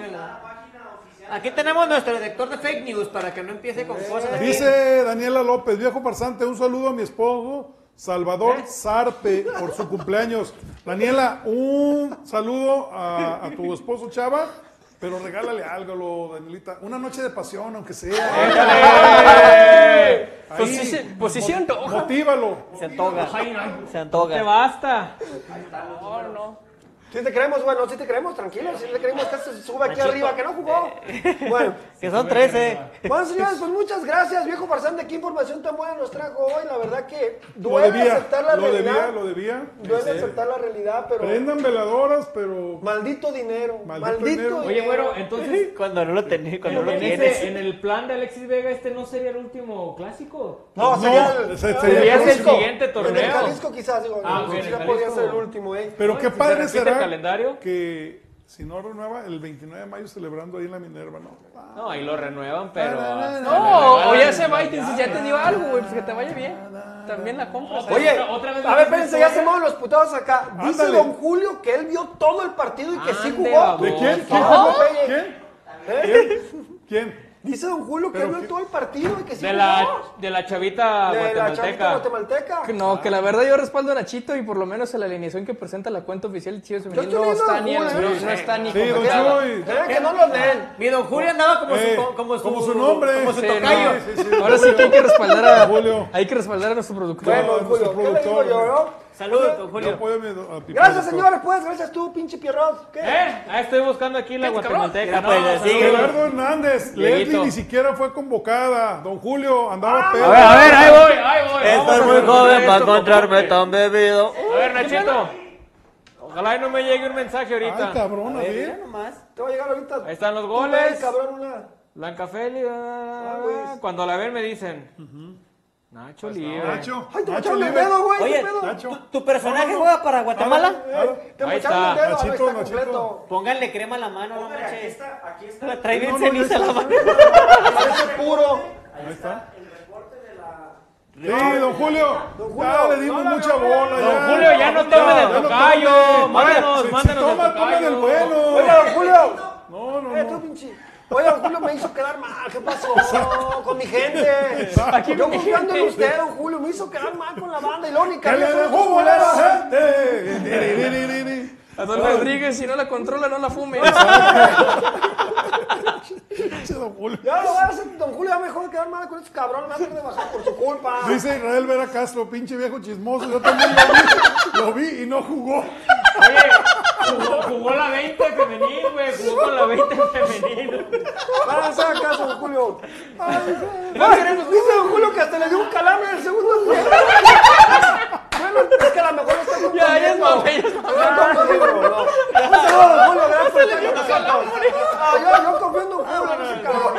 Aquí tenemos nuestro detector de fake news para que no empiece con cosas. aquí. Dice Daniela López, viejo farsante, un saludo a mi esposo Salvador Sarpe por su cumpleaños. Daniela, un saludo a, a tu esposo Chava, pero regálale algo, lo, Danielita. Una noche de pasión, aunque sea. Pues sí se- pues sí se antoja. Motívalo. Se antoja. Se Te antoja. basta. No, no. Si te creemos, bueno, si te creemos, tranquilo, si te creemos que se sube aquí arriba, que no jugó. Bueno. <laughs> Que son 13. Bueno, señores, pues muchas gracias, viejo farsante. Qué información tan buena nos trajo hoy. La verdad que Lo duele debía, aceptar la lo realidad. debía, lo debía. Duele aceptar la realidad, pero. Prendan veladoras, pero... Maldito dinero. Maldito Maldito, dinero. dinero. Oye, güero, entonces, <laughs> Cuando no lo tenés, cuando no lo en, tienes. ese- en el plan de Alexis Vega, este no sería el último clásico. No, sería el, sería siguiente En el torneo. Jalisco quizás, digo, Ah, no, ok, en sí el ya podría Jalisco. ser el último, ¿eh? Pero No, qué si se padre será calendario. que si no renueva el 29 de mayo celebrando ahí en la Minerva, ¿no? No, ahí lo renuevan, pero. No, o ya se va y te dices, ya te dio algo, güey, pues que te vaya bien. También la compras. Oye, Otra- otra vez a ver, espérense, ya se mueven los putados acá. Dice Ándale. don Julio que él vio todo el partido y que sí Ande, jugó. baboso. ¿De quién? ¿Quién jugó? ¿Eh? ¿Quién? Dice don Julio que él ¿Pero vio todo el partido y que sí De la, de la chavita De la chavita guatemalteca. guatemalteca. Que No, que la verdad yo respaldo a Nachito y por lo menos en la alineación que presenta la cuenta oficial de Chivas Femenil Yo no está ni, no, no está ni don. Chuy. Eh, que no lo leen. Mi don Julio andaba como, Eh, su, como, su, como su nombre. Como su Sí, tocayo. no. Sí, sí, sí, Ahora sí que hay que respaldar a Julio. hay que respaldar a nuestro productor. Bueno, nuestro Julio, ¿qué le digo yo, no? Saludos, don Julio. a Gracias, señores, pues, gracias tú, pinche Pierrot. ¿Qué? ¿Eh? Ah, estoy buscando aquí la guatemalteca. No, pues, saludos. Gerardo Hernández. Leslie ni siquiera fue convocada. Don Julio andaba pedo. A ver, a ver, ahí voy, ahí voy. Vamos a Estoy muy resolver joven para encontrarme tan bebido. A ver, Nachito. Ojalá y no me llegue un mensaje ahorita. Ay, cabrón, a Mira ver. nomás. Te va a llegar ahorita. Ahí están los Tú goles. ves, cabrón, una. Blanca Feli. ah, pues. Cuando la ven me dicen. Nacho libre. Nacho, Ay, te Nacho libre. dedo, güey. Oye, ¿qué pedo? Nacho. ¿Tu, tu personaje juega para Guatemala? Eh, Te Ahí está. dedo, Nachito, está Nachito. Pónganle crema a la mano, no aquí está, aquí está. La trae bien No, no, ceniza no, la no. mano. <laughs> Ese puro. Ahí está. El reporte de la... Sí, don Julio. Ya le dimos mucha bola. Don ya. Julio, ya no tome no tocayo. Mándanos, Si- si mándanos del toma, tome del bueno. Oiga, don Julio. No, no, Eh, no. Oye, don Julio me hizo quedar mal. ¿Qué pasó? Con mi gente. Aquí Yo mi confiando en usted, don Julio. Me hizo quedar mal con la banda. Y Que le jugo a la gente. Adolfo Rodríguez, si no la controla, no la fume. <laughs> Don Julio. Ya lo voy a hacer, don Julio. Ya me dejó de quedar mal con estos cabrones. Me van a de bajar por su culpa. <laughs> Dice Israel Vera Castro, pinche viejo chismoso. Yo también lo vi, lo vi y no jugó. Oye, jugó, jugó la 20 femenil, güey. Jugó con la 20 femenil. Van a hacer caso, don Julio. Ay, dice don Julio que hasta le dio un calambre en el segundo tiempo. Es que a lo mejor está confundiendo. <laughs> Ya, ya es mame, ya es no. Un saludo, Julio, gracias por estar con nosotros. Ah, yo, en Julio, no sé, cabrón.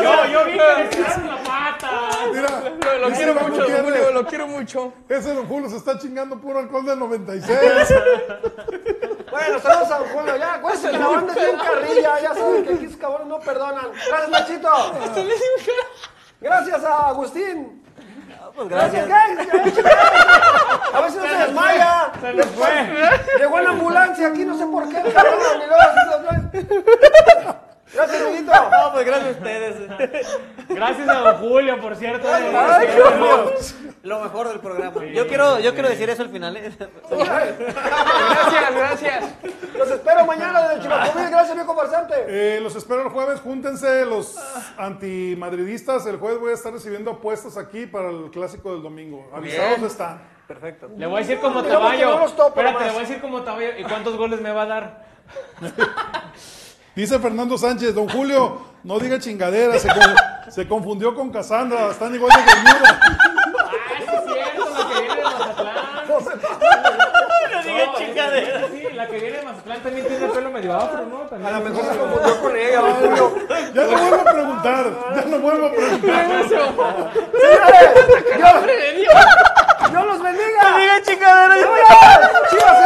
Yo, yo vi que le tiraron la pata. Mira, Lo, lo quiero mucho, Julio, lo quiero mucho. Ese don Julio se está chingando puro alcohol del 96. Bueno, saludos a don Julio. Ya, acuérdense que la banda es bien carrilla. Ya saben que aquí cabrones no perdonan. Gracias, Nachito. Gracias a Agustín. Pues Gracias. <laughs> A si no se desmaya. Se nos fue. Llegó en la ambulancia aquí, no sé por qué. <laughs> Gracias, amiguito. <laughs> No, pues gracias a ustedes. <laughs> Gracias a don Julio, por cierto. Ay, Eh. Lo mejor del programa. Yo quiero, yo quiero decir eso al final. ¿eh? Gracias, gracias. Los espero mañana desde el Chivacomil. Gracias, viejo farsante. Eh, los espero el jueves. Júntense los antimadridistas. El jueves voy a estar recibiendo apuestas aquí para el clásico del domingo. Avisados están. Perfecto. Le voy a decir como Tabayo. no los topo Espérate, le voy a decir como Tabayo. ¿Y cuántos goles me va a dar? <laughs> Dice Fernando Sánchez, don Julio, no diga chingadera, se, con- se confundió con Cassandra, están igual de Bermuda. Ah, sí es cierto, la que viene de Mazatlán. No diga chingadera. Sí, la que viene de Mazatlán también tiene el pelo medio afro, ¿no? También. A lo mejor se confundió con ella, don Julio. Ya no vuelvo a preguntar, ya no vuelvo a preguntar. Señores, Dios, los bendiga. No diga chingadera. Chivas